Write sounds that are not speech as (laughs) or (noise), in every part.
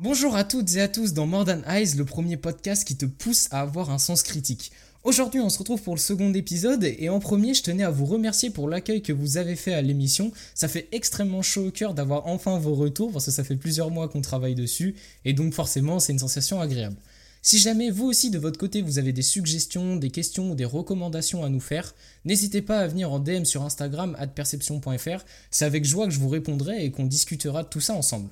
Bonjour à toutes et à tous dans More Eyes, le premier podcast qui te pousse à avoir un sens critique. Aujourd'hui, on se retrouve pour le second épisode et en premier, je tenais à vous remercier pour l'accueil que vous avez fait à l'émission. Ça fait extrêmement chaud au cœur d'avoir enfin vos retours parce que ça fait plusieurs mois qu'on travaille dessus et donc forcément, c'est une sensation agréable. Si jamais vous aussi de votre côté vous avez des suggestions, des questions ou des recommandations à nous faire, n'hésitez pas à venir en DM sur Instagram perception.fr, c'est avec joie que je vous répondrai et qu'on discutera tout ça ensemble.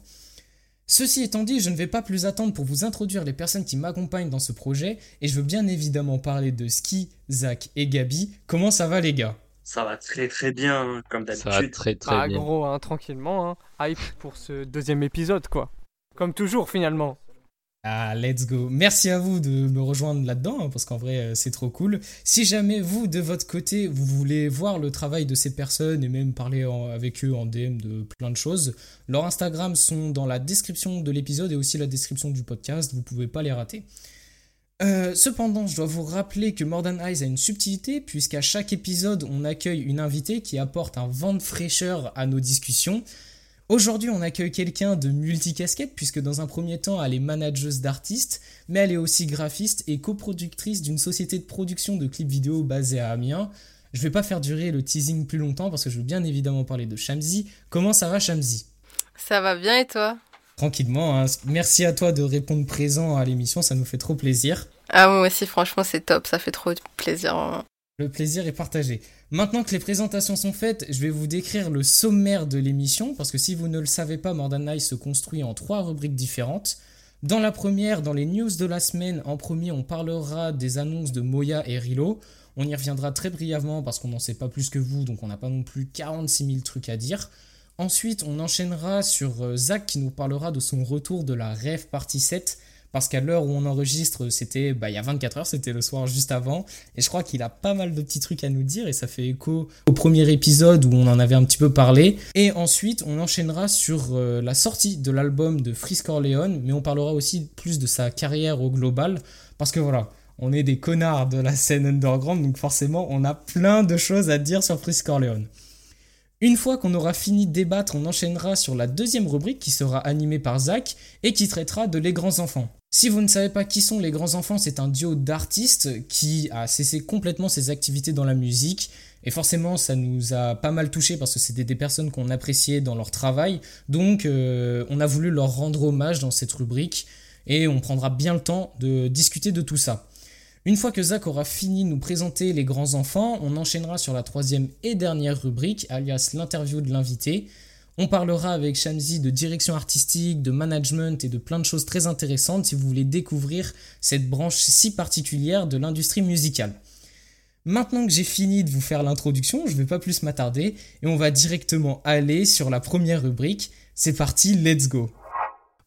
Ceci étant dit, je ne vais pas plus attendre pour vous introduire les personnes qui m'accompagnent dans ce projet et je veux bien évidemment parler de Ski, Zach et Gabi. Comment ça va les gars? Ça va très très bien, comme Ça va d'habitude. très très Ah bien. gros, hein, tranquillement, hein. hype pour ce deuxième épisode quoi. Comme toujours finalement. Ah, let's go. Merci à vous de me rejoindre là-dedans, hein, parce qu'en vrai, euh, c'est trop cool. Si jamais vous, de votre côté, vous voulez voir le travail de ces personnes et même parler avec eux en DM de plein de choses, leurs Instagram sont dans la description de l'épisode et aussi la description du podcast. Vous pouvez pas les rater. Euh, cependant, je dois vous rappeler que More Than Eyes a une subtilité, puisqu'à chaque épisode, on accueille une invitée qui apporte un vent de fraîcheur à nos discussions. Aujourd'hui, on accueille quelqu'un de multicasquette, puisque dans un premier temps, elle est manageuse d'artistes, mais elle est aussi graphiste et coproductrice d'une société de production de clips vidéo basée à Amiens. Je vais pas faire durer le teasing plus longtemps parce que je veux bien évidemment parler de Shamsi. Comment ça va, Shamsi? Ça va bien et toi? Tranquillement, hein. merci à toi de répondre présent à l'émission, ça nous fait trop plaisir. Ah moi aussi franchement c'est top, ça fait trop plaisir. Le plaisir est partagé. Maintenant que les présentations sont faites, je vais vous décrire le sommaire de l'émission, parce que si vous ne le savez pas, Nice se construit en trois rubriques différentes. Dans la première, dans les news de la semaine, en premier, on parlera des annonces de Moya et Rilo. On y reviendra très brièvement parce qu'on n'en sait pas plus que vous, donc on n'a pas non plus 46 000 trucs à dire. Ensuite, on enchaînera sur euh, Zach qui nous parlera de son retour de la Rêve Partie 7, parce qu'à l'heure où on enregistre, c'était bah, il y a 24 heures, c'était le soir juste avant. Et je crois qu'il a pas mal de petits trucs à nous dire et ça fait écho au premier épisode où on en avait un petit peu parlé. Et ensuite, on enchaînera sur euh, la sortie de l'album de Freeze Corleone, mais on parlera aussi plus de sa carrière au global parce que voilà, on est des connards de la scène underground, donc forcément, on a plein de choses à dire sur Freeze Corleone. Une fois qu'on aura fini de débattre, on enchaînera sur la deuxième rubrique qui sera animée par Zach et qui traitera de Les Grands Enfants. Si vous ne savez pas qui sont les grands enfants, c'est un duo d'artistes qui a cessé complètement ses activités dans la musique. Et forcément, ça nous a pas mal touché parce que c'était des personnes qu'on appréciait dans leur travail. Donc, euh, on a voulu leur rendre hommage dans cette rubrique. Et on prendra bien le temps de discuter de tout ça. Une fois que Zach aura fini de nous présenter les grands enfants, on enchaînera sur la troisième et dernière rubrique, alias l'interview de l'invité. On parlera avec Shamsi de direction artistique, de management et de plein de choses très intéressantes si vous voulez découvrir cette branche si particulière de l'industrie musicale. Maintenant que j'ai fini de vous faire l'introduction, je ne vais pas plus m'attarder et on va directement aller sur la première rubrique. C'est parti, let's go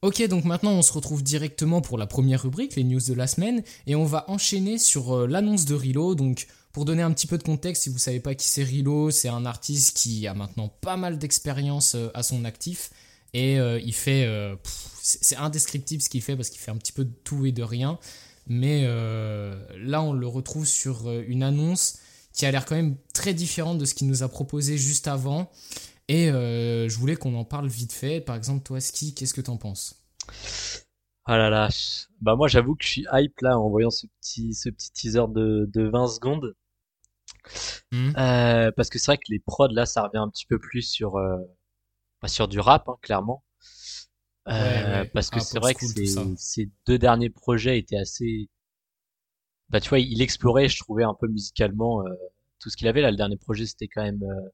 Ok, donc maintenant on se retrouve directement pour la première rubrique, les news de la semaine, et on va enchaîner sur euh, l'annonce de Rilo. Donc, pour donner un petit peu de contexte, si vous savez pas qui c'est Rilo, c'est un artiste qui a maintenant pas mal d'expérience euh, à son actif, et euh, il fait, c'est indescriptible ce qu'il fait parce qu'il fait un petit peu de tout et de rien. Mais là, on le retrouve sur une annonce qui a l'air quand même très différente de ce qu'il nous a proposé juste avant. Et euh, je voulais qu'on en parle vite fait. Par exemple, toi, Ski, qu'est-ce que t'en penses? Ah là là. Bah moi j'avoue que je suis hype là en voyant ce petit ce petit teaser de de 20 secondes. Hmm. Euh, parce que c'est vrai que les prods là ça revient un petit peu plus sur euh, bah, sur du rap hein, clairement. Euh, Ouais, ouais. parce que Ah, c'est vrai que ces deux derniers projets étaient assez bah tu vois il explorait je trouvais un peu musicalement euh, tout ce qu'il avait là le dernier projet c'était quand même euh,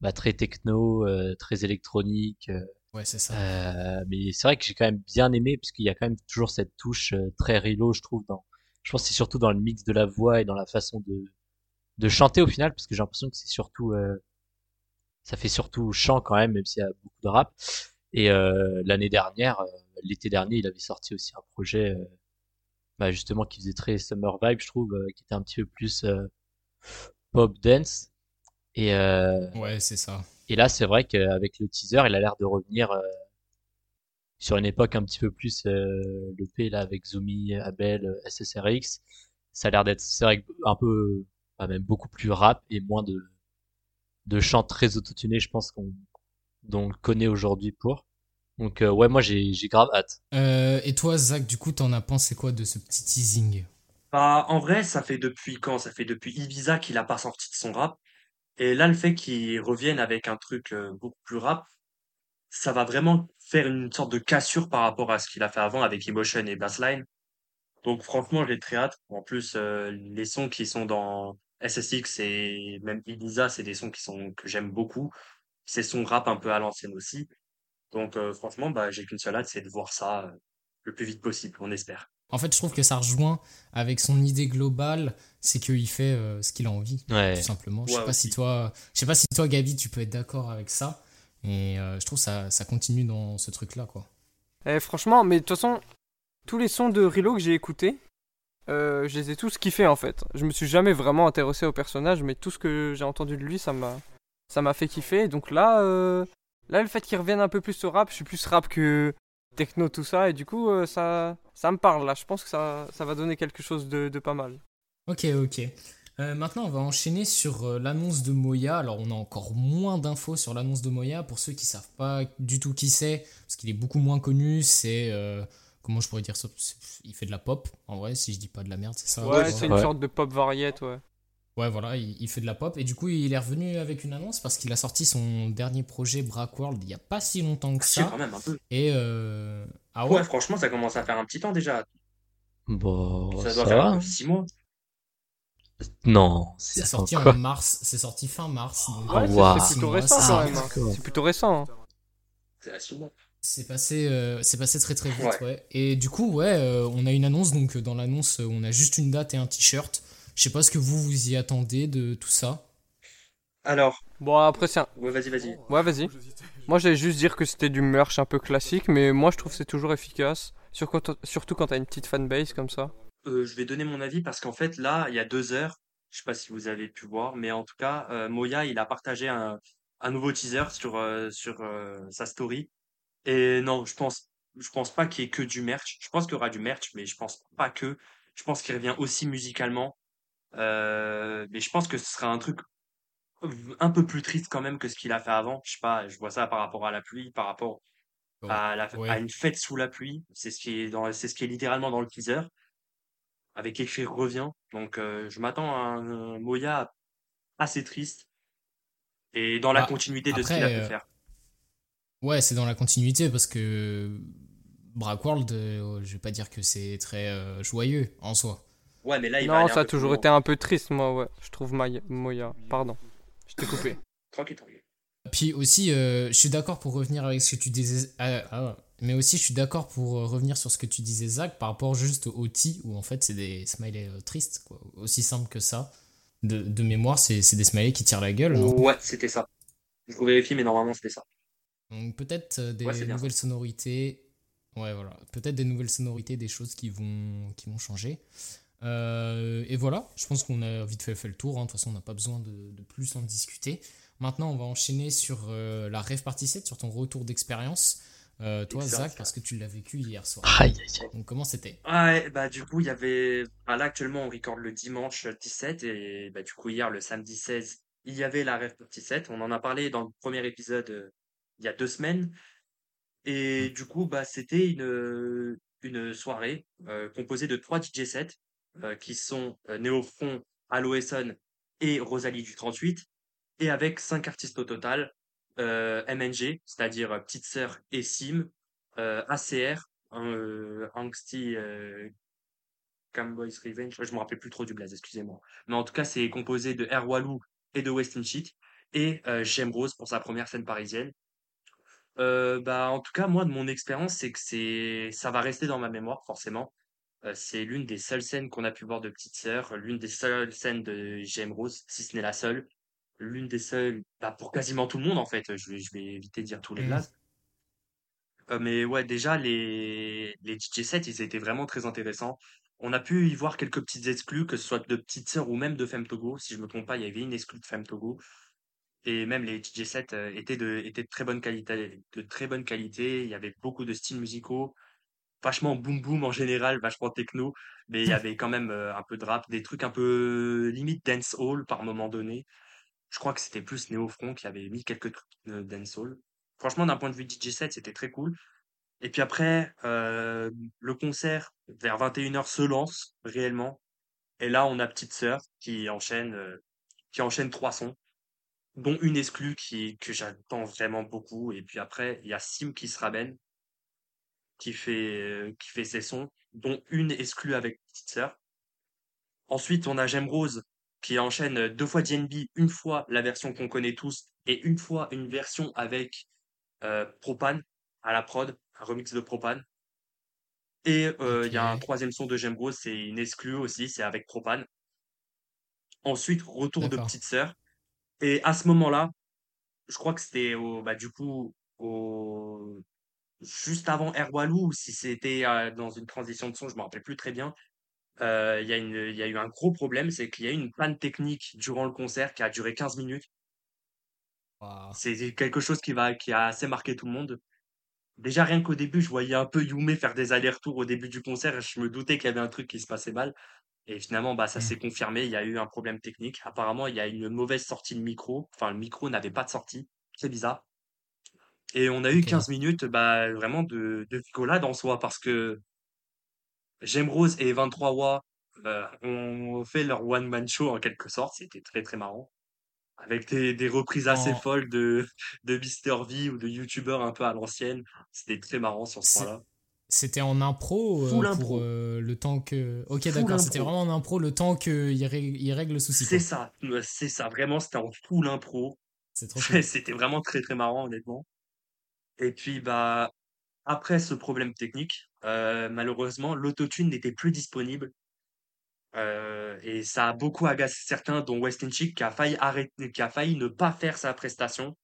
bah, très techno euh, très électronique euh, Ouais, c'est ça. euh, mais c'est vrai que j'ai quand même bien aimé parce qu'il y a quand même toujours cette touche euh, très Rilo, je trouve. Dans, je pense que c'est surtout dans le mix de la voix et dans la façon de de chanter au final, parce que j'ai l'impression que c'est surtout euh, ça fait surtout chant quand même, même s'il y a beaucoup de rap. Et euh, l'année dernière, euh, l'été dernier, il avait sorti aussi un projet, euh, bah, justement qui faisait très summer vibe, je trouve, euh, qui était un petit peu plus euh, pop dance. Et euh, Ouais, c'est ça. et là, c'est vrai qu'avec le teaser, il a l'air de revenir euh, sur une époque un petit peu plus euh, le P là avec Zumi, Abel, SSRX. Ça a l'air d'être c'est vrai que un peu, bah, même beaucoup plus rap et moins de de chants très autotunés, je pense qu'on dont on le connaît aujourd'hui pour. Donc euh, ouais, moi j'ai j'ai grave hâte. Euh, et toi, Zach, du coup, t'en as pensé quoi de ce petit teasing? Bah, en vrai, ça fait depuis quand? Ça fait depuis Ibiza qu'il a pas sorti de son rap. Et là, le fait qu'il revienne avec un truc euh, beaucoup plus rap, ça va vraiment faire une sorte de cassure par rapport à ce qu'il a fait avant avec Emotion et Bassline. Donc franchement, j'ai très hâte. En plus, euh, les sons qui sont dans SSX et même Ibiza, c'est des sons qui sont que j'aime beaucoup. C'est son rap un peu à l'ancienne aussi. Donc euh, franchement, bah j'ai qu'une seule hâte, c'est de voir ça le plus vite possible, on espère. En fait, je trouve que ça rejoint avec son idée globale, c'est qu'il fait euh, ce qu'il a envie, Ouais. tout simplement. Je sais Ouais, pas si toi, je sais pas si toi, Gabi, tu peux être d'accord avec ça. Et euh, je trouve ça, ça continue dans ce truc-là, quoi. Eh, franchement, mais de toute façon, tous les sons de Rilo que j'ai écoutés, euh, je les ai tous kiffés en fait. Je me suis jamais vraiment intéressé au personnage, mais tout ce que j'ai entendu de lui, ça m'a, ça m'a fait kiffer. Donc là, euh, là, le fait qu'il revienne un peu plus au rap, je suis plus rap que techno, tout ça, et du coup, euh, ça, ça me parle là. Je pense que ça, ça va donner quelque chose de, de pas mal. Ok, ok. Euh, maintenant, on va enchaîner sur euh, l'annonce de Moya. Alors, on a encore moins d'infos sur l'annonce de Moya. Pour ceux qui savent pas du tout qui c'est, parce qu'il est beaucoup moins connu, c'est. euh, comment je pourrais dire ça? Il fait de la pop, en vrai, si je dis pas de la merde, c'est ça Ouais, tu c'est une Ouais. sorte de pop variette, ouais. Ouais, voilà, il, il fait de la pop. Et du coup, il est revenu avec une annonce parce qu'il a sorti son dernier projet, Brackworld, il y a pas si longtemps que Si, ça. quand même un peu. Et. euh, Ah ouais, Ouais, franchement, ça commence à faire un petit temps déjà. Bon, Ça ça, doit faire un va. peu six mois. Non, c'est sorti en mars. C'est sorti fin mars. Ah, Ouais, c'est- plutôt récent c'est quand ça. même. hein. C'est plutôt récent. hein. C'est passé, euh, c'est passé très très vite, ouais. Ouais. Et du coup, ouais, euh, on a une annonce. Donc, dans l'annonce, on a juste une date et un t-shirt. Je sais pas ce que vous vous y attendez de tout ça. Alors, Bon, après, c'est un... ouais, vas-y, vas-y. Ouais, vas-y. Moi, j'allais juste dire que c'était du merch un peu classique, mais moi, je trouve que c'est toujours efficace. Surtout quand t'as une petite fanbase comme ça. Euh, je vais donner mon avis parce qu'en fait, là, il y a deux heures, je sais pas si vous avez pu voir, mais en tout cas, euh, Moya, il a partagé un, un nouveau teaser sur, euh, sur euh, sa story. Et non, je pense, je pense pas qu'il y ait que du merch. Je pense qu'il y aura du merch, mais je pense pas que. Je pense qu'il revient aussi musicalement. Euh, mais je pense que ce sera un truc un peu plus triste quand même que ce qu'il a fait avant. Je sais pas, je vois ça par rapport à la pluie, par rapport à, la, Ouais. à une fête sous la pluie. C'est ce qui est dans, c'est ce qui est littéralement dans le teaser. Avec écrit revient. Donc, euh, je m'attends à un, un Moya assez triste. Et dans la Bah, continuité de ce qu'il a pu euh, faire. Ouais, c'est dans la continuité parce que Brackworld, euh, je vais pas dire que c'est très joyeux en soi. Ouais, mais là, il va Non, aller ça a peu plus toujours loin. été un peu triste, moi, ouais. Je trouve Maya- Moya. Pardon. Je t'ai coupé. (laughs) Tranquille, tranquille. Puis aussi, euh, je suis d'accord pour revenir avec ce que tu disais. ah, ah, mais aussi, je suis d'accord pour euh, revenir sur ce que tu disais, Zach, par rapport juste au T, où en fait, c'est des smileys euh, tristes, quoi. Aussi simple que ça. De, de mémoire, c'est c'est des smileys qui tirent la gueule, non? Ouais, c'était ça. Je vous vérifie, mais normalement, c'était ça. Donc peut-être euh, des Ouais, nouvelles sonorités. Ouais, voilà. Peut-être des nouvelles sonorités, des choses qui vont, qui vont changer. Euh, et voilà, je pense qu'on a vite fait, fait le tour. hein. De toute façon, on n'a pas besoin de, de plus en discuter. Maintenant, on va enchaîner sur euh, la Rêve Partie 7, sur ton retour d'expérience. Euh, toi, Zach, parce que tu l'as vécu hier soir. Aïe, aïe, aïe. Donc comment c'était? Ouais, bah du coup, il y avait. bah, là, actuellement, on recorde le dimanche 17 et bah, du coup, hier, le samedi 16, il y avait la Rêve Partie 7. On en a parlé dans le premier épisode euh, il y a deux semaines. Et du coup, bah, c'était une, une soirée euh, composée de trois DJ sets qui sont euh, Néofront, Aloeson et Rosalie du 38 et avec cinq artistes au total. Euh, MNG, c'est-à-dire euh, Petite Sœur et Sim, euh, ACR, euh, Angsty euh, Camboy's Revenge, je me rappelle plus trop du blaze, excusez-moi. Mais en tout cas, c'est composé de Air Walou et de Westin Cheat et euh, Rose pour sa première scène parisienne. Euh, bah, en tout cas, moi, de mon expérience, c'est que c'est, ça va rester dans ma mémoire, forcément. Euh, c'est l'une des seules scènes qu'on a pu voir de Petite Sœur, l'une des seules scènes de J'aime Rose, si ce n'est la seule. L'une des seules, bah, pour quasiment tout le monde, en fait. Je vais, je vais éviter de dire tous les Mhm. blazes. Euh, mais ouais, déjà, les, les DJ sets, ils étaient vraiment très intéressants. On a pu y voir quelques petites exclus, que ce soit de Petites Sœurs ou même de Femme Togo. Si je me trompe pas, il y avait une exclue de Femme Togo. Et même les DJ sets euh, étaient de, étaient de très bonne qualité, de très bonne qualité. Il y avait beaucoup de styles musicaux, vachement boom boom en général, vachement techno. Mais il y avait quand même euh, un peu de rap, des trucs un peu limite dancehall par moment donné. Je crois que c'était plus Néofront qui avait mis quelques trucs de dancehall. franchement, d'un point de vue DJ set, c'était très cool. Et puis après, euh, le concert vers 21h se lance réellement. Et là, on a Petite Sœur qui enchaîne, euh, qui enchaîne trois sons, dont une exclue qui, que j'attends vraiment beaucoup. Et puis après, il y a Sim qui se ramène, qui fait, euh, qui fait ses sons, dont une exclue avec Petite Sœur. Ensuite, on a J'aime Rose qui enchaîne deux fois DNB, une fois la version qu'on connaît tous et une fois une version avec euh, Propane à la prod, un remix de Propane. Et euh, il y a un troisième son de J'aime Rose, c'est une exclue aussi, c'est avec Propane. Ensuite, retour de. Petite Sœur. Et à ce moment-là, je crois que c'était au, bah, du coup, au, juste avant Air Walou, ou si c'était euh, dans une transition de son, je me rappelle plus très bien. Euh, Il y a y eu un gros problème, c'est qu'il y a eu une panne technique durant le concert qui a duré 15 minutes. C'est quelque chose qui va, qui a assez marqué tout le monde. Déjà, rien qu'au début, je voyais un peu Yume faire des allers-retours au début du concert et je me doutais qu'il y avait un truc qui se passait mal. Et finalement, bah, ça Hmm. s'est confirmé. Il y a eu un problème technique. Apparemment, il y a une mauvaise sortie de micro. Enfin, le micro n'avait pas de sortie. C'est bizarre. Et on a eu Ok. 15 minutes, bah, vraiment de, de rigolade en soi parce que J'aime Rose et 23 Wa euh, ont fait leur one-man show en quelque sorte. C'était très très marrant. Avec des, des reprises assez En... folles de, de Mister V ou de YouTubeurs un peu à l'ancienne. C'était très marrant sur ce point-là. C'était en impro euh, pour impro. euh, le temps que. Ok, d'accord, c'était vraiment en impro le temps qu'il il règle le souci. C'est ça, c'est ça. Vraiment, c'était en full impro. (laughs) Cool. C'était vraiment très très marrant, honnêtement. Et puis, bah, après ce problème technique, euh, malheureusement, l'autotune n'était plus disponible. Euh, et ça a beaucoup agacé certains, dont Westin Chick, qui a failli arrêter, qui a failli ne pas faire sa prestation.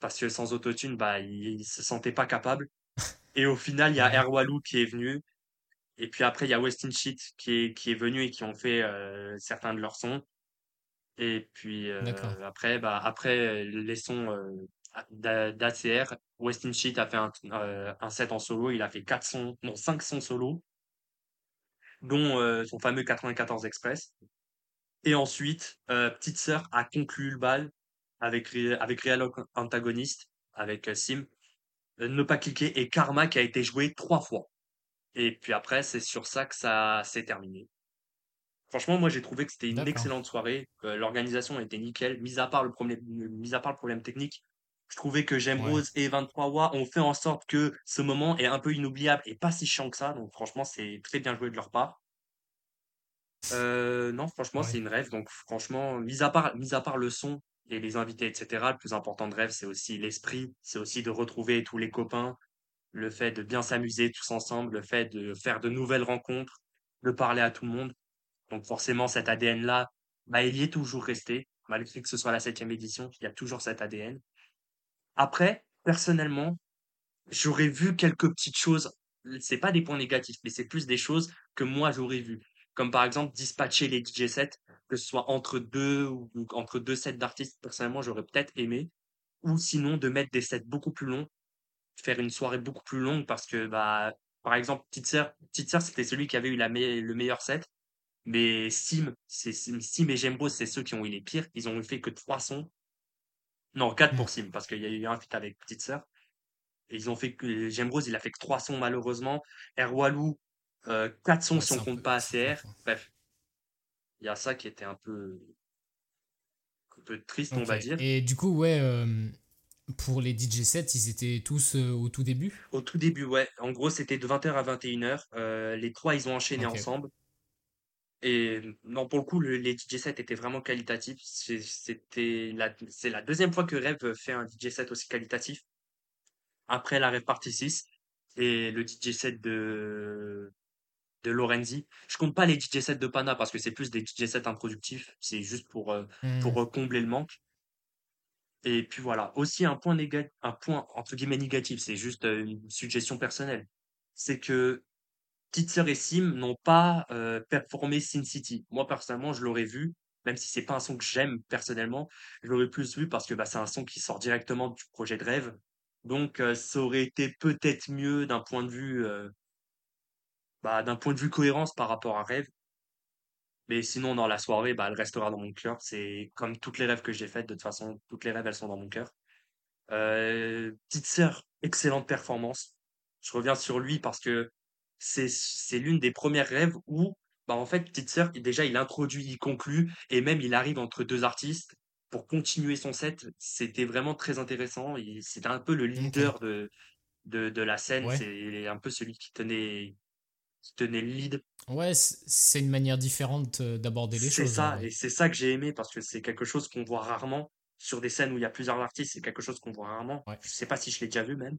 Parce que sans autotune, bah, il, il se sentait pas capable. (laughs) Et au final, il y a. Erwalou qui est venu. Et puis après, il y a Westin Sheet qui est, qui est venu et qui ont fait euh, certains de leurs sons. Et puis euh, après, bah, après les sons d'ACR, Westin Sheet a fait un, euh, un set en solo. Il a fait quatre sons, non, cinq sons solo, dont euh, son fameux 94 Express. Et ensuite, euh, Petite Sœur a conclu le bal avec, avec Real Antagoniste, avec Sim, Ne pas cliquer et Karma qui a été joué trois fois. Et puis après, c'est sur ça que ça s'est terminé. Franchement, moi, j'ai trouvé que c'était une excellente soirée. L'organisation était nickel, mis à part le problème, mis à part le problème technique. Je trouvais que J'aime Ouais. Rose et 23 Wa ont fait en sorte que ce moment est un peu inoubliable et pas si chiant que ça. Donc, franchement, c'est très bien joué de leur part. Euh, non, franchement, c'est une rêve. Donc, franchement, mis à part, mis à part le son et les invités, etc., le plus important de rêve, c'est aussi l'esprit. C'est aussi de retrouver tous les copains, le fait de bien s'amuser tous ensemble, le fait de faire de nouvelles rencontres, de parler à tout le monde. Donc, forcément, cet ADN-là, bah, il y est toujours resté. Malgré que ce soit la septième édition, il y a toujours cet ADN. Après, personnellement, j'aurais vu quelques petites choses. C'est pas des points négatifs, mais c'est plus des choses que moi j'aurais vues. Comme par exemple dispatcher les DJ sets, que ce soit entre deux ou entre deux sets d'artistes. Personnellement, j'aurais peut-être aimé. Ou sinon de mettre des sets beaucoup plus longs, faire une soirée beaucoup plus longue parce que bah par exemple Petite Sœur, Petite c'était celui qui avait eu le meilleur set. Mais Sim, Sim et Jembo, c'est ceux qui ont eu les pires. Ils ont fait que trois sons. Non, quatre Hmm. pour Sim, parce qu'il y a eu un feat avec Petite Sœur. Et ils ont fait que Jemrose, il a fait que trois sons malheureusement. Erwalou, euh, quatre sons Ouais, si on compte peu. pas ACR. Bref, il y a ça qui était un peu, un peu triste, on va dire. Et du coup, ouais, euh, pour les DJ sets, ils étaient tous euh, au tout début? Au tout début, ouais. En gros, c'était de 20h à 21h. Euh, les trois, ils ont enchaîné ensemble. Et non, pour le coup, le- les DJ sets étaient vraiment qualitatifs. C'est- C'était la, c'est la deuxième fois que Rêve fait un DJ set aussi qualitatif. Après la Rêve Party 6 et le DJ set de, de Lorenzi. Je compte pas les DJ sets de Pana parce que c'est plus des DJ sets improductifs. C'est juste pour, euh, Hmm. pour euh, combler le manque. Et puis voilà. Aussi un point négatif, un point entre guillemets négatif, c'est juste euh, une suggestion personnelle. C'est que Petite Sœur et Sim n'ont pas performé Sin City. Moi personnellement, je l'aurais vu, même si c'est pas un son que j'aime personnellement, je l'aurais plus vu parce que bah, c'est un son qui sort directement du projet de rêve. Donc ça aurait été peut-être mieux d'un point de vue bah, point de vue cohérence par rapport à rêve. Mais sinon, dans la soirée, bah, elle restera dans mon cœur. C'est comme toutes les rêves que j'ai faites. De toute façon, toutes les rêves, elles sont dans mon cœur. Euh, sœur, excellente performance. Je reviens sur lui parce que c'est c'est l'une des premières rêves où, bah, en fait, petite sœur, déjà, il introduit, il conclut, et même il arrive entre deux artistes pour continuer son set. C'était vraiment très intéressant. Il- C'était un peu le leader de, de, de la scène. Ouais. C'est un peu celui qui tenait, qui tenait le lead. Ouais, c'est une manière différente euh, d'aborder les C'est choses. en ça, vrai. et c'est ça que j'ai aimé parce que c'est quelque chose qu'on voit rarement sur des scènes où il y a plusieurs artistes. C'est quelque chose qu'on voit rarement. Ouais. Je sais pas si je l'ai déjà vu même.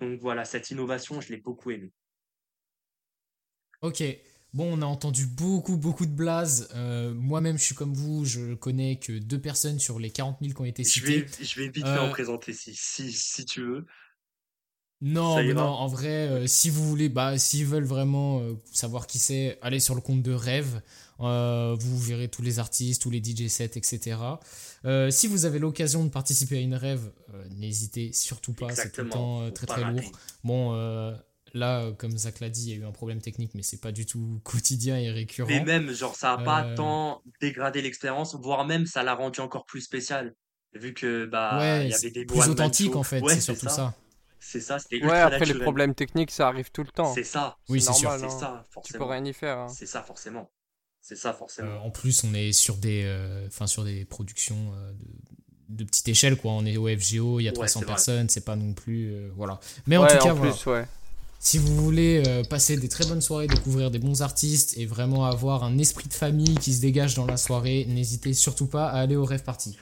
Donc voilà, cette innovation, je l'ai beaucoup aimé. Ok, bon, on a entendu beaucoup, beaucoup de blazes. Euh, Moi-même, je suis comme vous, je connais que deux personnes sur les 40 000 qui ont été Je citées. vais, je vais vite fait en Euh, présenter si, si, si tu veux. Non, mais non, en vrai, euh, si vous voulez, bah, s'ils veulent vraiment euh, savoir qui c'est, allez sur le compte de Rêve. Euh, vous verrez tous les artistes, tous les DJ sets, etc. Euh, si vous avez l'occasion de participer à une rêve, euh, n'hésitez surtout pas, c'est tout le temps euh, très très lourd. Bon, euh, là, euh, comme Zach l'a dit, il y a eu un problème technique, mais c'est pas du tout (laughs) quotidien et récurrent. Mais même, genre, ça a pas Euh, tant dégradé l'expérience, voire même ça l'a rendu encore plus spécial. Vu que, bah, ouais, il y c'est avait des plus authentique en fait, Ouais, c'est surtout ça. ça. C'est ça, c'était Ouais, ultra après les problèmes techniques, ça arrive tout le temps. C'est ça. Oui, C'est sûr. hein. ça, Tu peux forcément. rien y faire. hein. C'est ça, forcément. C'est ça, Euh, forcément. en plus, on est sur des, euh, enfin sur des productions euh, de, de petite échelle, quoi. On est au FGO, il y a Ouais, 300 c'est vrai. personnes, c'est pas non plus, euh, voilà. Mais en tout cas, en voilà. plus, ouais. Si vous voulez euh, passer des très bonnes soirées, découvrir des bons artistes et vraiment avoir un esprit de famille qui se dégage dans la soirée, n'hésitez surtout pas à aller au rêve party.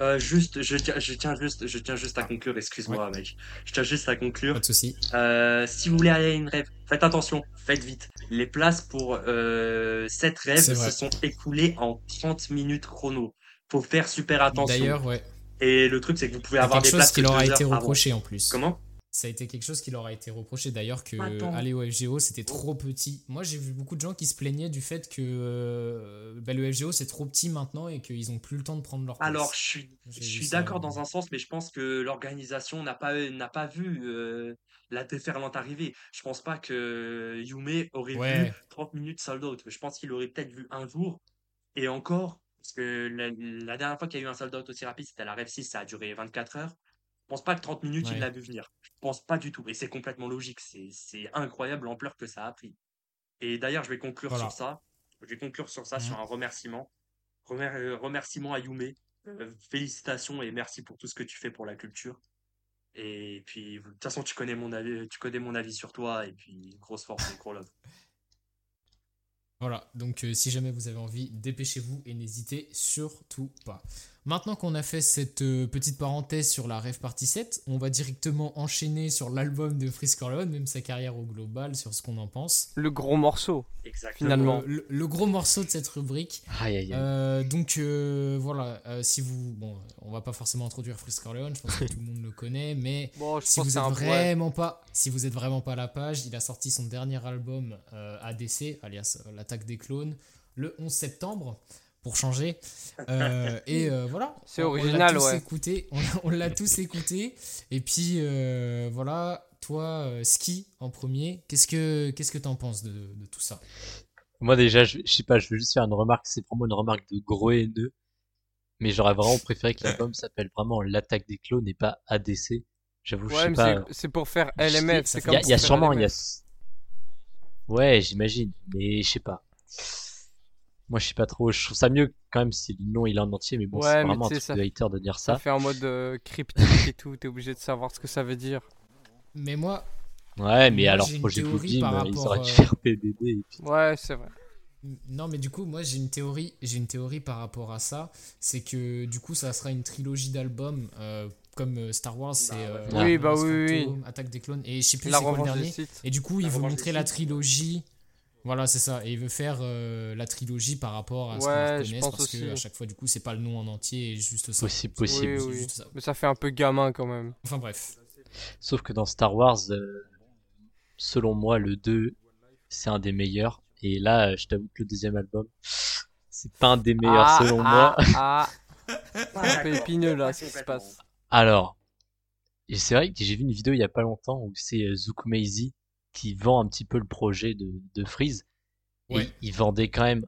Euh, juste, je tiens, je tiens juste, je tiens juste à conclure, excuse-moi, mec. Je tiens juste à conclure. Pas de souci. Euh, si vous voulez aller à une rêve, faites attention, faites vite. Les places pour euh, cette rêve se sont écoulées en 30 minutes chrono. Faut faire super attention. D'ailleurs, ouais. Et le truc, c'est que vous pouvez avoir quelque des chose places qui leur a été avant. reproché en plus. Comment? Ça a été quelque chose qui leur a été reproché d'ailleurs que Attends. aller au FGO c'était trop petit. Moi j'ai vu beaucoup de gens qui se plaignaient du fait que euh, bah, le FGO c'est trop petit maintenant et qu'ils ont plus le temps de prendre leur place. Alors, je suis, je vu d'accord dans un sens, mais je pense que l'organisation n'a pas, n'a pas vu euh, la déferlante arriver. Je pense pas que Yume aurait vu Ouais. 30 minutes sold out. Je pense qu'il aurait peut-être vu un jour et encore, parce que la, la dernière fois qu'il y a eu un sold out aussi rapide, c'était à la Rev 6, ça a duré 24 heures. Je pense pas que 30 minutes, il l'a vu venir. Je pense pas du tout. Et c'est complètement logique. C'est, incroyable l'ampleur que ça a pris. Et d'ailleurs, je vais conclure Voilà. sur ça. Je vais conclure sur ça, Mhm. sur un remerciement. Remer- euh, remerciement à Yume. Euh, félicitations et merci pour tout ce que tu fais pour la culture. Et puis, de toute façon, tu connais mon avis, tu connais mon avis sur toi. Et puis, grosse force et gros love. Voilà, donc euh, si jamais vous avez envie, dépêchez-vous et n'hésitez surtout pas. Maintenant qu'on a fait cette euh, petite parenthèse sur la Rêve Party 7, on va directement enchaîner sur l'album de Frisk Corleone, même sa carrière au global, sur ce qu'on en pense. Le gros morceau. Exactement. Finalement. Euh, le, le gros morceau de cette rubrique. Aïe, aïe, aïe. Euh, donc euh, voilà, euh, si vous... Bon, on va pas forcément introduire Frisk Corleone, je pense que tout le monde le connaît, mais (laughs) Bon, je si vous êtes vraiment pas, si vous êtes vraiment pas à la page, il a sorti son dernier album euh, ADC, alias l'attaque des clones, le 11 septembre pour changer. (laughs) Euh, et euh, voilà. C'est On- on l'a original, tous ouais. Écouté, on, on l'a tous écouté. Et puis euh, voilà, toi, euh, Ski en premier, qu'est-ce que qu'est-ce que t'en penses de, de tout ça? Moi déjà, je, je sais pas, je veux juste faire une remarque, c'est vraiment une remarque de gros haineux, mais j'aurais vraiment préféré que l'album (laughs) s'appelle vraiment L'attaque des clones et pas ADC. J'avoue, je Ouais, sais mais pas. c'est- pour faire Je sais, LMF. Il y y a sûrement, il y a. Ouais, j'imagine, mais je sais pas. Moi, je sais pas trop. Je trouve ça mieux quand même si le nom il est en entier, mais bon, Ouais, c'est mais vraiment un truc ça- de hater de dire Ça ça. fait en mode euh, cryptique et tout. T'es obligé de savoir ce que ça veut dire. Mais moi, Ouais, mais Moi, alors projet par euh, ils auraient dû euh, faire PDD et puis. Ouais, c'est vrai. Non, mais du coup, moi j'ai une théorie, j'ai une théorie par rapport à ça, c'est que du coup ça sera une trilogie d'albums euh, comme Star Wars, c'est ouais. euh, Oui, bah oui, oui, Attaque des clones et je sais plus c'est quoi le dernier. Et du coup, il La veut revanche montrer la trilogie. Voilà, c'est ça. Et il veut faire euh, la trilogie par rapport à ce Ouais, qu'on parce aussi. que à chaque fois, du coup, c'est pas le nom en entier et juste ça. Possible, possible. Oui, C'est oui. juste ça. Mais ça fait un peu gamin quand même. Enfin bref. Sauf que dans Star Wars, euh, selon moi, le 2, c'est un des meilleurs. Et là, je t'avoue que le deuxième album, c'est pas un des meilleurs ah, selon ah, moi. Ah, (laughs) Pas un peu épineux là ce qui se passe. Alors, c'est vrai que j'ai vu une vidéo il y a pas longtemps où c'est euh, Zouk Maizy qui vend un petit peu le projet de, de Freeze. Et il vendait quand même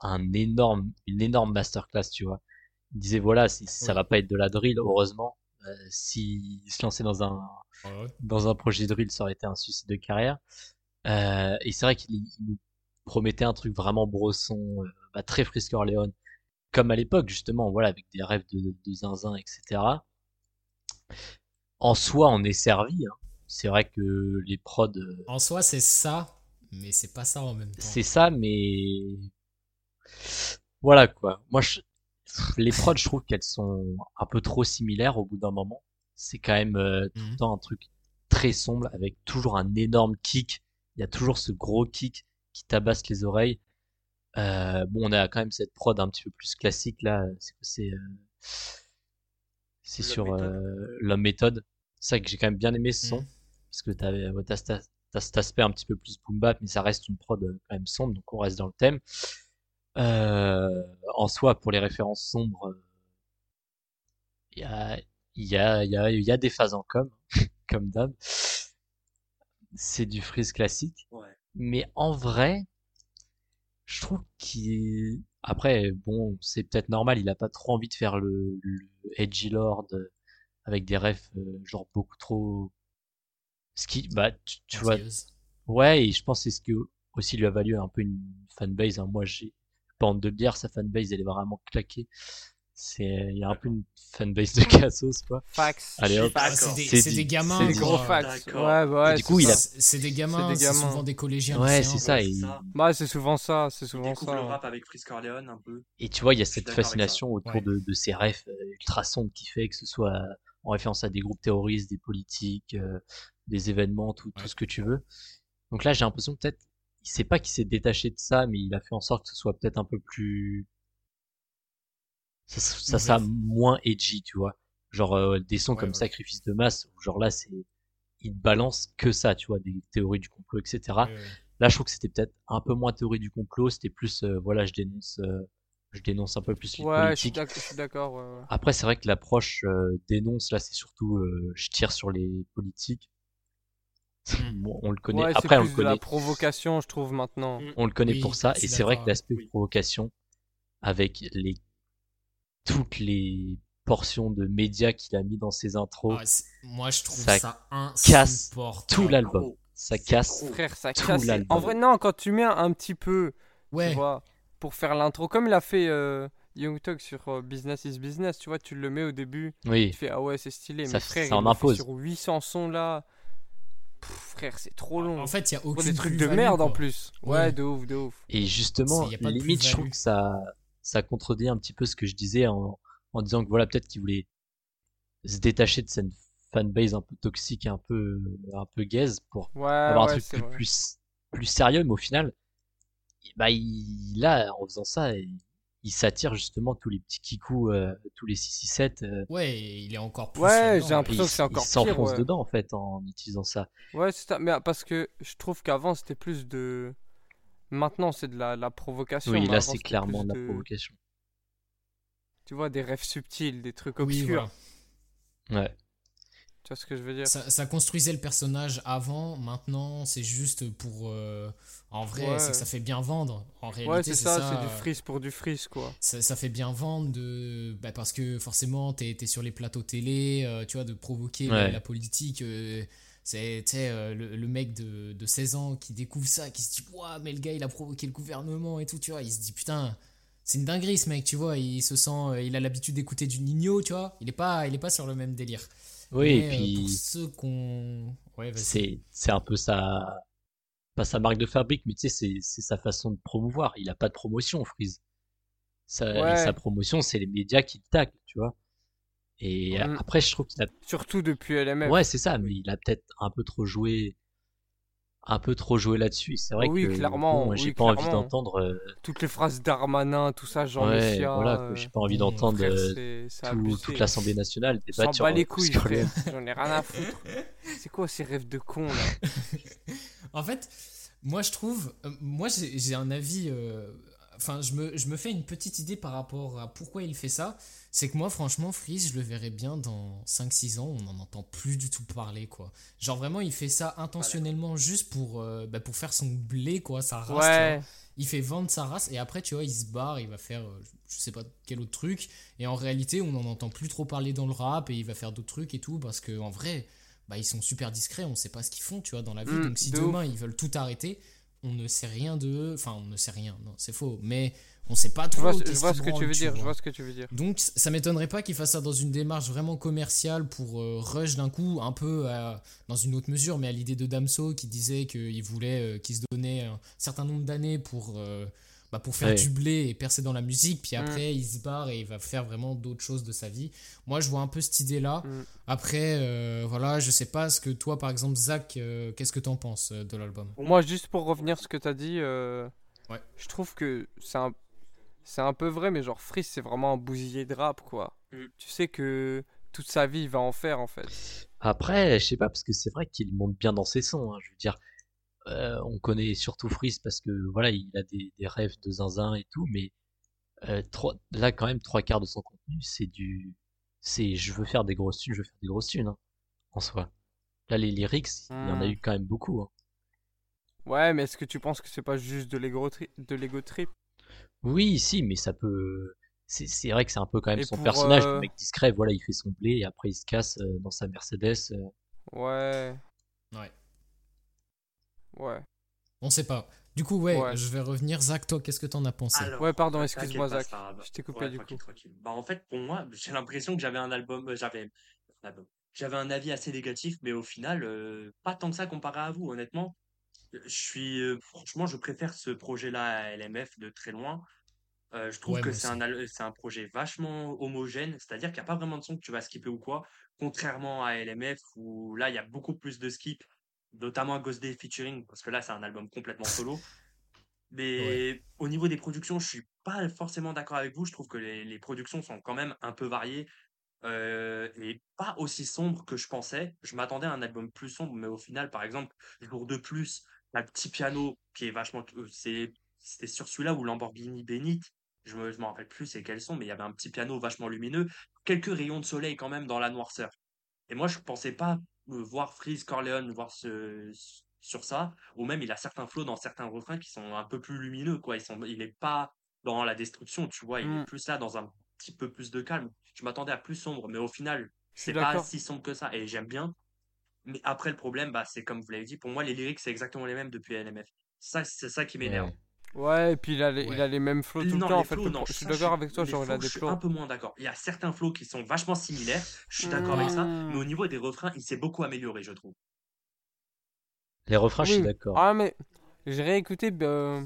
un énorme, une énorme masterclass, tu vois. Il disait voilà, c'est- ça va pas être de la drill, heureusement. Euh, S'il se lançait dans un, Ouais. dans un projet drill, ça aurait été un suicide de carrière. Euh, et c'est vrai qu'il il nous promettait un truc vraiment brosson, euh, bah, très Frisk Orleans, comme à l'époque, justement, voilà, avec des rêves de, de zinzin, etc. En soi, on est servi. hein. C'est vrai que les prods, euh, En soi, c'est ça, mais c'est pas ça en même temps. c'est ça, mais voilà quoi. Moi, je... les prods, je trouve qu'elles sont un peu trop similaires au bout d'un moment. C'est quand même euh, tout Mhm. le temps un truc très sombre avec toujours un énorme kick. Il y a toujours ce gros kick qui tabasse les oreilles. Euh, bon, on a quand même cette prod un petit peu plus classique là. C'est C'est euh, sur méthode. euh, l'homme méthode. C'est vrai que j'ai quand même bien aimé ce son Mhm. Parce que t'as ouais, t'as cet aspect un petit peu plus boom bap, mais ça reste une prod euh, quand même sombre, donc on reste dans le thème. Euh, en soi, pour les références sombres, euh, il y a, il y a, il y a, il y a des phases en com, (laughs) comme d'hab. C'est du freeze classique, Ouais. mais en vrai, je trouve qu'il, après, bon, c'est peut-être normal, il a pas trop envie de faire le, le edgy lord euh, avec des refs euh, genre beaucoup trop, ce qui, bah, tu, tu vois. Ouais, et je pense que c'est ce que aussi lui a valu un peu une fanbase. Hein. Moi, j'ai pas honte de le dire, sa fanbase, elle est vraiment claquée. C'est, il y a un peu une fanbase de Cassos, quoi. Fax. Allez, hop. D'accord. c'est des, C'est des gamins. C'est Des gros fax. Ouais, ouais. Et du coup, c'est il a- ça. C'est des gamins, C'est des c'est gamins. souvent des collégiens. Ouais, lycéens. c'est ça. Ouais, Et, c'est ça. Bah, c'est souvent ça, c'est souvent découvre le ça. rap avec Frisk Orleans un peu. et tu vois, il y a cette fascination autour Ouais. de, de ces refs euh, ultra sombres qui fait que ce soit en référence à des groupes terroristes, des politiques, euh, des événements, tout, tout ce que tu veux. Donc là, j'ai l'impression peut-être, il sait pas qu'il s'est détaché de ça, mais il a fait en sorte que ce soit peut-être un peu plus, ça, ça, ça moins edgy, tu vois. Genre euh, des sons Ouais, comme ouais. Sacrifice de masse, genre là, c'est, il balance que ça, tu vois, des théories du complot, etc. Ouais. Là, je trouve que c'était peut-être un peu moins théorie du complot, c'était plus, euh, voilà, je dénonce, euh, je dénonce un peu plus les Ouais, politiques. je suis d'accord. ouais, ouais. Après, c'est vrai que l'approche euh, dénonce, là, c'est surtout euh, je tire sur les politiques. Mm. Bon, on le connaît. Ouais, Après, on le de la connaît, provocation, je trouve, maintenant. Mm. on le connaît Oui, pour ça. Et c'est vrai que l'aspect oui. provocation, avec les toutes les portions de médias qu'il a mis dans ses intros, Ah, moi, je trouve Ça ça, casse tout l'album, Oh. ça casse. Oh. Frère, ça Tout casse. l'album. En vrai, non, quand tu mets un petit peu, Ouais. tu vois, pour faire l'intro, comme il a fait euh, Young Thug sur euh, Business is Business, tu vois, tu le mets au début, Oui, tu fais ah ouais, c'est stylé, Ça mais frère, ça il en impose. sur 800 sons là. Pff, frère, c'est trop long. En fait, il y a aucune des trucs de merde en plus. Ouais, Ouais. de ouf, de ouf. Et justement, C'est- y a pas de limite, je trouve que ça, ça contredit un petit peu ce que je disais en, en disant que voilà, peut-être qu'il voulait se détacher de cette fanbase un peu toxique et un peu, un peu gaze pour Ouais, avoir ouais, un truc plus, plus, plus sérieux, mais au final, bah, il, là, en faisant ça, il, il s'attire justement tous les petits kikous, euh, tous les 667, euh, Ouais, il est encore plus. Ouais, j'ai et l'impression il, que c'est il encore pire, s'enfonce ouais. dedans, en fait, en utilisant ça. Ouais, c'est ça. Mais parce que je trouve qu'avant, c'était plus de. Maintenant, c'est de la, la provocation. Oui, là, c'est clairement de la provocation. Tu vois, des rêves subtils, des trucs obscurs. Ouais. Vois ce que je veux dire Ça, ça construisait le personnage avant, maintenant c'est juste pour... euh, En vrai, Ouais. c'est que ça fait bien vendre. En réalité, Ouais, c'est ça, c'est euh, du frise pour du frise, quoi. ça, ça fait bien vendre de bah, parce que forcément t'es es sur les plateaux télé euh, tu vois de provoquer la, Ouais. la politique euh, c'est euh, le, le mec de, de 16 ans qui découvre ça qui se dit Ouah, mais le gars il a provoqué le gouvernement et tout tu vois il se dit putain c'est une dinguerie ce mec tu vois il se sent euh, il a l'habitude d'écouter du Nino tu vois il est pas il est pas sur le même délire Oui, Mais, et euh, puis. pour ceux qu'on ouais vas-y c'est c'est un peu sa pas sa marque de fabrique mais tu sais c'est c'est sa façon de promouvoir il a pas de promotion Freeze sa, Ouais. sa promotion c'est les médias qui le taclent tu vois et Mm. après je trouve qu'il a Surtout depuis LMF. ouais c'est ça mais il a peut-être un peu trop joué un peu trop joué là-dessus c'est vrai Oui, que clairement, bon, j'ai oui, pas envie d'entendre euh, Toutes les phrases d'Armanin, tout ça, Jean ouais Messia. voilà euh, j'ai pas envie bon, d'entendre euh, tout- toute l'Assemblée nationale débattre sur les euh, couilles. J'en ai rien à foutre. C'est quoi ces rêves de con, là (laughs) En fait, moi je trouve, euh, moi j'ai un avis. euh, enfin, je me, je me fais une petite idée par rapport à pourquoi il fait ça. C'est que moi, franchement, Freeze, je le verrais bien dans 5-6 ans, on n'en entend plus du tout parler, quoi. Genre, vraiment, il fait ça intentionnellement juste pour, euh, bah, pour faire son blé, quoi, sa race. tu vois. Ouais. Il fait vendre sa race et après, tu vois, il se barre, il va faire, euh, je sais pas quel autre truc. Et en réalité, on n'en entend plus trop parler dans le rap et il va faire d'autres trucs et tout parce que en vrai, bah, ils sont super discrets, on sait pas ce qu'ils font, tu vois, dans la vie. Mm, Donc si de demain ils veulent tout arrêter, on ne sait rien de eux. Enfin, on ne sait rien, non, c'est faux. Mais on sait pas Je trop. vois, je vois ce que tu veux dire. Je vois. vois ce que tu veux dire. Donc ça m'étonnerait pas qu'il fasse ça dans une démarche vraiment commerciale pour euh, rush d'un coup, un peu à- dans une autre mesure, mais à l'idée de Damso qui disait qu'il voulait euh, qu'il se donnait un certain nombre d'années pour, euh, bah, pour faire Ouais. du blé et percer dans la musique, puis Mm. après il se barre et il va faire vraiment d'autres choses de sa vie. Moi je vois un peu cette idée-là. Mm. Après, euh, voilà, je sais pas ce que toi par exemple, Zach, euh, qu'est-ce que t'en penses euh, de l'album? Moi, juste pour revenir à ce que t'as dit, euh, Ouais. je trouve que c'est un, c'est un peu vrai, mais genre Freeze, c'est vraiment un bousillé de rap, quoi. Mm. Tu sais que toute sa vie, il va en faire, en fait. Après, je sais pas, parce que c'est vrai qu'il monte bien dans ses sons. hein, je veux dire, euh, on connaît surtout Freeze parce que voilà, il a des, des rêves de zinzin et tout, mais euh, trois- là, quand même, trois quarts de son contenu, c'est du. C'est je veux faire des grosses thunes, je veux faire des grosses thunes, hein, en soi. Là, les lyrics, il y en a Hmm. eu quand même beaucoup. hein. Ouais, mais est-ce que tu penses que c'est pas juste de l'ego tri- de l'ego trip? Oui, si, mais ça peut. C'est c'est vrai que c'est un peu quand même Et son pour, personnage, euh, le mec discret, voilà, il fait son blé et après il se casse euh, dans sa Mercedes. euh. Ouais, Ouais. ouais. On sait pas. Du coup, ouais, Ouais. je vais revenir. Zach, toi, qu'est-ce que t'en as pensé? Alors, Ouais, pardon, excuse-moi, Zach. pas. Je t'ai coupé Ouais, du tranquille, coup. tranquille. Bah, en fait, pour moi, j'ai l'impression que j'avais un album, euh, j'avais un album. J'avais un avis assez négatif, mais au final, euh, pas tant que ça comparé à vous, honnêtement. Je suis, euh, franchement, je préfère ce projet-là à LMF de très loin. Euh, je trouve Ouais, que c'est un, c'est un projet vachement homogène, c'est-à-dire qu'il n'y a pas vraiment de son que tu vas skipper ou quoi, contrairement à LMF où là, il y a beaucoup plus de skips, notamment à Ghost Day featuring, parce que là, c'est un album complètement solo. Mais au niveau des productions, je suis pas forcément d'accord avec vous. Je trouve que les, les productions sont quand même un peu variées euh, et pas aussi sombres que je pensais. Je m'attendais à un album plus sombre, mais au final, par exemple, Jour de plus, un petit piano qui est vachement. euh, c'est, c'était sur celui-là où Lamborghini Bénite, je me, je me rappelle plus c'est quels sont, mais il y avait un petit piano vachement lumineux, quelques rayons de soleil quand même dans la noirceur. Et moi, je pensais pas euh, voir Freeze Corleone voir ce, sur ça, ou même il a certains flots dans certains refrains qui sont un peu plus lumineux, quoi. Ils sont, il est pas dans la destruction, tu vois, il est Mm. plus là dans un petit peu plus de calme. Je m'attendais à plus sombre, mais au final, c'est pas si sombre que ça, et j'aime bien. Mais après, le problème, bah, c'est comme vous l'avez dit, pour moi, les lyrics, c'est exactement les mêmes depuis LMF. Ça, c'est ça qui m'énerve. Ouais. Ouais, et puis il a les, il a les mêmes flows tout le Non, temps, en fait. flows, Le non, je suis d'accord avec toi, les genre il a flows, des je suis flows. un peu moins d'accord. Il y a certains flows qui sont vachement similaires, je suis d'accord avec ça, mais au niveau des refrains, il s'est beaucoup amélioré, je trouve. Les refrains, je suis d'accord. Ah, mais j'ai réécouté bah,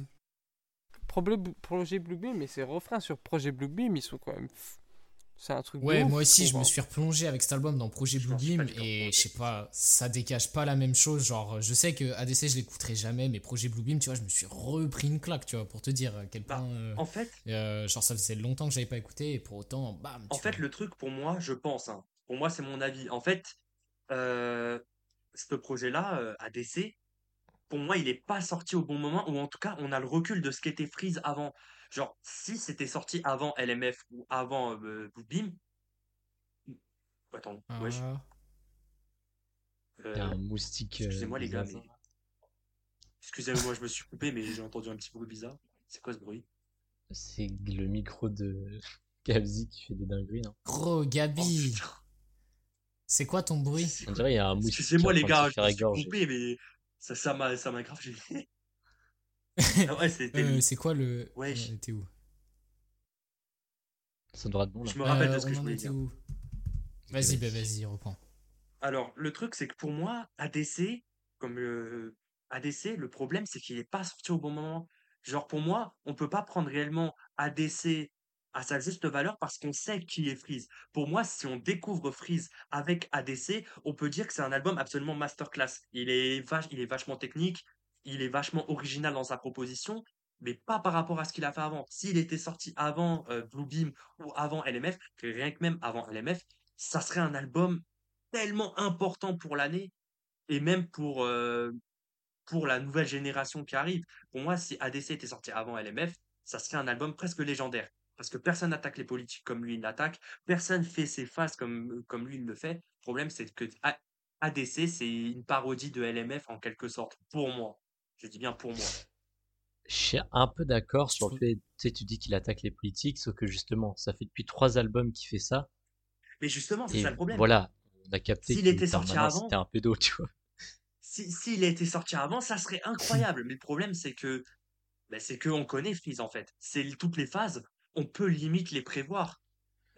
Projet Bluebeam, mais ces refrains sur Projet Bluebeam, ils sont quand même. C'est un truc Ouais, ouf, moi aussi, je me suis replongé avec cet album dans Projet du tout et je sais pas, ça dégage pas la même chose. Genre, je sais que ADC, je l'écouterai jamais, mais Projet Bluebeam, tu vois, je me suis repris une claque, tu vois, pour te dire à quel Bah, point. euh, En fait, euh, genre, ça faisait longtemps que j'avais pas écouté et pour autant, bam. En fait, vois. le truc pour moi, je pense, hein, pour moi, c'est mon avis. En fait, euh, ce projet-là, euh, ADC, pour moi, il n'est pas sorti au bon moment, ou en tout cas, on a le recul de ce qu'était Freeze avant. Genre, si c'était sorti avant LMF ou avant euh. Attends, wesh, Ah. A euh, un moustique. euh, excusez-moi les gars, mais. Excusez-moi, je me suis coupé, mais j'ai entendu un petit bruit bizarre. C'est quoi ce bruit? C'est le micro de (laughs) Gabzi qui fait des dingueries, non? Gros, Oh, Gabi, c'est quoi ton bruit? C'est On dirait il y a un moustique. Excusez-moi les gars, je me suis coupé, mais ça ça m'a ça m'a grave gêné. Ah ouais, c'était Euh, C'est quoi le. Wesh. Euh, T'es où Ça devrait être bon là. Je me rappelle Euh, de ce que on je voulais était dire. Vas-y, bah vas-y, reprends. Alors, le truc, c'est que pour moi, ADC, comme le ADC, le problème, c'est qu'il n'est pas sorti au bon moment. Genre, pour moi, on peut pas prendre réellement ADC à sa juste valeur parce qu'on sait qui est Freeze. Pour moi, si on découvre Freeze avec ADC, on peut dire que c'est un album absolument masterclass. Il est, vach- il est vachement technique, il est vachement original dans sa proposition, mais pas par rapport à ce qu'il a fait avant. S'il était sorti avant euh, Bluebeam ou avant LMF, rien que même avant LMF, ça serait un album tellement important pour l'année et même pour, euh, la nouvelle génération qui arrive. Pour moi, si ADC était sorti avant LMF, ça serait un album presque légendaire. Parce que personne n'attaque les politiques comme lui il l'attaque, personne fait ses phases comme, comme lui il le fait. Le problème, c'est que ADC, c'est une parodie de LMF en quelque sorte, pour moi. Je dis bien pour moi. Je suis un peu d'accord sur le fait, tu sais, tu dis qu'il attaque les politiques, sauf que justement, ça fait depuis trois albums qu'il fait ça. Mais justement, c'est ça le problème. voilà, on a capté S'il qu'il était sorti avant- c'était un pédo, tu vois. Si, s'il été sorti avant, ça serait incroyable. Mais le problème, c'est que, ben, c'est que on connaît Freeze en fait. C'est toutes les phases, on peut limite les prévoir.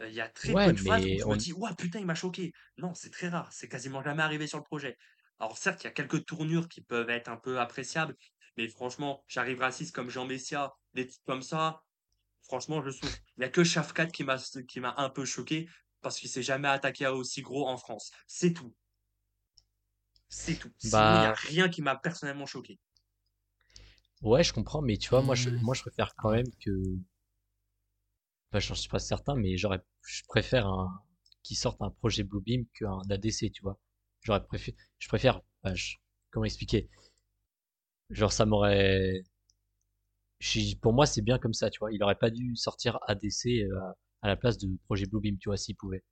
Euh, Il y a très Ouais, peu de phases où je on- me dis, ouah, putain, il m'a choqué. Non, c'est très rare. C'est quasiment jamais arrivé sur le projet. Alors certes, il y a quelques tournures qui peuvent être un peu appréciables, mais franchement, j'arrive raciste comme Jean Messia, des titres comme ça. Franchement, je souffre. Il y a que Shafkat qui m'a qui m'a un peu choqué parce qu'il s'est jamais attaqué à aussi gros en France. C'est tout. C'est tout. Sinon, il n'y a Bah- rien qui m'a personnellement choqué. Ouais, je comprends, mais tu vois, moi, je, Hmm. moi, je préfère quand même que, enfin, j'en suis pas certain, mais j'aurais, je préfère un, qui sorte un projet Bluebeam qu'un ADC, tu vois. J'aurais préféré, je préfère, je- comment expliquer? Genre, ça m'aurait, je- pour moi, c'est bien comme ça, tu vois. Il aurait pas dû sortir ADC euh, à, la place de projet Bluebeam, tu vois, s'il pouvait.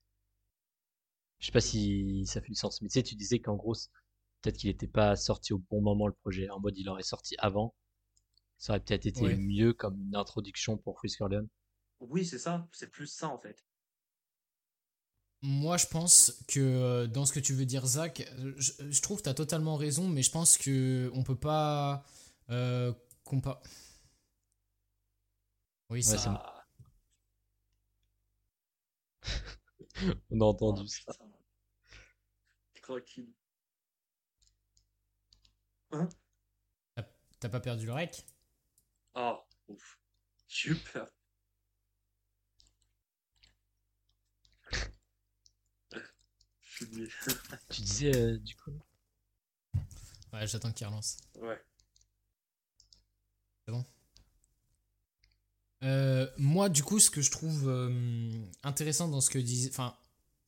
Je sais pas si ça fait du sens, mais tu sais, tu disais qu'en gros, peut-être qu'il était pas sorti au bon moment le projet. En mode, il aurait sorti avant. Ça aurait peut-être été Ouais. mieux comme une introduction pour Freeze Corleone. Oui, c'est ça. C'est plus ça, en fait. Moi, je pense que euh, dans ce que tu veux dire, Zach, je, je trouve que tu as totalement raison, mais je pense que on peut pas euh, compa- Oui, ça. Ah, (laughs) On a oh, entendu ça. putain. Tranquille. T'as pas perdu le rec? Oh, ouf. J'ai. (laughs) Tu disais, euh, du coup. Ouais, j'attends qu'il relance. Ouais. Euh, moi, du coup, ce que je trouve euh, intéressant dans ce que dit. Enfin,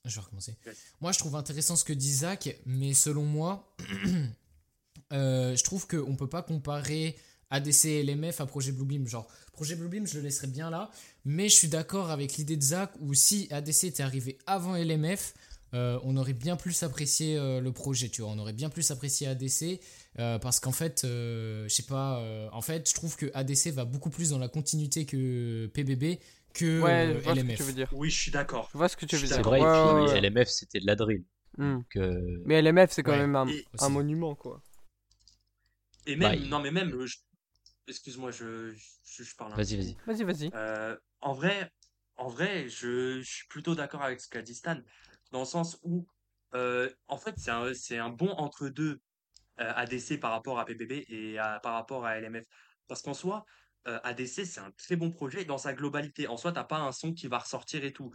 je vais recommencer. Ouais. Moi, je trouve intéressant ce que dit Zach, mais selon moi, (clears throat) euh, je trouve qu'on peut pas comparer ADC et LMF à Projet Bluebeam. Genre, Projet Bluebeam, je le laisserais bien là, mais je suis d'accord avec l'idée de Zach où si ADC était arrivé avant LMF, euh, on aurait bien plus apprécié euh, le projet, tu vois. On aurait bien plus apprécié ADC euh, parce qu'en fait, euh, je sais pas, euh, en fait, je trouve que ADC va beaucoup plus dans la continuité que PBB que Ouais, euh, je vois ce que LMF. tu veux dire. Oui, je suis d'accord. Je vois ce que tu veux suis C'est dire. vrai, Ouais, et puis ouais, ouais. LMF, c'était de la drill. Hmm. Donc, euh, Mais LMF, c'est quand Ouais. même un, Et- un aussi. monument, quoi. Et même, non, mais même, je- excuse-moi, je, je, je parle un vas-y, peu. vas-y. Vas-y, vas-y. Euh, en vrai, en vrai, je, je suis plutôt d'accord avec ce qu'a dit Stan, dans le sens où, euh, en fait, c'est un, c'est un bon entre-deux euh, ADC par rapport à PBB et à- par rapport à LMF. Parce qu'en soi, euh, ADC, c'est un très bon projet dans sa globalité. En soi, t'as pas un son qui va ressortir et tout.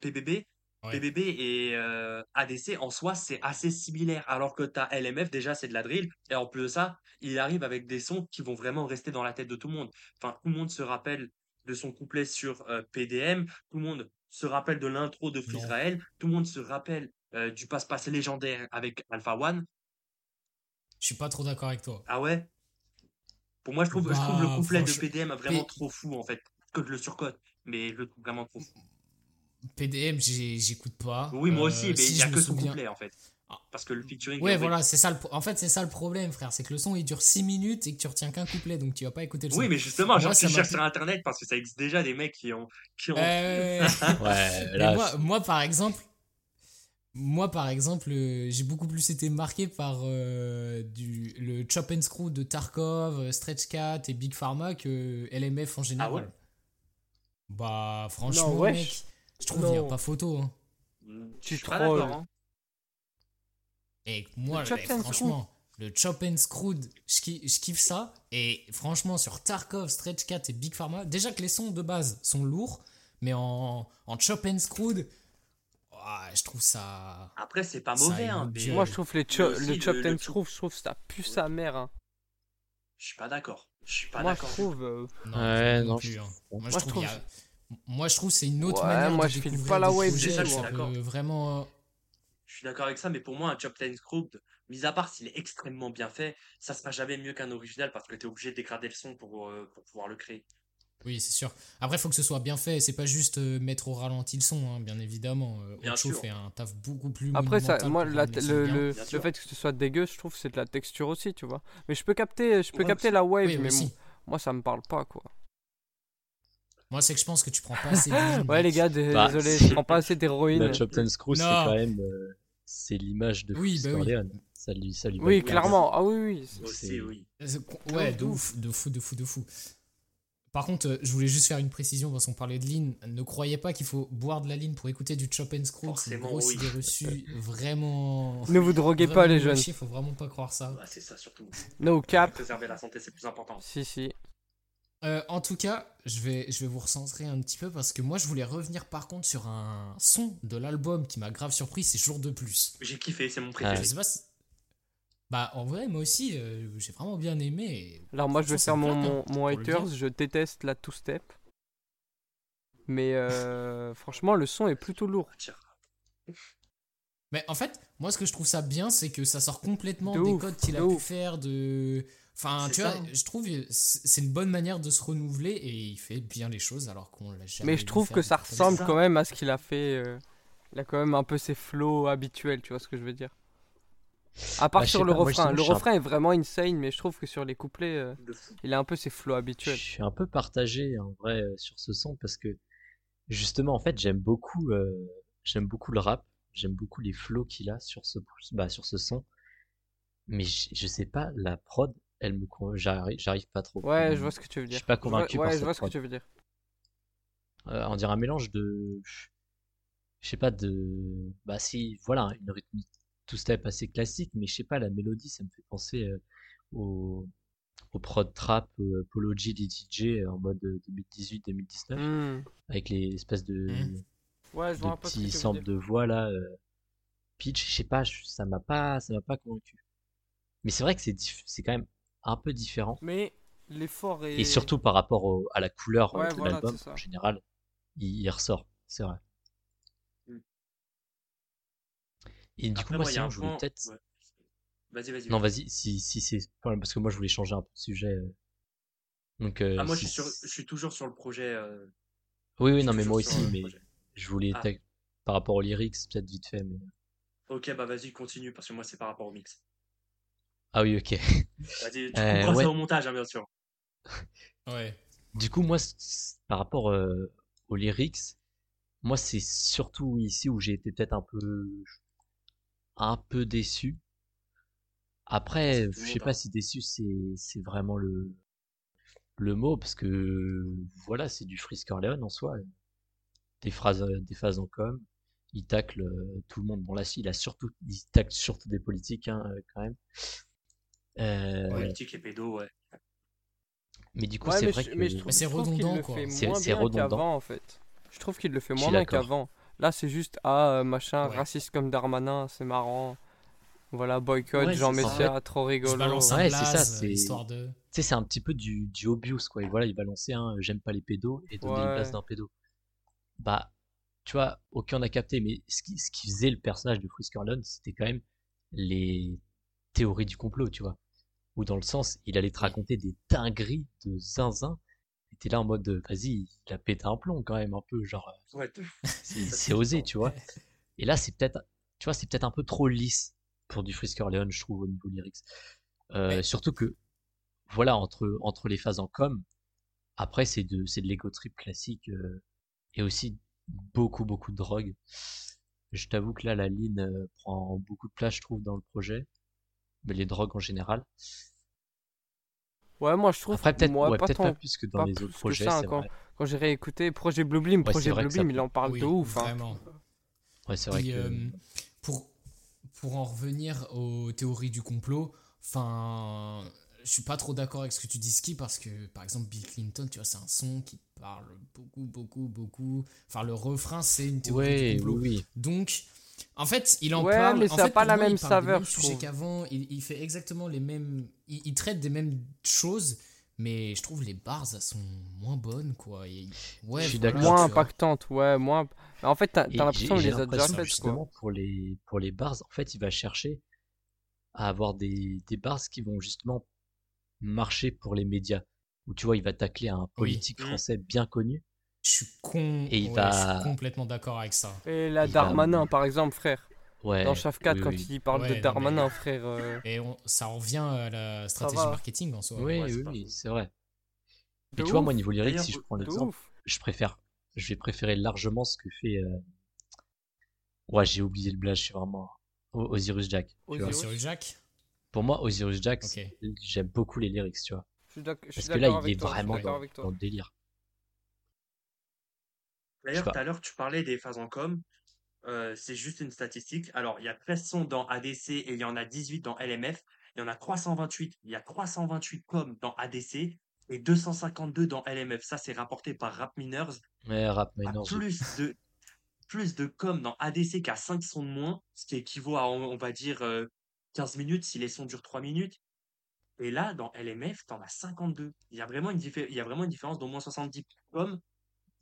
PBB, Ouais. PBB et euh, ADC, en soi, c'est assez similaire. Alors que t'as LMF, déjà, c'est de la drill. Et en plus de ça, il arrive avec des sons qui vont vraiment rester dans la tête de tout le monde. Enfin, tout le monde se rappelle de son couplet sur euh, PDM. Tout le monde se rappelle de l'intro de Free. Israel. Tout le monde se rappelle euh, du passe-passe légendaire avec Alpha One. Je suis pas trop d'accord avec toi. Ah ouais? Pour moi, je trouve, je trouve le Bah, couplet de PDM vraiment P- trop fou, en fait. Que je le surcote, mais je le trouve vraiment trop fou. PDM, j'écoute pas. Oui, moi Euh, aussi, mais si il y a je me que son souviens- couplet, en fait. Parce que le featuring. Ouais, voilà, c'est ça. Le... En fait, c'est ça le problème, frère. C'est que le son il dure 6 minutes et que tu retiens qu'un couplet, donc tu vas pas écouter le son. Oui, mais justement, Moi, genre, ça tu cherches sur Internet parce que ça existe déjà des mecs qui ont. Qui ont... Euh, Ouais, (laughs) là, moi, moi, par exemple, moi, par exemple, euh, j'ai beaucoup plus été marqué par euh, du, le chop and screw de Tarkov, euh, Stretch Cat et Big Pharma que LMF en général. Ah ouais? Bah, franchement, Non, mec, je trouve qu'il n'y a pas photo. Hein. Hmm, Tu je suis pas d'accord, hein. Et moi, Le chop eh, franchement, le chop and screwed, je kiffe, ça. Et franchement, sur Tarkov, Stretch Cat et Big Pharma, déjà que les sons de base sont lourds, mais en, en chop and screwed, je trouve ça. Après, c'est pas mauvais, hein, mais. Moi, je trouve les cho- le le- chop and chop- screw, je trouve ça pue sa mère. hein. je suis pas d'accord. Je suis pas Moi, je d'accord. trouve. euh, Non, Ouais, non, plus. hein. Moi, Moi, je trouve, a- moi, je trouve c'est une autre Ouais, manière moi, de je découvrir pas la des wave je suis d'accord. Vraiment. Je suis d'accord avec ça, mais pour moi, un Chop Ten Screwed, mis à part s'il est extrêmement bien fait, ça sera jamais mieux qu'un original parce que tu es obligé de dégrader le son pour, euh, pour pouvoir le créer. Oui, c'est sûr. Après, il faut que ce soit bien fait. C'est pas juste euh, mettre au ralenti le son, hein, bien évidemment. Euh, Bien Ocho sûr. fait un taf beaucoup plus. Après, ça, moi, la- le fait que ce soit dégueu, je trouve, c'est de la texture aussi, tu vois. Mais je peux capter, je peux Ouais, capter la wave, Oui, mais moi, ça me parle pas, quoi. Moi, c'est que je pense que tu prends pas assez (laughs) Ouais, les gars, Bah, désolé, je prends pas assez d'héroïne. La Chopped Screw, c'est quand même, euh, c'est l'image de Oui, bah oui. Ça lui, ça lui va Oui, clairement. Ah oui, oui. C'est- Aussi, oui. Ouais, de ouf, de fou, de fou, de fou. Par contre, euh, je voulais juste faire une précision parce qu'on parlait de lean. Ne croyez pas qu'il faut boire de la lean pour écouter du chop and screw. C'est une grosse oui. idée reçue. Vraiment. (laughs) Ne vous droguez pas, les jeunes. Il faut vraiment pas croire ça. Ouais, c'est ça surtout. No cap. Préserver la santé, c'est plus important. Si, si. Euh, en tout cas, je vais, je vais vous recentrer un petit peu parce que moi, je voulais revenir par contre sur un son de l'album qui m'a grave surpris. C'est Jour de plus. J'ai kiffé, c'est mon Ah, Je préféré. sais pas si- Bah, en vrai, moi aussi, euh, j'ai vraiment bien aimé. et Alors moi je vais faire mon, mon, haters, je déteste la two-step. Mais euh, (laughs) franchement le son est plutôt lourd. Tiens. Mais en fait, moi, ce que je trouve ça bien, c'est que ça sort complètement De des ouf, codes qu'il a pu ouf. faire de. Enfin, tu ça. vois, je trouve que c'est une bonne manière de se renouveler et il fait bien les choses alors qu'on l'a jamais. Mais je trouve que ça ressemble ça. quand même à ce qu'il a fait. euh, Il a quand même un peu ses flows habituels, tu vois ce que je veux dire. À part Bah, je sur le pas, refrain. je Le je refrain est vraiment insane, mais je trouve que sur les couplets, euh, il a un peu ses flows Je habituels. suis un peu partagé en vrai euh, sur ce son parce que justement en fait j'aime beaucoup euh, j'aime beaucoup le rap, j'aime beaucoup les flows qu'il a sur ce bah, sur ce son. Mais je, je sais pas la prod, elle me con- j'arrive j'arrive pas trop. Ouais, je vois ce que tu veux Je dire. suis pas Je vois- convaincu par Ouais, je vois ce que tu veux dire. Euh, on dirait un mélange de je sais pas de bah si voilà une rythmique two step assez classique mais je sais pas la mélodie ça me fait penser euh, au au prod trap euh, Polo G DTJ en mode 2018-2019 Hmm. avec les espèces de, Mhm. Ouais, je vois de un peu ce que petits samples de voix là euh, pitch je sais pas je- ça m'a pas ça m'a pas convaincu mais c'est vrai que c'est diff- c'est quand même un peu différent Mais l'effort est. et surtout par rapport au- à la couleur Ouais, de voilà, l'album en général il, il ressort c'est vrai Mm. et du coup Après, moi sinon je voulais peut-être ouais. Vas-y, vas-y. non vas-y. si si c'est parce que moi je voulais changer un peu de sujet euh. donc euh, Ah, moi, je suis, sur- je suis toujours sur le projet. euh, oui oui non mais moi aussi mais projet. je voulais Ah. peut-être par rapport aux lyrics peut-être vite fait mais Ok, bah vas-y, continue, parce que moi, c'est par rapport au mix. Ah oui ok Vas-y, tu Euh, comprends ouais. ça au montage, hein, bien sûr. Ouais. Du coup, moi, par rapport euh, aux lyrics, moi, c'est surtout ici où j'ai été peut-être un peu, un peu déçu. Après, je sais pas si déçu, c'est, c'est vraiment le, le mot, parce que, voilà, c'est du Frisk Corleone en soi. Des phrases, euh, des phases en com. Il tacle euh, tout le monde. Bon, là, il a surtout, il tacle surtout des politiques, hein, quand même. Euh, Politique et pédo, ouais. mais du coup, Ouais, c'est vrai je, que mais je trouve, Mais c'est redondant, quoi. fait C'est- redondant. en fait. Je trouve qu'il le fait moins bien qu'avant. Là, c'est juste ah euh, machin Ouais. raciste comme Darmanin, c'est marrant. Voilà boycott Ouais, Jean. Messia, trop rigolo. c'est ça, c'est- histoire de. tu sais, c'est un petit peu du, du obvious, quoi. Et voilà, il va lancer un j'aime pas les pédos et donner une place d'un pédo. Bah, tu vois, aucun n'a capté, mais ce qui, ce qui faisait le personnage de Frisk Corleone, c'était quand même les théories du complot, tu vois. Ou dans le sens, il allait te raconter des dingueries de zinzin. Et t'es là en mode, de, vas-y, il a pété un plomb quand même, un peu, genre, Ouais, fou. (laughs) c'est osé, tu vois. Et là, c'est peut-être, tu vois, c'est peut-être un peu trop lisse pour du Frisk Corleone, je trouve, au niveau lyrics. Euh, Ouais. Surtout que, voilà, entre, entre les phases en com, après, c'est de, c'est de l'ego trip classique, euh, et aussi beaucoup, beaucoup de drogue. Je t'avoue que là, la ligne euh, prend beaucoup de place, je trouve, dans le projet. Mais les drogues en général. Ouais, moi je trouve Après, peut-être moi, ouais, pas, peut-être tant- pas plus que dans pas les autres projets, ça, c'est quand- vrai. quand j'ai réécouté Projet Blue Blim, Ouais, c'est Projet Blue ça il en parle Oui, de ouf. hein. Vraiment. Ouais, c'est vrai que. euh, pour, pour en revenir aux théories du complot, enfin, je suis pas trop d'accord avec ce que tu dis, Ski, parce que par exemple, Bill Clinton, tu vois, c'est un son qui parle beaucoup, beaucoup, beaucoup. Enfin, le refrain, c'est une théorie ouais, du complot. oui, oui. Donc, en fait, il en Ouais, parle. mais ça a fait, pas la moi, même saveur, je trouve. qu'avant. Il, il fait exactement les mêmes. Il, il traite des mêmes choses, mais je trouve les bars, elles sont moins bonnes, quoi. Et- ouais, Je suis voilà. Moins tu vois. impactante, ouais, moins. En fait, t'as t'as l'impression qu'il les a déjà faites, justement quoi. pour les pour les bars en fait il va chercher à avoir des des bars qui vont justement marcher pour les médias où tu vois, il va tacler un politique Mm. français bien connu. Je suis con. Et il ouais, va- Je suis complètement d'accord avec ça. Et la Il va- Darmanin, par exemple, frère. Ouais. Dans Chef 4, oui, quand oui. il parle Ouais, de Darmanin, mais- frère. euh, Et on- ça revient à la stratégie marketing en soi. Oui, oui, oui, c'est vrai. de Mais tu vois, moi, niveau lyrique, si je prends l'exemple, je préfère, je vais préférer largement ce que fait. euh, Ouais, j'ai oublié le blague, je suis vraiment. O- Osiris Jack. tu vois. Osiris. Jack? Pour moi, Osiris Jack, j'aime beaucoup les lyrics, tu vois. Je suis d'ac- je suis Parce que là, il est toi, vraiment dans, dans le délire. D'ailleurs, tout à l'heure, tu parlais des phases en com. Euh, c'est juste une statistique. Alors, il y a 13 sons dans ADC et il y en a 18 dans LMF. Il y en a 328. Il y a 328 com dans ADC et 252 dans LMF. Ça, c'est rapporté par Rap Miners. Ouais, Rap j'ai- plus de plus de com dans ADC qu'à 5 sons de moins, ce qui équivaut à, on, on va dire, euh, 15 minutes si les sons durent 3 minutes. Et là, dans LMF, t'en as 52. Il y a vraiment une, il y a vraiment une différence d'au moins 70 com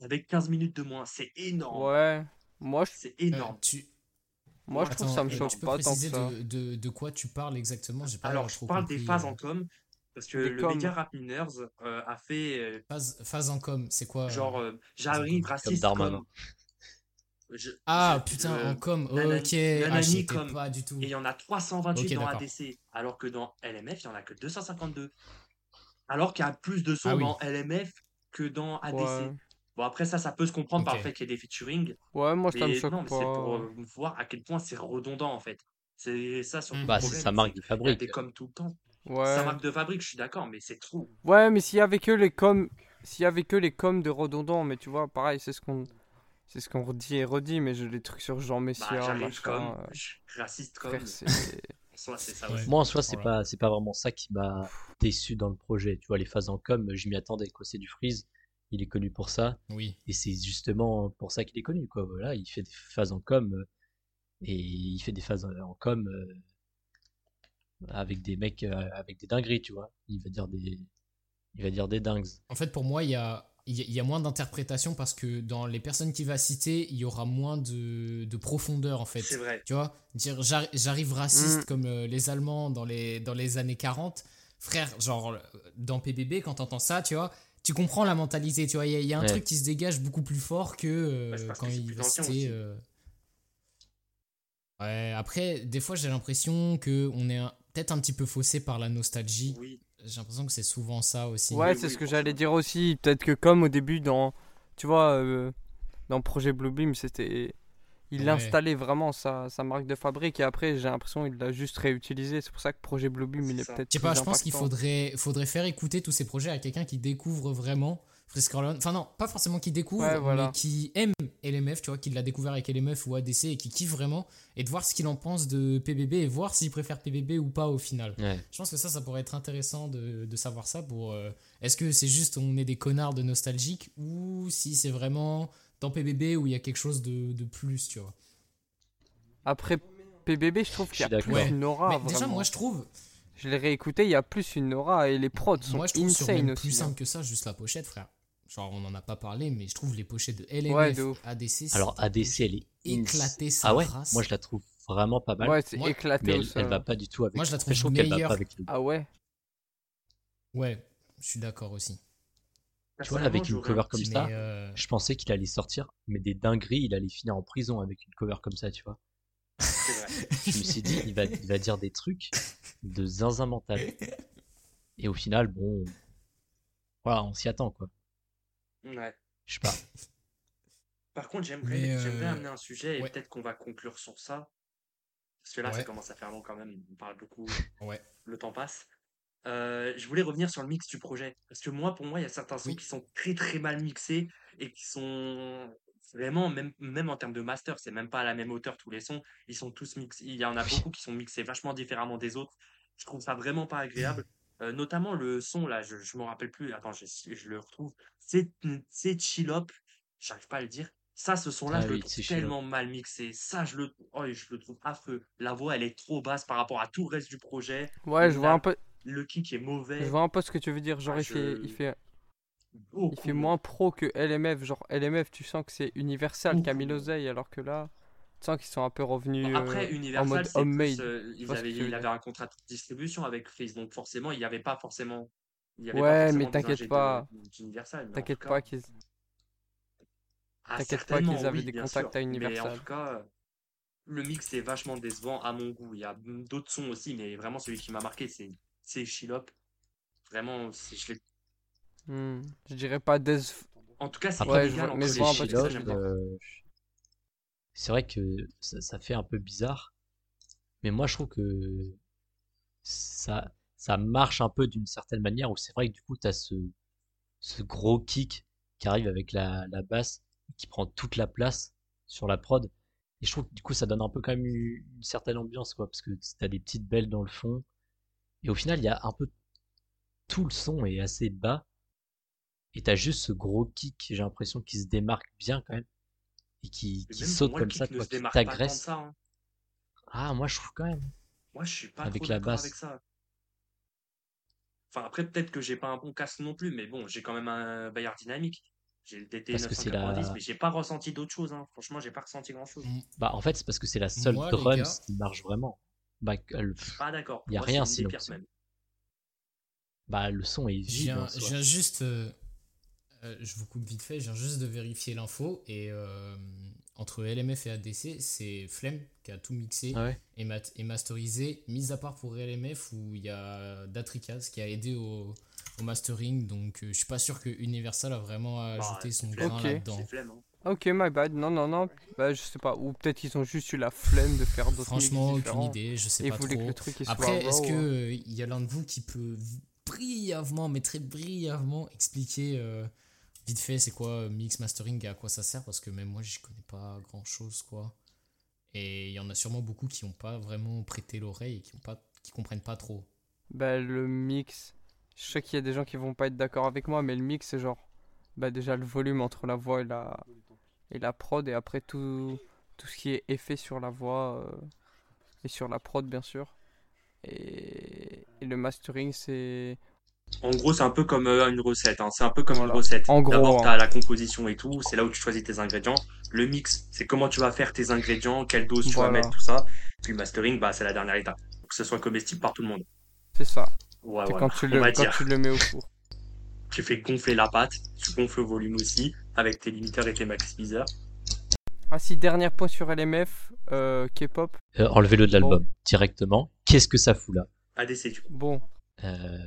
avec 15 minutes de moins. C'est énorme. Ouais. Moi, je, C'est Euh, énorme. tu... moi, je trouve que ça me euh, choque pas tant que ça. de, de, de quoi tu parles exactement? J'ai pas Alors, je trop parle des phases euh, en com, parce que Des le coms. média Rap Miners euh, a fait euh, phase, phase en com, c'est quoi genre euh, j'arrive raciste comme. Je- Ah je- putain, euh, en com, nanani- ok. Ah, com. pas du tout. Et il y en a 328 Ok, dans. ADC, alors que dans LMF, il y en a que 252. Alors qu'il y a plus de sons Ah oui. dans LMF que dans ADC. Ouais. Bon, après ça, ça peut se comprendre par Ok. le fait qu'il y ait des featuring. Ouais, moi, ça me Mais choque non, mais c'est pas. pour euh, voir à quel point c'est redondant en fait. C'est ça surtout Mm. le Bah, c'est sa marque de qu'il y a fabrique. des coms tout le temps. Ouais. Sa marque de fabrique, je suis d'accord, mais c'est trop. Ouais, mais s'il y avait que les coms, s'il y avait que les coms de redondants, mais tu vois, pareil, c'est ce qu'on, c'est ce qu'on redit et redit, mais je les trucs sur Jean Bah, Messia, j'arrive machin, comme, euh, raciste comme. frère, c'est, En soi, c'est ça Ouais. Moi, en soi, c'est Voilà. pas, c'est pas vraiment ça qui m'a déçu dans le projet. Tu vois, les phases en com, je m'y attendais, quoi. C'est du freeze. Il est connu pour ça. Oui. Et c'est justement pour ça qu'il est connu, quoi. Voilà, il fait des phases en com. euh, Et il fait des phases en com euh, avec des mecs, euh, avec des dingueries, tu vois. Il va dire des, il va dire des dingues. En fait, pour moi, il y a, il y a- moins d'interprétation parce que dans les personnes qu'il va citer, il y aura moins de, de profondeur en fait. C'est vrai. Tu vois, dire j'arri- j'arrive raciste Mm. comme euh, les Allemands dans les, dans les années 40. Frère, genre, euh, dans PBB, quand t'entends ça, tu vois, tu comprends la mentalité, tu vois. Il y, a- il y a un Ouais. truc qui se dégage beaucoup plus fort que euh, quand que il euh, Ouais, après, des fois, j'ai l'impression que on est peut-être un petit peu faussé par la nostalgie. Oui. J'ai l'impression que c'est souvent ça aussi. ouais, c'est oui, ce que j'allais dire aussi. Peut-être que comme au début dans, tu vois, euh, dans Projet Bluebeam, c'était, il Ouais. installait vraiment sa, sa marque de fabrique et après, j'ai l'impression qu'il l'a juste réutilisé. C'est pour ça que Projet Bluebeam, il est peut-être. Je sais pas, je pense qu'il faudrait, faudrait faire écouter tous ces projets à quelqu'un qui découvre vraiment Frisk. Enfin non, pas forcément qui découvre, Ouais, voilà. mais qui aime LMF, tu vois, qui l'a découvert avec LMF ou ADC et qui kiffe vraiment, et de voir ce qu'il en pense de PBB et voir s'il préfère PBB ou pas au final. Ouais. Je pense que ça, ça pourrait être intéressant de, de savoir ça pour... euh, Est-ce que c'est juste on est des connards de nostalgiques ou si c'est vraiment dans PBB où il y a quelque chose de, de plus, tu vois. Après PBB, je trouve qu'il y a plus une aura. mais déjà, moi je trouve, Je l'ai réécouté, il y a plus une aura et les prods sont moi, je trouve sur insane même aussi. plus hein. simple que ça, juste la pochette, frère. Genre, on en a pas parlé, mais je trouve les pochettes de LMF, Ouais, de. ADC, c'est Alors ADC, elle est éclatées sa Ah ouais. race. Moi, je la trouve vraiment pas mal. Ouais, c'est Moi- éclaté mais au elle, elle va pas du tout avec. Moi, je la trouve qu'elle va meilleure. pas avec le. Ah ouais Ouais, je suis d'accord aussi. Tu vois, avec une cover un comme ça, euh, je pensais qu'il allait sortir, mais des dingueries, il allait finir en prison avec une cover comme ça, tu vois. C'est vrai. (laughs) Je me suis dit, il va, il va dire des trucs de zinzin mental. Et au final, bon, voilà, on s'y attend, quoi. Ouais. Je sais pas. Par contre, j'aimerais euh, j'aimerais amener un sujet et ouais. peut-être qu'on va conclure sur ça. Parce que là, ça commence à faire long quand même. On parle beaucoup. Ouais. Le temps passe. Euh, je voulais revenir sur le mix du projet. Parce que moi, pour moi, il y a certains sons Oui. qui sont très très mal mixés et qui sont vraiment, même, même en termes de master, c'est même pas à la même hauteur tous les sons. Ils sont tous mixés. Il y en a beaucoup qui sont mixés vachement différemment des autres. Je trouve ça vraiment pas agréable. Euh, notamment le son là, je, je me rappelle plus. Attends, je, je le retrouve. C'est c'est Chillop. J'arrive pas à le dire. Ça, ce son-là, Ah je le trouve tellement mal mixé. Ça, je le, oh, je le trouve affreux. La voix, elle est trop basse par rapport à tout le reste du projet. Ouais, je vois un peu, Le kick est mauvais. je vois un peu ce que tu veux dire. Genre, Ah, il, fait, je- il, fait, Beaucoup il fait mieux. moins pro que LMF. Genre, LMF, tu sens que c'est Universal, mieux. Oseille, alors que là, tu sens qu'ils sont un peu revenus Bon, Après, euh, en Universal, mode c'est plus, homemade. euh, ils avaient, il avait un contrat de distribution avec Freeze, donc forcément, il n'y avait pas forcément Il y avait Ouais, mais des t'inquiète pas. en T'inquiète pas qu'ils. Ah, T'inquiète pas qu'ils avaient oui, des contacts sûr. à Mais en Universal. tout cas, le mix est vachement décevant à mon goût. Il y a d'autres sons aussi, mais vraiment celui qui m'a marqué, c'est c'est Shilop. Vraiment, c'est- je l'ai- Hmm, Je dirais pas des. en tout cas, c'est mais euh, vrai que ça, ça fait un peu bizarre, mais moi je trouve que ça, ça marche un peu d'une certaine manière où c'est vrai que du coup tu as ce, ce gros kick qui arrive avec la, la basse qui prend toute la place sur la prod. Et je trouve que du coup ça donne un peu quand même une, une certaine ambiance quoi, parce que t'as des petites belles dans le fond. Et au final il y a un peu tout le son est assez bas. Et t'as juste ce gros kick, j'ai l'impression qu'il se démarque bien quand même. Et qui, Et qui saute moi, comme ça, quoi, qui t'agresse. hein. Ah, moi je trouve quand même. Moi, je suis pas Avec trop la basse. avec ça. Enfin, après, peut-être que j'ai pas un bon casque non plus, mais bon, j'ai quand même un Bayard dynamique. J'ai le DT Parce que c'est 990, la- mais j'ai pas ressenti d'autre chose. Hein. Franchement, j'ai pas ressenti grand chose. Bah en fait c'est parce que c'est la seule Moi, drums gars- qui marche vraiment. Bah, elle- Pas d'accord. Pour Y a moi, rien sinon, bah, le son est Je vide je viens juste. euh, euh, je vous coupe vite fait, je viens juste de vérifier l'info. Et euh, entre LMF et ADC, c'est Flemme qui a tout mixé Ah ouais. et, mat- et masterisé, mis à part pour LMF où il y a Datricas qui a aidé au, au mastering. Donc euh, je suis pas sûr que Universal a vraiment ajouté Bah, son c'est grain là-dedans. Hein. Ok, my bad. Non, non, non. Bah, je sais pas. Ou peut-être qu'ils ont juste eu la flemme de faire d'autres Franchement, aucune idée, je sais Et pas voulaient que trop. le truc Après, est-ce que hein. euh, il y a l'un de vous qui peut brièvement, mais très brièvement, expliquer euh, vite fait c'est quoi euh, mix mastering et à quoi ça sert? Parce que même moi, j'y connais pas grand chose, quoi. Et il y en a sûrement beaucoup qui n'ont pas vraiment prêté l'oreille et qui ont pas, qui comprennent pas trop. Bah, le mix. Je sais qu'il y a des gens qui vont pas être d'accord avec moi, mais le mix, c'est genre. Bah, déjà le volume entre la voix et la, et la prod, et après tout, tout ce qui est effet sur la voix euh, et sur la prod, bien sûr. Et, et le mastering, c'est. En gros, c'est un peu comme euh, une recette. hein. C'est un peu comme Voilà. une recette. En gros, D'abord, hein. tu as la composition et tout. C'est là où tu choisis tes ingrédients. Le mix, c'est comment tu vas faire tes ingrédients, quelle dose tu vas mettre, tout ça. Puis le mastering, bah, c'est la dernière étape. Pour que ce soit comestible par tout le monde. C'est ça. Ouais, C'est voilà. quand, tu le, quand tu le mets au four. Tu fais gonfler la pâte, tu gonfles le volume aussi, avec tes limiteurs et tes maximiseurs. Ah si, dernier point sur LMF, euh, K-pop. Euh, Enlevez-le de l'album directement. Qu'est-ce que ça fout là ADC, du coup. Bon, Euh,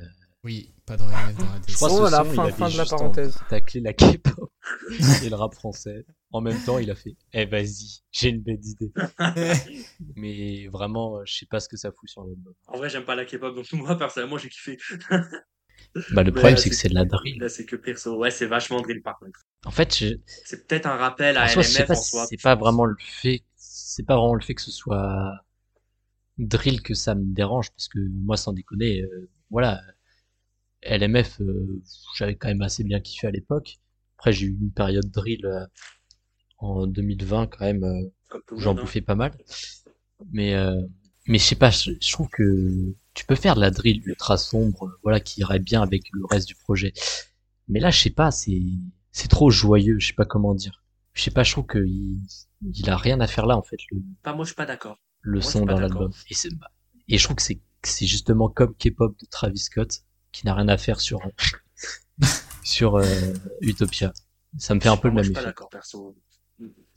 Oui, pas dans LMF, dans ADC. Je crois Oh, que la son, fin- il fin de la parenthèse. tacler la K-pop et le rap français. En même temps, il a fait Eh vas-y, j'ai une belle idée. (laughs) Mais vraiment, je sais pas ce que ça fout sur l'album. En vrai, j'aime pas la K-pop, donc (laughs) moi, personnellement, j'ai kiffé. Bah, le problème, c'est que c'est de la drill. Là, c'est que perso. Ouais, c'est vachement drill, par contre. En fait, je, C'est peut-être un rappel à en soi, LMF pas en soi. c'est pas vraiment le fait, c'est pas vraiment le fait que ce soit drill que ça me dérange, parce que moi, sans déconner, euh, voilà, LMF, euh, j'avais quand même assez bien kiffé à l'époque. Après, j'ai eu une période drill euh, en 2020 quand même, euh, où j'en hein. bouffais pas mal. Mais euh, mais je sais pas, je, je trouve que tu peux faire de la drill ultra sombre, euh, voilà, qui irait bien avec le reste du projet. Mais là, je sais pas, c'est c'est trop joyeux, je sais pas comment dire. Je sais pas, je trouve que il, il a rien à faire là en fait le, Pas, moi, je suis pas d'accord. le Moi, son dans l'album. Et bah, et je trouve que c'est c'est justement comme K-pop de Travis Scott qui n'a rien à faire sur (laughs) sur euh, Utopia. Ça me fait un peu le Moi, même je suis pas d'accord, perso.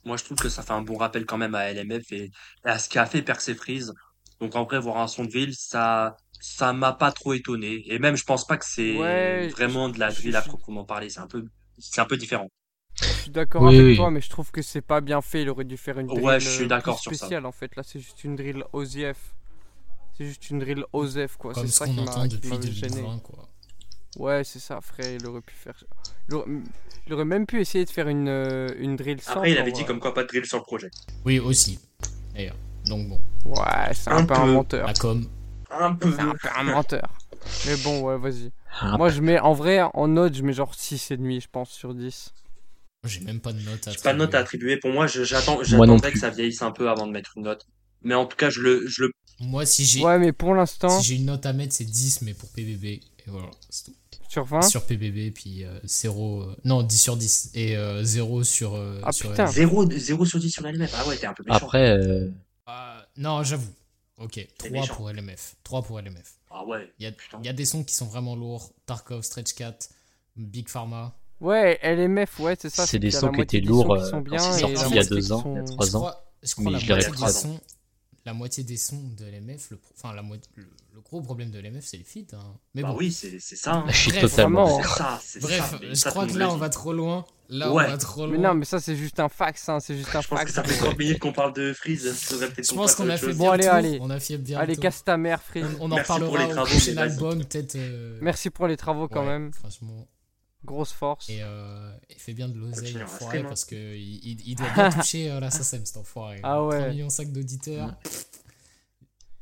Moi, je trouve que ça fait un bon rappel quand même à LMF et à ce qu'a fait Freeze. Donc, en vrai, voir un son de ville, ça, ça m'a pas trop étonné. Et même, je pense pas que c'est Ouais, vraiment de la je- drill à proprement parler. C'est un peu, c'est un peu différent. je suis d'accord Oui, avec oui. toi, mais je trouve que c'est pas bien fait. Il aurait dû faire une drill Ouais, je suis euh, d'accord spéciale en fait. Là, c'est juste une drill OZF. C'est juste une drill OZF quoi. C'est ce ça qu'on qui m'a gêné. 2020, quoi. Ouais, c'est ça, frère. Il aurait pu faire. Il aurait, il aurait même pu essayer de faire une, euh, une drill sans. Après, il avait dit comme quoi pas de drill sur le projet. Oui, aussi. D'ailleurs. Donc bon, Ouais, c'est un, Un peu un menteur. la com. Un peu. C'est un peu un menteur. Mais bon, ouais, vas-y. Ah, Moi, je mets en vrai, en note, je mets genre 6,5, je pense, sur 10. J'ai même pas de note à J'ai pas de note à attribuer. attribuer. Pour moi, j'attendrais que plus. ça vieillisse un peu avant de mettre une note. Mais en tout cas, je le, je le, Moi, si j'ai Ouais, mais pour l'instant, si j'ai une note à mettre, c'est 10, mais pour PBB. Et voilà, c'est tout. sur 20. Sur PBB, puis euh, 0. euh, non, 10 sur 10. Et euh, 0 sur. euh, Ah, sur putain. LMF. 0, 0 sur 10 sur l'animé. Ah ouais, t'es un peu méchant. Après, euh, non, j'avoue. Ok, 3 méchant. pour LMF. 3 pour LMF. Ah ouais, Il y a, y des sons qui sont vraiment lourds. Tarkov, Stretch Cat, Big Pharma. Ouais, LMF, ouais, c'est ça. C'est des sons qui étaient lourds, euh, bien quand c'est sorti il y a moitié deux qui ans, sont- il y a Je trois ans. crois, je crois Mais la, je les moitié des sons, la moitié des sons de LMF, le, pro- enfin, la moitié, le, le gros problème de LMF, c'est les feats. hein. Mais Bah bon, oui, c'est c'est ça. hein. Je suis Bref, totalement ça, c'est bref, ça. je ça, crois que là, on va trop loin. Là, Ouais. on va trop loin. Mais non, mais ça, c'est juste un fax, hein, c'est juste un Je pense que ça fait 30 minutes qu'on parle de Freeze. Je pense qu'on a fait bien Bon, allez, allez. On a fait bien Allez, casse ta mère, Free. On, on en Merci pour reparlera les au travaux, prochain album, peut-être. euh, Merci pour les travaux quand ouais, même. Franchement. Grosse force. Et euh, il fait bien de l'oseille, l'enfoiré, parce qu'il il, il doit bien (laughs) toucher euh, la SACEM, cet enfoiré. Ah ouais. 3 millions 5 d'auditeurs.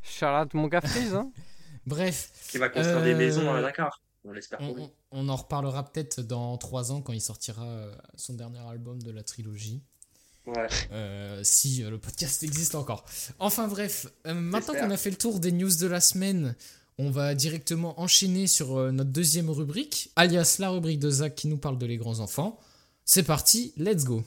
Charlotte, mon gars hein. (laughs) Bref, Qui va construire des Euh, maisons à Dakar. On l'espère pour lui. on- en reparlera peut-être dans 3 ans quand il sortira euh, son dernier album de la trilogie. Ouais. Euh, si euh, le podcast existe encore. Enfin bref, euh, maintenant qu'on a fait le tour des news de la semaine, on va directement enchaîner sur euh, notre deuxième rubrique, alias la rubrique de Zach qui nous parle de les grands enfants. C'est parti, let's go.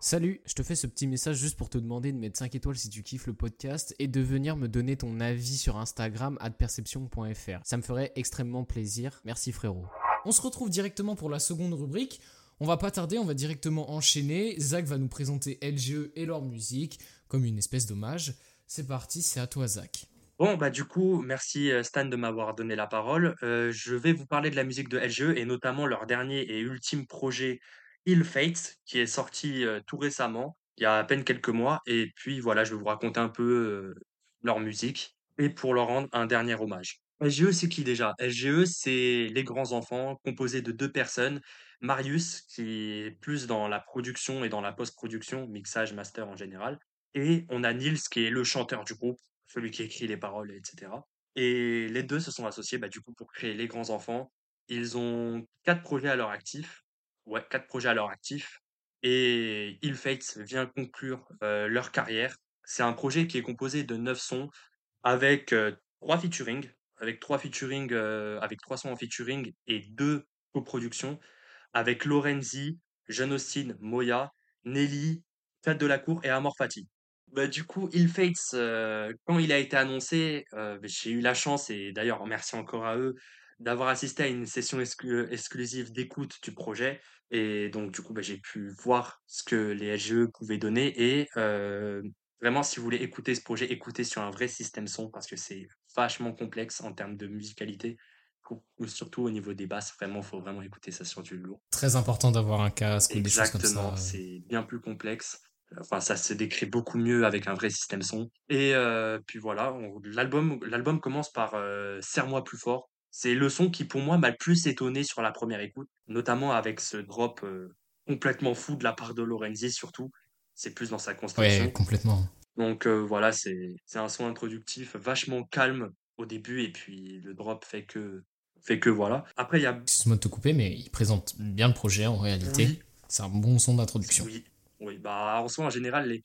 Salut, je te fais ce petit message juste pour te demander de mettre 5 étoiles si tu kiffes le podcast et de venir me donner ton avis sur Instagram perception.fr. Ça me ferait extrêmement plaisir. Merci frérot. On se retrouve directement pour la seconde rubrique. On va pas tarder, on va directement enchaîner. Zach va nous présenter LGE et leur musique comme une espèce d'hommage. C'est parti, c'est à toi Zach. Bon, bah du coup, merci euh, Stan de m'avoir donné la parole. Euh, je vais vous parler de la musique de LGE et notamment leur dernier et ultime projet Ill Fates qui est sorti euh, tout récemment, il y a à peine quelques mois. Et puis voilà, je vais vous raconter un peu leur musique et pour leur rendre un dernier hommage. LGE, c'est qui déjà? LGE, c'est les grands enfants composés de deux personnes. Marius, qui est plus dans la production et dans la post-production, mixage, master en général. Et on a Nils, qui est le chanteur du groupe celui qui écrit les paroles, etc. Et les deux se sont associés bah, du coup pour créer Les Grands Enfants. Ils ont quatre projets à leur actif. Ouais, quatre projets à leur actif. Et Ill Fates vient conclure euh, leur carrière. C'est un projet qui est composé de neuf sons avec euh, trois featuring, avec trois featuring, euh, avec trois sons en featuring et deux coproductions avec Lorenzi, Jeanne Austin, Moya, Nelly, Kat Delacour et Amor Fati. Bah, du coup, Ill Fates, euh, quand il a été annoncé, euh, j'ai eu la chance, et d'ailleurs merci encore à eux, d'avoir assisté à une session exclu- exclusive d'écoute du projet. Et donc, du coup, bah, j'ai pu voir ce que les LGE pouvaient donner. Et euh, vraiment, si vous voulez écouter ce projet, écoutez sur un vrai système son parce que c'est vachement complexe en termes de musicalité. Ou- ou Surtout au niveau des basses, vraiment, faut vraiment écouter ça sur du lourd. Très important d'avoir un casque ou des choses comme Exactement, ça. c'est bien plus complexe. Enfin, ça se décrit beaucoup mieux avec un vrai système son. Et euh, puis voilà, l'album, l'album commence par euh, Serre-moi plus fort. C'est le son qui, pour moi, m'a le plus étonné sur la première écoute, notamment avec ce drop euh, complètement fou de la part de Lorenzi, surtout. C'est plus dans sa construction. Ouais, complètement. Donc euh, voilà, c'est c'est un son introductif vachement calme au début, et puis le drop fait que fait que voilà. Après, il y a Excuse-moi de te couper, mais il présente bien le projet en réalité. oui, C'est un bon son d'introduction. Oui, oui, bah en soi en général les,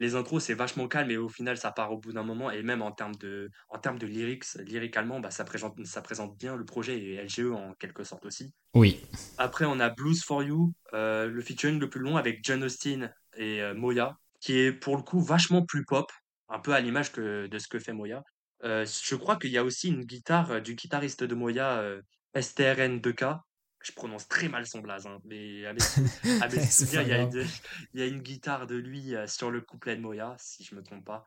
les intros c'est vachement calme et au final ça part au bout d'un moment et même en termes de en termes de lyrics, lyricalement bah ça présente ça présente bien le projet et LGE en quelque sorte aussi. Oui, Après on a Blues for You, euh, le featuring le plus long avec John Austin et euh, Moya qui est pour le coup vachement plus pop, un peu à l'image que de ce que fait Moya. Euh, je crois qu'il y a aussi une guitare euh, du guitariste de Moya euh, STRN2K. Je prononce très mal son blaze, hein, mais (laughs) C'est souvenirs, pas il y, a une, il y a une guitare de lui euh, sur le couplet de Moya, si je me trompe pas.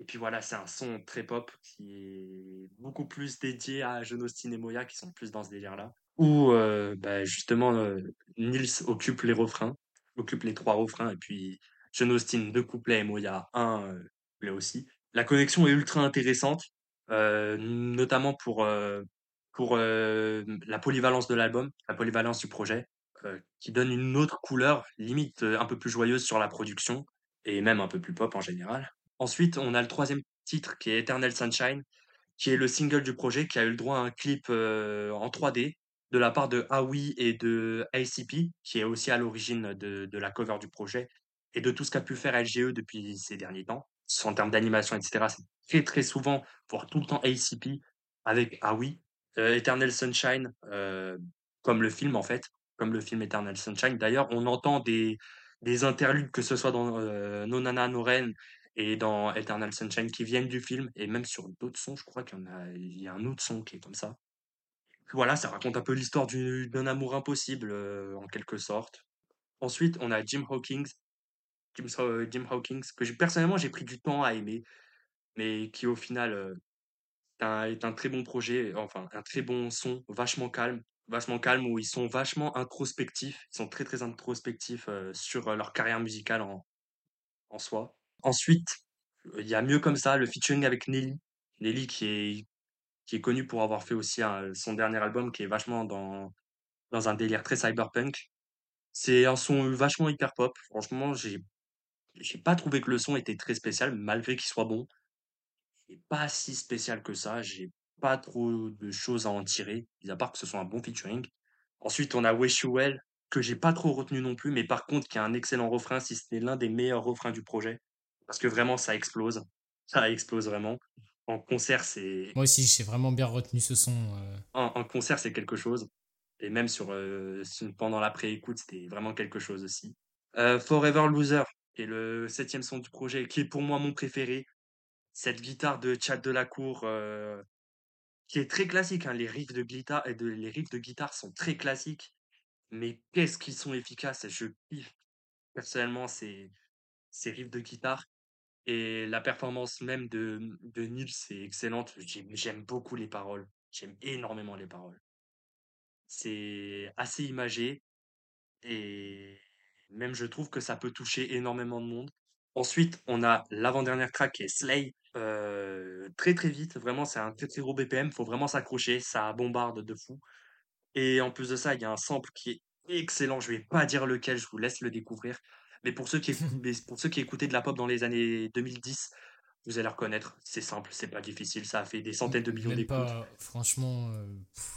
Et puis voilà, c'est un son très pop qui est beaucoup plus dédié à John Austin et Moya qui sont plus dans ce délire-là. Où euh, bah, justement euh, Nils occupe les refrains, occupe les trois refrains, et puis John Austin deux couplets et Moya un euh, couplet aussi. La connexion est ultra intéressante, euh, notamment pour, pour la polyvalence de l'album, la polyvalence du projet, qui donne une autre couleur, limite un peu plus joyeuse sur la production, et même un peu plus pop en général. Ensuite, on a le troisième titre qui est Eternal Sunshine, qui est le single du projet, qui a eu le droit à un clip en 3D de la part de Aoi et de ACP, qui est aussi à l'origine de, de la cover du projet et de tout ce qu'a pu faire LGE depuis ces derniers temps. En termes d'animation, etc., c'est très très souvent, voire tout le temps ACP avec Aoi. Euh, Eternal Sunshine, euh, comme le film en fait, comme le film Eternal Sunshine. D'ailleurs, on entend des, des interludes, que ce soit dans euh, Nonana Noren et dans Eternal Sunshine qui viennent du film et même sur d'autres sons, je crois qu'il y a un autre son qui est comme ça. Voilà, ça raconte un peu l'histoire du d'un amour impossible, en quelque sorte. Ensuite, on a Jim Hawkins Jim Jim Hawkins que personnellement, j'ai pris du temps à aimer, mais qui au final, est un très bon projet, enfin un très bon son, vachement calme vachement calme où ils sont vachement introspectifs. Ils sont très, très introspectifs, heu, sur, heu, leur carrière musicale en en soi. Ensuite, heu, il y a mieux comme ça, le featuring avec Nelly. Nelly qui est qui est connue pour avoir fait aussi son dernier album qui est vachement dans dans un délire très cyberpunk. C'est un son vachement hyper pop. Franchement, j'ai j'ai pas trouvé que le son était très spécial malgré qu'il soit bon. Est pas si spécial que ça, j'ai pas trop de choses à en tirer, mis à part que ce soit un bon featuring. Ensuite, on a Wish You Well, que j'ai pas trop retenu non plus, mais par contre qui a un excellent refrain, si ce n'est l'un des meilleurs refrains du projet. Parce que vraiment ça explose. Ça explose vraiment. En concert, c'est Moi aussi, j'ai vraiment bien retenu ce son. euh. en en concert, c'est quelque chose et même sur, su pendant la pré-écoute, c'était vraiment quelque chose aussi. Heu, Forever Loser qui est le septième son du projet, qui est pour moi mon préféré. Cette guitare de Tchad Delacour, heu, qui est très classique, hein. Les riffs de guitare de les riffs de guitare sont très classiques, mais qu'est-ce qu'ils sont efficaces! Je kiffe personnellement ces ces riffs de guitare et la performance même de, de Nils est excellente. J'aime j'aime beaucoup les paroles, j'aime énormément les paroles. C'est assez imagé et même je trouve que ça peut toucher énormément de monde. Ensuite, on a l'avant-dernière track qui est Slay, très, très vite, vraiment c'est un très, très gros BPM, faut vraiment s'accrocher, ça bombarde de fou et en plus de ça, il y a un sample qui est excellent, je vais pas dire lequel, je vous laisse le découvrir, mais pour ceux qui (laughs) mais pour ceux qui écoutaient de la pop dans les années 2010, vous allez reconnaître, c'est simple, c'est pas difficile, ça a fait des centaines de millions d'écoutes. franchement,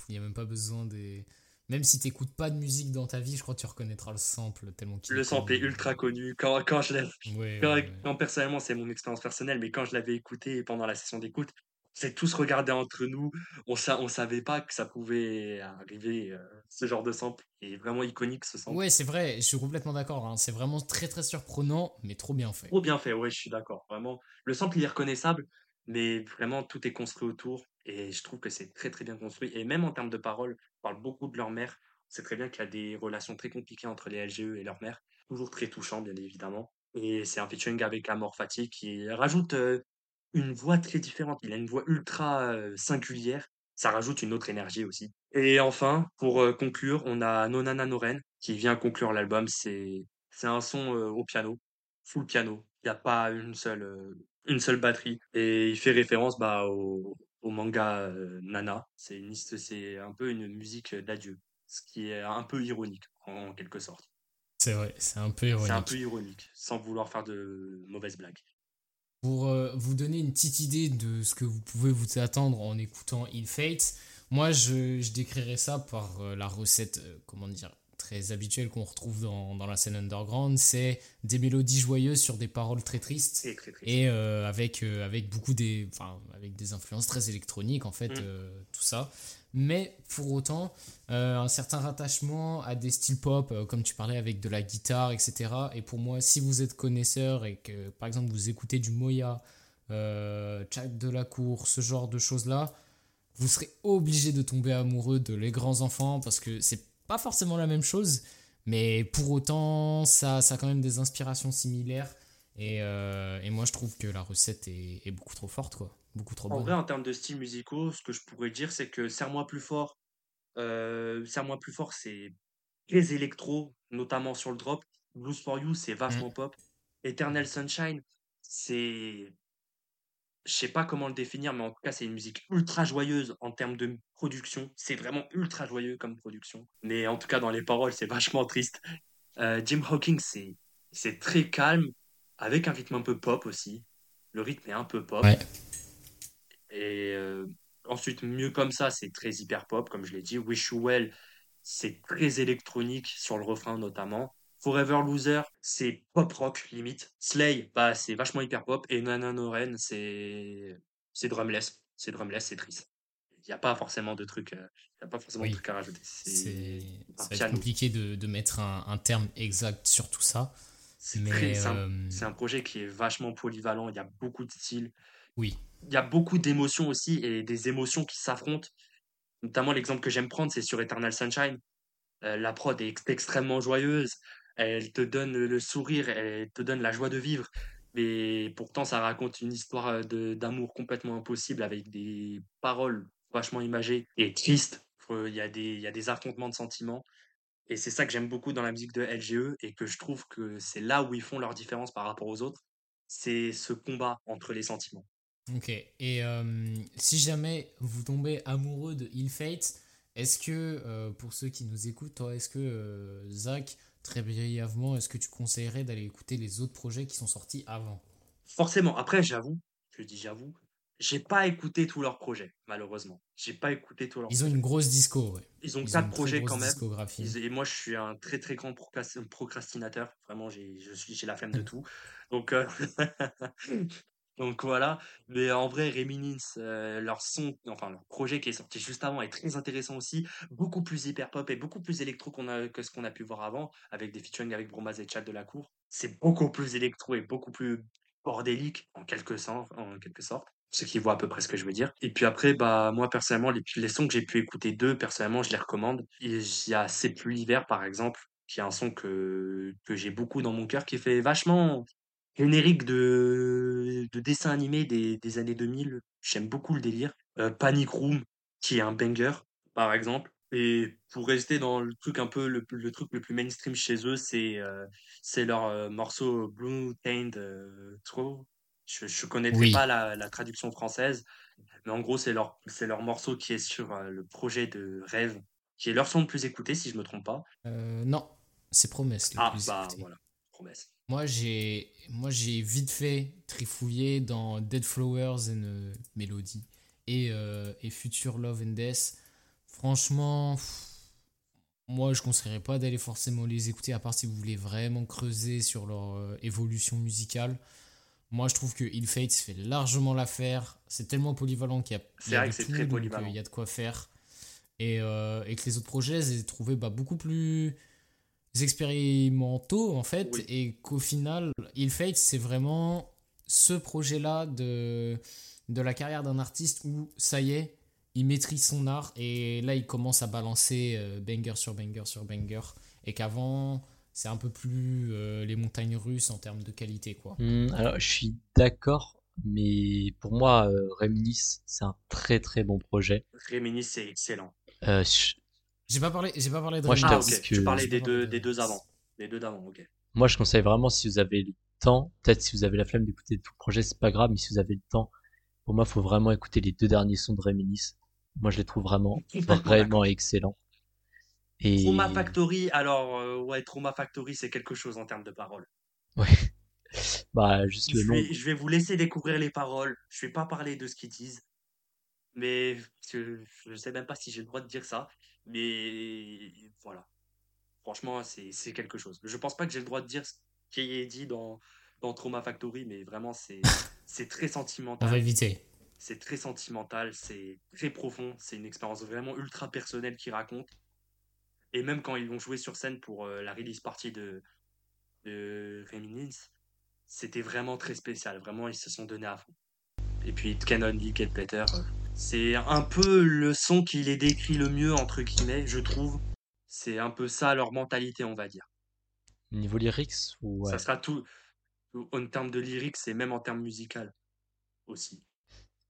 il n'y a même pas besoin des. Même si t'écoutes pas de musique dans ta vie, je crois que tu reconnaîtras le sample tellement qu'il Le sample est ultra connu. Quand quand je Ouais, quand ouais, quand personnellement, c'est mon expérience personnelle, mais quand je l'avais écouté pendant la session d'écoute, on s'est tous regardés entre nous. On sa on savait pas que ça pouvait arriver, heu, ce genre de sample est vraiment iconique ce sample. Ouais, c'est vrai, je suis complètement d'accord. hein. C'est vraiment très très surprenant, mais trop bien fait. Trop bien fait, ouais, je suis d'accord. Vraiment, le sample il est reconnaissable, mais vraiment tout est construit autour et je trouve que c'est très, très bien construit et même en termes de paroles, ils parlent beaucoup de leur mère. C'est très bien qu'il y a des relations très compliquées entre les LGE et leur mère. Toujours très touchant, bien évidemment et c'est un featuring avec Amor Fati qui rajoute, une voix très différente. Il a une voix ultra, singulière. Ça rajoute une autre énergie aussi et enfin, pour, conclure, on a Nonana Noren qui vient conclure l'album. C'est c'est un son, au piano, full piano. Il y a pas une seule, heu, une seule batterie et il fait référence, bah, au au manga, Nana. C'est une c'est un peu une musique, d'adieu, ce qui est un peu ironique en quelque sorte. C'est vrai, c'est un peu C'est un ironique. peu ironique, sans vouloir faire de mauvaises blagues. Pour euh, vous donner une petite idée de ce que vous pouvez vous attendre en écoutant Ill Fate, moi je, je décrirais ça par euh, la recette, comment dire, très habituelle qu'on retrouve dans, dans la scène underground. C'est des mélodies joyeuses sur des paroles très tristes C'est très triste. et euh, avec, euh, avec beaucoup des, enfin, avec des influences très électroniques en fait, Mm. euh, tout ça. Mais pour autant, un certain rattachement à des styles pop, comme tu parlais avec de la guitare, etc. Et pour moi, si vous êtes connaisseur et que par exemple vous écoutez du Moya, Chad de la Cour, ce genre de choses-là, vous serez obligé de tomber amoureux de Les Grands Enfants parce que c'est pas forcément la même chose, mais pour autant, ça, ça a quand même des inspirations similaires. Et, euh, et moi, je trouve que la recette est, est beaucoup trop forte, quoi. Beaucoup trop En bonne. vrai, en termes de styles musicaux, ce que je pourrais dire, c'est que Serre-moi plus fort, heu, Serre-moi plus fort, c'est très électro, notamment sur le drop. Blues for You, c'est vachement pop. Eternal Sunshine, c'est je sais pas comment le définir, mais en tout cas, c'est une musique ultra joyeuse en termes de production. C'est vraiment ultra joyeux comme production. Mais en tout cas, dans les paroles, c'est vachement triste. Heu, Jim Hawkins, c'est c'est très calme, avec un rythme un peu pop aussi. Le rythme est un peu pop. Ouais. Et heu, ensuite, mieux comme ça, c'est très hyper pop, comme je l'ai dit. Wish You Well, c'est très électronique sur le refrain notamment. Forever Loser, c'est pop rock limite. Slay, bah, c'est vachement hyper pop. Et Nananoren, c'est c'est drumless. C'est drumless, c'est triste. Il y a pas forcément de il y a pas forcément Oui. de à rajouter. C'est, compliqué de, de mettre un, un terme exact sur tout ça. C'est un, euh, c'est un projet qui est vachement polyvalent. Il y a beaucoup de styles. oui. Il y a beaucoup d'émotions aussi et des émotions qui s'affrontent. Notamment, l'exemple que j'aime prendre, c'est sur Eternal Sunshine. Euh, la prod est ex- extrêmement joyeuse. Elle te donne le sourire, elle te donne la joie de vivre. Mais pourtant, ça raconte une histoire euh, d'amour complètement impossible avec des paroles vachement imagées et tristes. Il y a des, il y a des affrontements de sentiments. Et c'est ça que j'aime beaucoup dans la musique de LGE et que je trouve que c'est là où ils font leur différence par rapport aux autres. C'est ce combat entre les sentiments. Ok. Et si jamais vous tombez amoureux de Ill Fate, est-ce que, euh, pour ceux qui nous écoutent, est-ce que, euh, Zach, très brièvement, est-ce que tu conseillerais d'aller écouter les autres projets qui sont sortis avant? Forcément, après, j'avoue, je dis j'avoue, j'ai pas écouté tous leurs projets, malheureusement. J'ai pas écouté tous leurs Ils ont une grosse disco, ouais. Ils ont Ils quatre projets quand même. Ils- et moi, je suis un très très grand procrast- procrastinateur. Vraiment, j'ai la flemme de (laughs) tout. Donc, euh, (laughs) donc voilà. Mais en vrai, Reminisce, euh, leur son, enfin leur projet qui est sorti juste avant est très intéressant aussi. Beaucoup plus hyper pop et beaucoup plus électro qu'on a, que ce qu'on a pu voir avant, avec des featuring avec Bromaz et Chad de la Cour. C'est beaucoup plus électro et beaucoup plus bordélique en quelque sorte, en quelque sorte. Qui voient à peu près ce que je veux dire. Et puis après, bah, moi, personnellement, les, les sons que j'ai pu écouter d'eux, personnellement, je les recommande. Il y a C'est plus l'hiver, par exemple, qui est un son que, que j'ai beaucoup dans mon cœur, qui fait vachement générique de, de dessin animé des, des années 2000. J'aime beaucoup le délire. Euh, Panic Room, qui est un banger, par exemple. Et pour rester dans le truc un peu, le, le truc le plus mainstream chez eux, c'est euh, c'est leur euh, morceau Blue Tained euh. Je ne connaîtrai Oui. pas la, la traduction française, mais en gros, c'est leur, c'est leur morceau qui est sur le projet de Rêve, qui est leur son le plus écouté, si je me trompe pas. Non, c'est Promesse le Ah, plus bah écouté. voilà, promesse. Moi, j'ai, moi, j'ai vite fait trifouiller dans Dead Flowers and euh, Melody et, euh, et Future Love and Death. Franchement, pff, moi, je conseillerais pas d'aller forcément les écouter, à part si vous voulez vraiment creuser sur leur euh, évolution musicale. Moi, je trouve que Ill Fate fait largement l'affaire. C'est tellement polyvalent qu'il y a, il y de que c'est tout, très donc, polyvalent. il y a de quoi faire. Et, euh, et que les autres projets, je les ai trouvés bah, beaucoup plus expérimentaux en fait Oui. et qu'au final Ill Fate c'est vraiment ce projet là de, de la carrière d'un artiste où ça y est il maîtrise son art et là il commence à balancer euh, banger sur banger sur banger et qu'avant c'est un peu plus euh, les montagnes russes en termes de qualité quoi Hmm, alors, je suis d'accord, mais pour moi, euh, c'est un très très bon projet. Réminis, c'est excellent. Euh, je- j'ai pas parlé j'ai pas parlé de Moi, je Ah, Reminisce. ok. t'avoue que- Tu parlais des deux, de des deux avant. Des deux d'avant, ok. moi, je conseille vraiment si vous avez le temps, peut-être si vous avez la flemme d'écouter tout le projet, c'est pas grave, mais si vous avez le temps, pour moi, faut vraiment écouter les deux derniers sons de Reminisce. Moi, je les trouve vraiment, (laughs) vraiment excellents. Et Trauma Factory, alors, euh, ouais, Trauma Factory, c'est quelque chose en termes de paroles. ouais, (laughs) bah juste le Je nom. vais, je vais vous laisser découvrir les paroles. Je vais pas parler de ce qu'ils disent. Mais que je sais même pas si j'ai le droit de dire ça. Mais voilà. Franchement, c'est quelque chose. Je pense pas que j'ai le droit de dire ce qui est dit dans, dans Trauma Factory, mais vraiment, c'est très on va sentimental. éviter C'est très sentimental, c'est très profond. C'est une expérience vraiment ultra personnelle qu'ils racontent. Et même quand ils vont jouer sur scène pour euh, la release party de, de c'était vraiment très spécial. Vraiment, ils se sont donnés à fond. Et puis, It Can Only Get Better, c'est un peu le son qui les décrit le mieux, entre guillemets, je trouve. C'est un peu ça leur mentalité, on va dire. Niveau lyrics, ouais. Ça sera tout en termes de lyrics et même en termes musical aussi.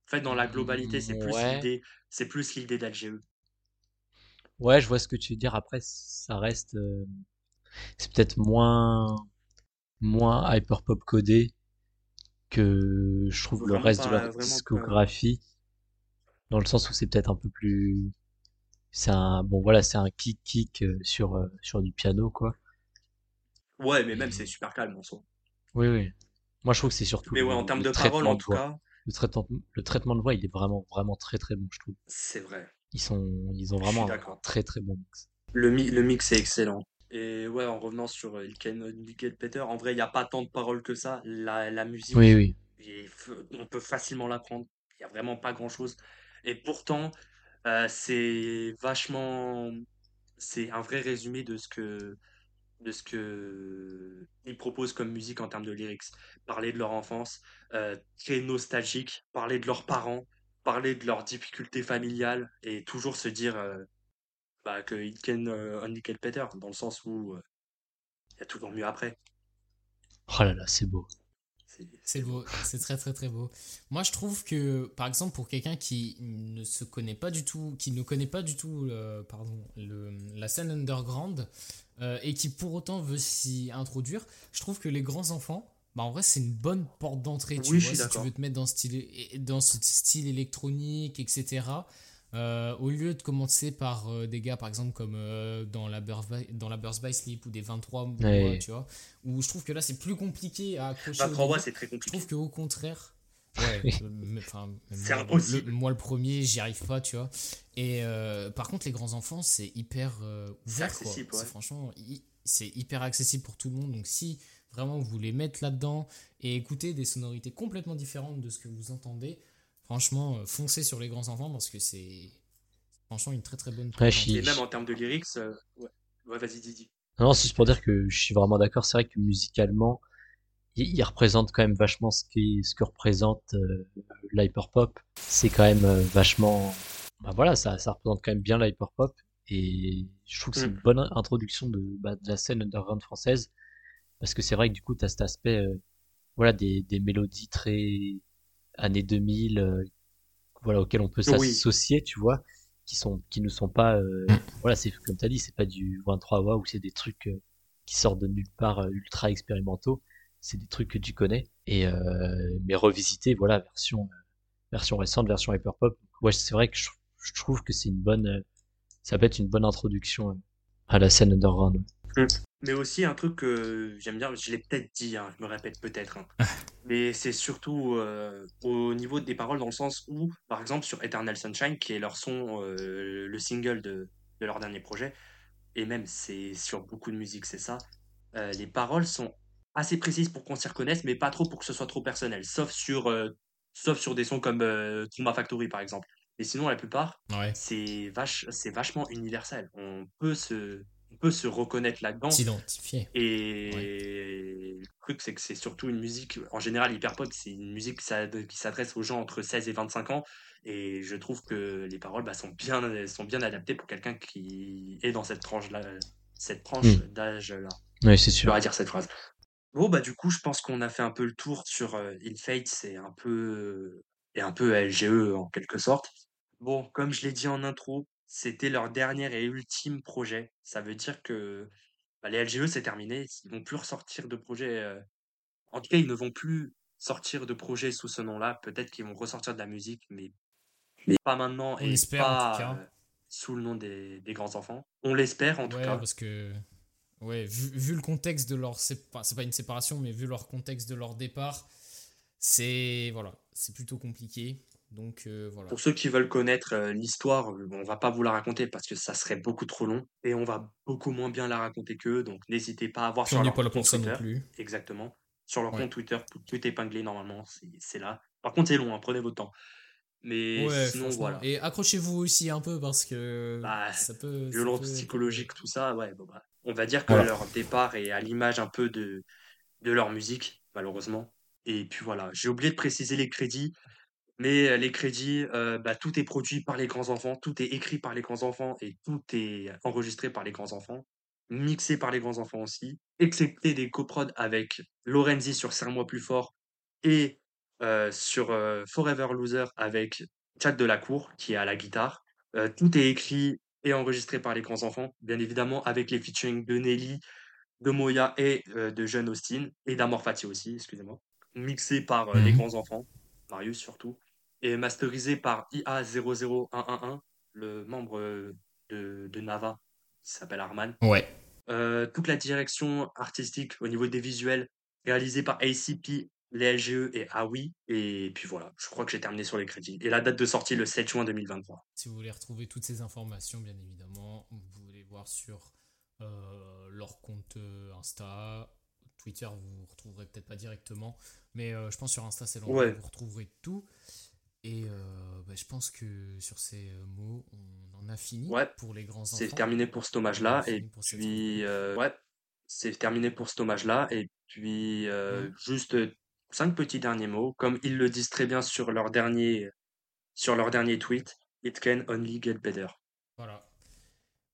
En fait, dans la globalité, c'est plus Ouais. l'idée, c'est plus l'idée d'LGE. Ouais, je vois ce que tu veux dire. Après, ça reste, euh, c'est peut-être moins, moins hyper pop codé que je trouve le reste de leur pas. Dans le sens où c'est peut-être un peu plus, c'est un, bon voilà, c'est un kick kick euh, sur euh, sur du piano quoi. Ouais, mais même c'est super calme en soi. Oui, oui. Moi, je trouve que c'est surtout Mais ouais, en termes de traitement parole, en de tout voix. cas, Le traitement, le traitement de voix, il est vraiment, vraiment très, très bon, je trouve. c'est vrai. Ils sont, ils ont vraiment un, très, très bon mix. Le, mi- le mix est excellent. Et ouais, en revenant sur euh, Only Get Better, en vrai, il n'y a pas tant de paroles que ça. La, la musique, Oui, oui. on peut facilement l'apprendre. Il n'y a vraiment pas grand-chose. Et pourtant, euh, c'est vachement... C'est un vrai résumé de ce que de ce que proposent comme musique en termes de lyrics. Parler de leur enfance, euh, très nostalgique, parler de leurs parents, parler de leurs difficultés familiales et toujours se dire euh, bah, que it can euh, only better, dans le sens où euh, il y a toujours mieux après. Oh là là, c'est beau. C'est beau, c'est très très très beau. Moi je trouve que par exemple pour quelqu'un qui ne se connaît pas du tout, qui ne connaît pas du tout euh, pardon, le, la scène underground euh, et qui pour autant veut s'y introduire, je trouve que les grands enfants, bah en vrai c'est une bonne porte d'entrée, tu Oui, vois, si tu veux te mettre dans ce style, dans ce style électronique, etc. Euh, au lieu de commencer par euh, des gars par exemple comme euh, dans la Birth by, dans la Birth by Sleep ou des 23 mois, Ouais. tu vois, où je trouve que là c'est plus compliqué à accrocher. au 23 mois, c'est très Je trouve qu'au contraire, (laughs) ouais, mais- moi, impossible. le, moi, le premier, j'y arrive pas, tu vois. Et euh, par contre, les grands enfants, c'est hyper euh, ouvert, quoi. ouais. franchement, c'est hyper accessible pour tout le monde. Donc, si vraiment vous voulez mettre là-dedans et écouter des sonorités complètement différentes de ce que vous entendez, franchement, euh, foncez sur les grands enfants parce que c'est franchement une très très bonne. Ouais, Et même en termes de lyrics, euh, ouais, ouais vas-y Didi. Non, c'est juste pour dire que je suis vraiment d'accord. C'est vrai que musicalement, il, il représente quand même vachement ce qui, ce que représente euh, l'hyperpop. C'est quand même euh, vachement, bah voilà, ça, ça représente quand même bien l'hyperpop. Et je trouve que c'est Mm. une bonne introduction de, bah, de la scène underground française. Parce que c'est vrai que du coup, tu as cet aspect, euh, voilà, des, des mélodies très années 2000, euh, voilà, auxquelles on peut Oui. s'associer, tu vois, qui sont, qui ne sont pas, euh, Mm. voilà, c'est comme t'as dit, c'est pas du 23 wa ou c'est des trucs euh, qui sortent de nulle part euh, ultra expérimentaux. C'est des trucs que tu connais et euh, mais revisités, voilà, version euh, version récente, version hyperpop. Ouais, c'est vrai que je, je trouve que c'est une bonne, euh, ça peut être une bonne introduction euh, à la scène underground. Mais aussi un truc que j'aime bien, je l'ai peut-être dit, hein, je me répète peut-être, hein. mais c'est surtout euh, au niveau des paroles dans le sens où, par exemple, sur Eternal Sunshine, qui est leur son, euh, le single de, de leur dernier projet, et même c'est sur beaucoup de musique, c'est ça, euh, les paroles sont assez précises pour qu'on s'y reconnaisse, mais pas trop pour que ce soit trop personnel, sauf sur, sauf sur des sons comme Truma Factory par exemple. Et sinon, la plupart, Ouais. c'est vache, c'est vachement universel. On peut se, on peut se reconnaître là-dedans. S'identifier. Et le truc, c'est que c'est surtout une musique, en général, hyperpop, c'est une musique qui s'ad- qui s'adresse aux gens entre 16 et 25 ans. Et je trouve que les paroles bah, sont, bien, sont bien adaptées pour quelqu'un qui est dans cette tranche-là, cette tranche Mm. d'âge-là. Ouais, c'est Je sûr. vais dire cette phrase. Bon, bah, du coup, je pense qu'on a fait un peu le tour sur euh, In Fate, c'est un peu, et un peu LGE en quelque sorte. Bon, comme je l'ai dit en intro, c'était leur dernier et ultime projet. Ça veut dire que bah, les LGE, c'est terminé. Ils vont plus ressortir de projet. euh, En tout cas, ils ne vont plus sortir de projet sous ce nom-là. Peut-être qu'ils vont ressortir de la musique, mais, mais pas maintenant On et espère, en pas tout cas. euh, sous le nom des, des grands enfants. On l'espère en tout ouais, cas. parce que ouais, vu, vu le contexte de leur sépa- c'est pas une séparation, mais vu leur contexte de leur départ, c'est voilà, c'est plutôt compliqué. Donc euh, voilà. Pour ceux qui veulent connaître euh, l'histoire, euh, on va pas vous la raconter parce que ça serait beaucoup trop long et on va beaucoup moins bien la raconter qu'eux. Donc n'hésitez pas à voir Puis sur on leur pas compte non Twitter. plus. Exactement. Sur leur Ouais. compte Twitter, tout, épinglé normalement, c'est là. Par contre, c'est long, hein, prenez votre temps. Mais Ouais, sinon, voilà. Et accrochez-vous aussi un peu parce que Bah, ça peut. Violence peut- psychologique, tout ça, ouais, bon, bah, on va dire que Voilà. leur départ est à l'image un peu de, de leur musique, malheureusement. Et puis voilà, j'ai oublié de préciser les crédits, mais euh, les crédits, euh, bah, tout est produit par les grands enfants, tout est écrit par les grands enfants et tout est enregistré par les grands enfants, mixé par les grands enfants aussi, excepté des coprods avec Lorenzi sur Serre-moi plus fort et euh, sur euh, Forever Loser avec Chad Delacour qui est à la guitare. Tout est écrit et enregistré par les grands enfants, bien évidemment avec les featuring de Nelly, de Moya et de Jeune Austin, et d'Amor Fati aussi, excusez-moi. Mixé par les Mhm. grands enfants, Marius surtout, et masterisé par IA00111, le membre euh, de, de Nava, qui s'appelle Arman. Ouais. Euh, toute la direction artistique au niveau des visuels, réalisée par ACP, les LGE et AWI. Et puis voilà, je crois que j'ai terminé sur les crédits. Et la date de sortie, le 7 juin 2023. Si vous voulez retrouver toutes ces informations, bien évidemment, vous pouvez les voir sur euh, leur compte Insta. Twitter, vous retrouverez peut-être pas directement, mais euh, je pense sur Insta, c'est l'endroit Ouais. où vous retrouverez tout. Et euh, bah, je pense que sur ces euh, mots, on en a fini Ouais, pour les grands enfants. C'est terminé pour cet hommage-là. Et puis, euh, ouais, c'est terminé pour cet hommage-là. Et puis, euh, juste cinq petits derniers mots. Comme ils le disent très bien sur leur dernier, sur leur dernier tweet, It can only get better. Voilà.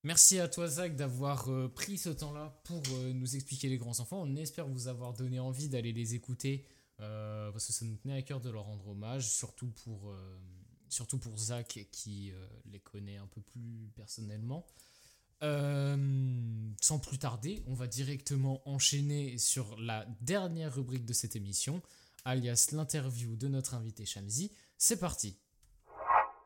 Merci à toi Zach d'avoir euh, pris ce temps-là pour euh, nous expliquer les grands enfants. On espère vous avoir donné envie d'aller les écouter euh, parce que ça nous tenait à cœur de leur rendre hommage, surtout pour, euh, Zach qui euh, les connaît un peu plus personnellement. Sans plus tarder, on va directement enchaîner sur la dernière rubrique de cette émission, alias l'interview de notre invité Shamsi. C'est parti.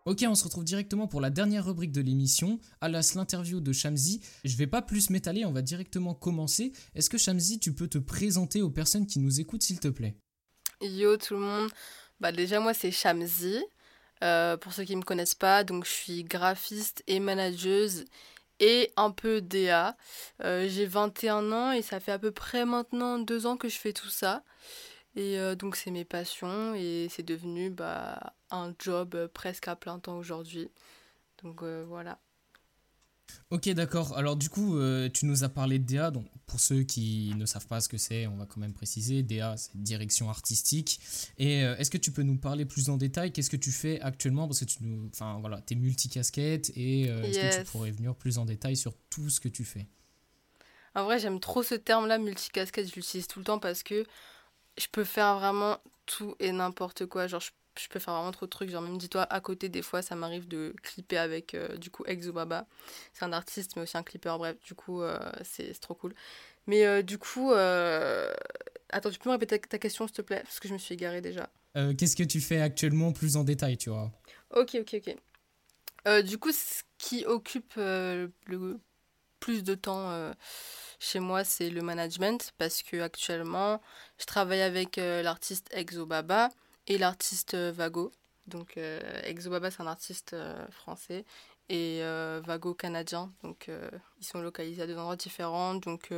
Ok, on se retrouve directement pour la dernière rubrique de l'émission, alias l'interview de Shamsi. Je vais pas plus m'étaler, on va directement commencer. Est-ce que Shamsi, tu peux te présenter aux personnes qui nous écoutent, s'il te plaît? Yo tout le monde, bah déjà moi c'est Shamsi. Euh, pour ceux qui me connaissent pas, donc je suis graphiste et manageuse et un peu DA. Euh, j'ai 21 ans et ça fait à peu près maintenant deux ans que je fais tout ça. Et euh, donc c'est mes passions et c'est devenu bah, un job presque à plein temps aujourd'hui. Donc voilà. Ok, d'accord. Alors du coup, euh, tu nous as parlé de DA. Donc pour ceux qui ne savent pas ce que c'est, on va quand même préciser. DA, c'est direction artistique. Et euh, est-ce que tu peux nous parler plus en détail? Qu'est-ce que tu fais actuellement? Parce que tu nous, enfin voilà, t'es multicasquette. Et euh, est-ce que tu pourrais venir plus en détail sur tout ce que tu fais? En vrai, j'aime trop ce terme-là, multicasquette, je l'utilise tout le temps parce que je peux faire vraiment tout et n'importe quoi. Genre, je, je peux faire vraiment trop de trucs. Genre, même dis-toi, à côté, des fois, ça m'arrive de clipper avec, euh, du coup, Exo Baba. C'est un artiste, mais aussi un clipper. Bref, du coup, euh, c'est trop cool. Mais euh, du coup, euh, attends, tu peux me répéter ta question, s'il te plaît? Parce que je me suis égarée déjà. Euh, Qu'est-ce que tu fais actuellement plus en détail, tu vois? Ok, ok, ok. Du coup, ce qui occupe le plus de temps chez moi, c'est le management parce que actuellement, je travaille avec l'artiste Exobaba et l'artiste euh, Vago. Donc, euh, Exobaba, c'est un artiste euh, français et Vago canadien. Donc, ils sont localisés à deux endroits différents. Donc,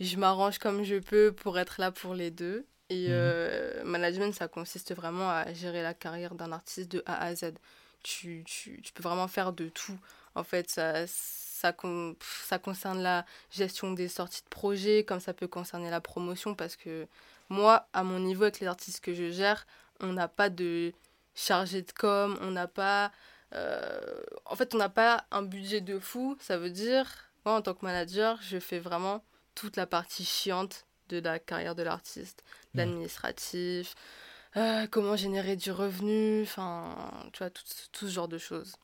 je m'arrange comme je peux pour être là pour les deux. Et Mhm. management, ça consiste vraiment à gérer la carrière d'un artiste de A à Z. Tu, tu, tu peux vraiment faire de tout. En fait, ça, ça, con- ça concerne la gestion des sorties de projets, comme ça peut concerner la promotion, parce que moi, à mon niveau, avec les artistes que je gère, on n'a pas de chargé de com, on n'a pas... euh, en fait, on n'a pas un budget de fou. Ça veut dire, moi, en tant que manager, je fais vraiment toute la partie chiante de la carrière de l'artiste, Ouais. l'administratif, euh, comment générer du revenu, enfin, tu vois, tout, tout ce genre de choses.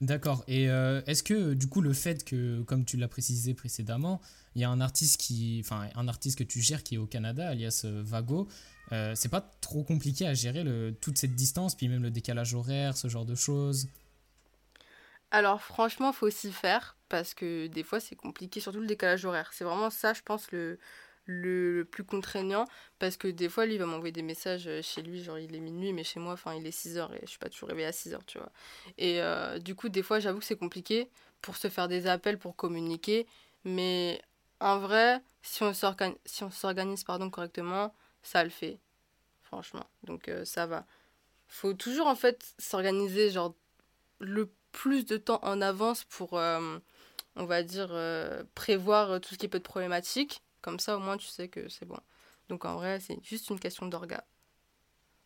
D'accord. Et euh, est-ce que du coup le fait que, comme tu l'as précisé précédemment, il y a un artiste qui, enfin un artiste que tu gères qui est au Canada, alias euh, Vago, euh, c'est pas trop compliqué à gérer toute cette distance, puis même le décalage horaire, ce genre de choses? Alors franchement, faut s'y faire parce que des fois c'est compliqué, surtout le décalage horaire. C'est vraiment ça, je pense, le, le, plus contraignant parce que des fois, lui, il va m'envoyer des messages euh, chez lui, genre il est minuit, mais chez moi, enfin, il est 6 heures et je suis pas toujours réveillée à 6 heures, tu vois. Et euh, du coup, des fois, j'avoue que c'est compliqué pour se faire des appels, pour communiquer, mais en vrai, si on s'organise pardon, correctement, ça le fait, franchement. Donc euh, ça va. Faut toujours en fait s'organiser genre le plus de temps en avance pour, on va dire, prévoir tout ce qui peut être problématique. Comme ça, au moins, tu sais que c'est bon. Donc, en vrai, c'est juste une question d'orga.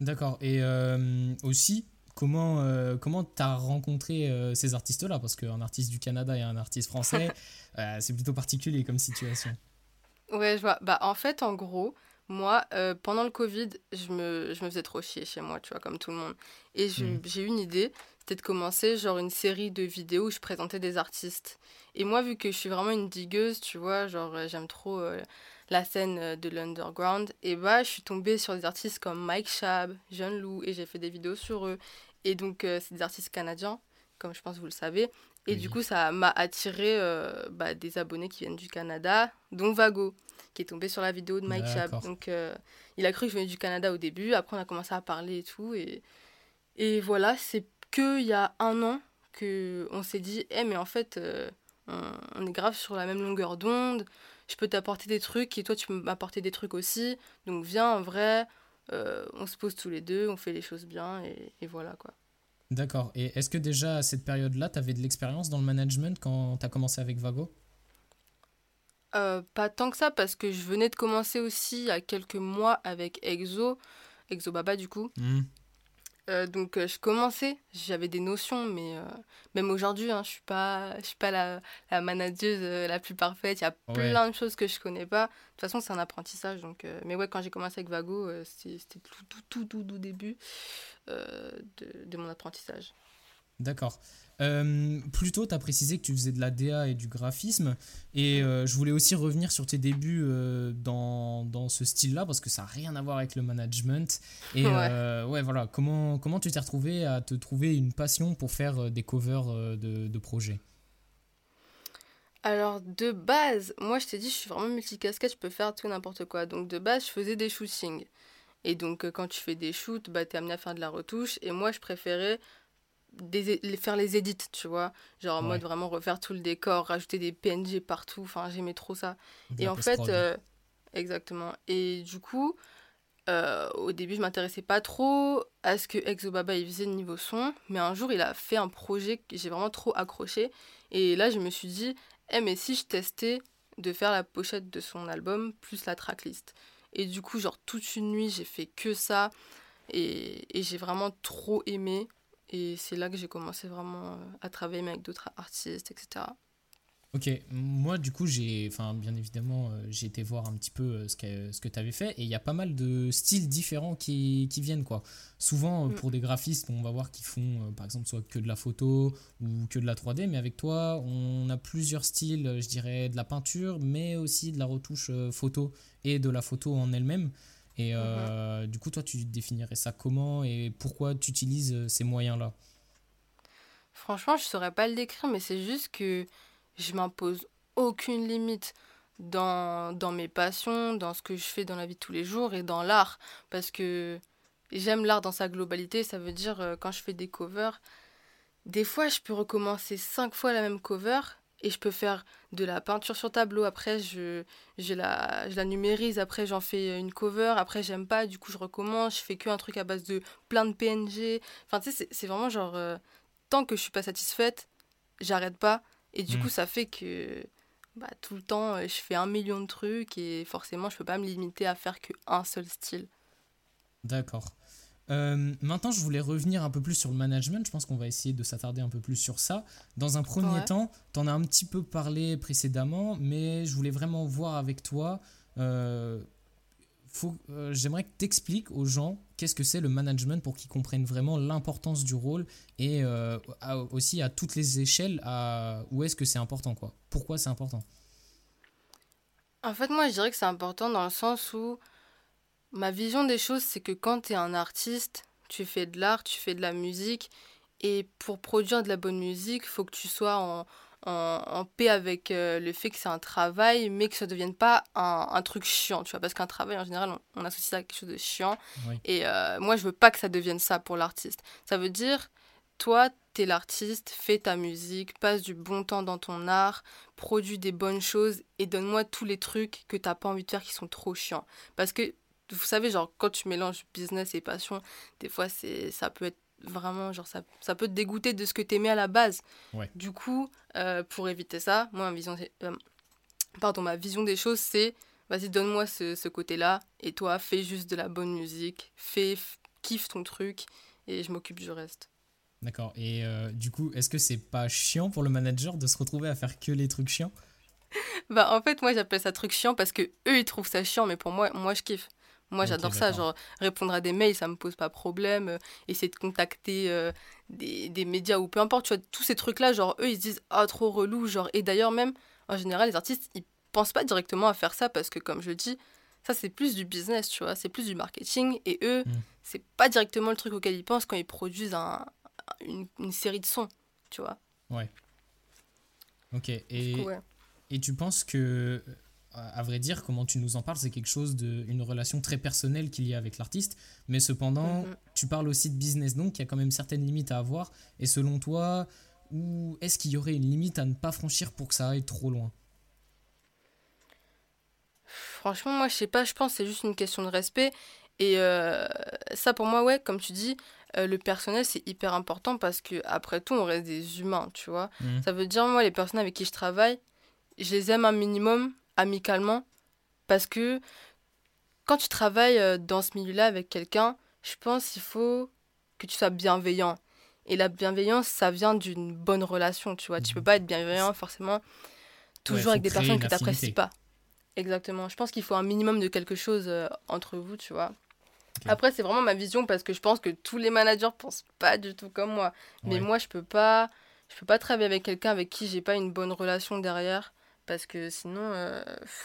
D'accord. Et euh, aussi, comment euh, comment t'as rencontré euh, ces artistes-là? Parce qu'un artiste du Canada et un artiste français, (laughs) c'est plutôt particulier comme situation. Ouais, je vois. Bah, en fait, en gros, moi, pendant le Covid, je me, je me faisais trop chier chez moi, tu vois, comme tout le monde. Et Mhm. j'ai eu une idée, c'était de commencer genre une série de vidéos où je présentais des artistes. Et moi, vu que je suis vraiment une digueuse, tu vois, genre euh, j'aime trop euh, la scène euh, de l'underground, et bah, je suis tombée sur des artistes comme Mike Shab, Jeune Lou, et j'ai fait des vidéos sur eux. Et donc, euh, c'est des artistes canadiens, comme je pense que vous le savez. Et Oui. du coup, ça m'a attiré euh, bah, des abonnés qui viennent du Canada, dont Vago, qui est tombé sur la vidéo de Mike Shab. Donc, il a cru que je venais du Canada au début. Après, on a commencé à parler et tout. Et, et voilà, c'est qu'il y a un an que on s'est dit, eh, mais en fait, euh, on, est grave sur la même longueur d'onde. Je peux t'apporter des trucs et toi, tu peux m'apporter des trucs aussi. Donc, viens, en vrai, euh, on se pose tous les deux, on fait les choses bien. Et, et voilà, quoi. D'accord. Et est-ce que déjà à cette période-là, t'avais de l'expérience dans le management quand t'as commencé avec Vago? Euh, pas tant que ça, parce que je venais de commencer aussi il y a quelques mois avec Exo, Exo Baba du coup. Hmm. Euh, donc euh, je commençais, j'avais des notions, mais euh, même aujourd'hui, hein, je suis pas, je suis pas la, la manageuse la plus parfaite. Il y a Ouais. plein de choses que je connais pas. De toute façon, c'est un apprentissage. Donc, mais ouais, quand j'ai commencé avec Vago, c'était tout, tout, tout, tout, tout début de, de mon apprentissage. D'accord. Euh, plus tôt, tu as précisé que tu faisais de la DA et du graphisme. Et euh, je voulais aussi revenir sur tes débuts euh, dans, dans ce style-là, parce que ça n'a rien à voir avec le management. Et Ouais. ouais, voilà, comment, comment tu t'es retrouvé à te trouver une passion pour faire des covers de, de projets? Alors, de base, moi, je t'ai dit, je suis vraiment multicasquette, je peux faire tout n'importe quoi. Donc, de base, je faisais des shootings. Et donc, quand tu fais des shoots, bah, t'es amené à faire de la retouche. Et moi, je préférais des, les- faire les edits, tu vois. Genre, en Ouais. mode vraiment refaire tout le décor, rajouter des PNG partout. Enfin, j'aimais trop ça. de Et en fait, euh, exactement. Et du coup, euh, au début, je m'intéressais pas trop à ce que Exobaba il faisait niveau son, mais un jour, il a fait un projet que j'ai vraiment trop accroché. Et là, je me suis dit, eh, mais si je testais de faire la pochette de son album plus la tracklist. Et du coup, genre, toute une nuit, j'ai fait que ça. Et, et j'ai vraiment trop aimé. Et c'est là que j'ai commencé vraiment euh, à travailler avec d'autres artistes, etc. Ok, moi du coup j'ai, enfin bien évidemment euh, j'ai été voir un petit peu euh, ce que, ce que tu avais fait et il y a pas mal de styles différents qui, qui viennent quoi. Souvent Mm. pour des graphistes on va voir qu'ils font par exemple soit que de la photo ou que de la 3D mais avec toi on a plusieurs styles, je dirais de la peinture mais aussi de la retouche photo et de la photo en elle-même. Et euh, du coup toi tu définirais ça comment et pourquoi tu utilises euh, ces moyens-là? Franchement, je saurais pas le décrire, mais c'est juste que je m'impose aucune limite dans, dans mes passions, dans ce que je fais dans la vie de tous les jours et dans l'art. Parce que j'aime l'art dans sa globalité. Ça veut dire, euh, quand je fais des covers, des fois, je peux recommencer cinq fois la même cover et je peux faire de la peinture sur tableau. Après, je, je, la, je la numérise. Après, j'en fais une cover. Après, j'aime pas. Du coup, je recommence. Je fais que un truc à base de plein de PNG. Enfin, tu sais, c'est- vraiment genre. euh, tant que je suis pas satisfaite, j'arrête pas. Et du Mm. coup, ça fait que bah, tout le temps, euh, je fais un million de trucs et forcément, je peux pas me limiter à faire que un seul style. D'accord. Euh, maintenant, je voulais revenir un peu plus sur le management. Je pense qu'on va essayer de s'attarder un peu plus sur ça. Dans un premier Ouais. temps, tu en as un petit peu parlé précédemment, mais je voulais vraiment voir avec toi. euh, euh, J'aimerais que tu expliques aux gens qu'est-ce que c'est le management pour qu'ils comprennent vraiment l'importance du rôle et à- aussi à toutes les échelles, à, où est-ce que c'est important, quoi. Pourquoi c'est important? En fait, moi, je dirais que c'est important dans le sens où ma vision des choses, c'est que quand tu es un artiste, tu fais de l'art, tu fais de la musique, et pour produire de la bonne musique, faut que tu sois en, en, en paix avec euh, le fait que c'est un travail, mais que ça ne devienne pas un, un truc chiant, tu vois, parce qu'un travail, en général, on, on associe ça à quelque chose de chiant, Oui. et euh, moi, je veux pas que ça devienne ça pour l'artiste. Ça veut dire, toi, t'es l'artiste, fais ta musique, passe du bon temps dans ton art, produis des bonnes choses et donne-moi tous les trucs que t'as pas envie de faire qui sont trop chiants. Parce que, vous savez, genre, quand tu mélanges business et passion, des fois, c'est, ça peut être vraiment, genre, ça, ça peut te dégoûter de ce que t'aimais à la base. Ouais. Du coup, euh, pour éviter ça, moi, ma vision, euh, pardon, ma vision des choses, c'est, vas-y, donne-moi ce, ce côté-là, et toi, fais juste de la bonne musique, fais, kiffe ton truc, et je m'occupe du reste. D'accord. Et euh, du coup, est-ce que c'est pas chiant pour le manager de se retrouver à faire que les trucs chiants? (laughs) Bah, en fait, moi, j'appelle ça truc chiant parce que eux, ils trouvent ça chiant, mais pour moi, moi, je kiffe. Moi, j'adore ça. Genre, répondre à des mails, ça me pose pas problème. euh, essayer de contacter euh, des, des médias ou peu importe, tu vois, tous ces trucs-là, genre, eux, ils se disent, ah, trop relou. Genre, et d'ailleurs, même, en général, les artistes, ils pensent pas directement à faire ça parce que, comme je le dis, ça, c'est plus du business, tu vois, c'est plus du marketing. Et eux, Mm. c'est pas directement le truc auquel ils pensent quand ils produisent un, une, une série de sons, tu vois. Ok. Et, coup, ouais. Et tu penses que, à vrai dire, comment tu nous en parles, c'est quelque chose de, une relation très personnelle qu'il y a avec l'artiste, mais cependant, Mhm. tu parles aussi de business, donc il y a quand même certaines limites à avoir. Et selon toi, où est-ce qu'il y aurait une limite à ne pas franchir pour que ça aille trop loin? Franchement, moi, je sais pas, je pense que c'est juste une question de respect. Et euh, ça, pour moi, ouais, comme tu dis, euh, le personnel, c'est hyper important parce que après tout, on reste des humains, tu vois. Mhm. Ça veut dire, moi, les personnes avec qui je travaille, je les aime un minimum amicalement. Parce que quand tu travailles euh, dans ce milieu-là avec quelqu'un, je pense qu'il faut que tu sois bienveillant. Et la bienveillance, ça vient d'une bonne relation, tu vois. Tu peux Mhm. pas être bienveillant forcément toujours avec des personnes que tu n'apprécies pas. Exactement. Je pense qu'il faut un minimum de quelque chose euh, entre vous, tu vois. Après, c'est vraiment ma vision parce que je pense que tous les managers pensent pas du tout comme moi. Mais Ouais. moi, je peux pas, je peux pas travailler avec quelqu'un avec qui j'ai pas une bonne relation derrière. Parce que sinon, euh,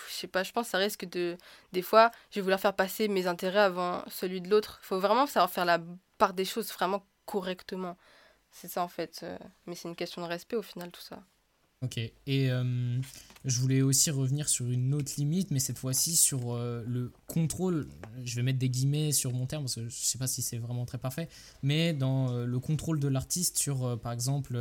je sais pas, je pense que ça risque de. Des fois, je vais vouloir faire passer mes intérêts avant celui de l'autre. faut vraiment savoir faire la part des choses vraiment correctement. C'est ça en fait. euh, Mais c'est une question de respect au final, tout ça. Ok, et euh, je voulais aussi revenir sur une autre limite, mais cette fois-ci sur euh, le contrôle, je vais mettre des guillemets sur mon terme, parce que je sais pas si c'est vraiment très parfait, mais dans le contrôle de l'artiste sur, par exemple,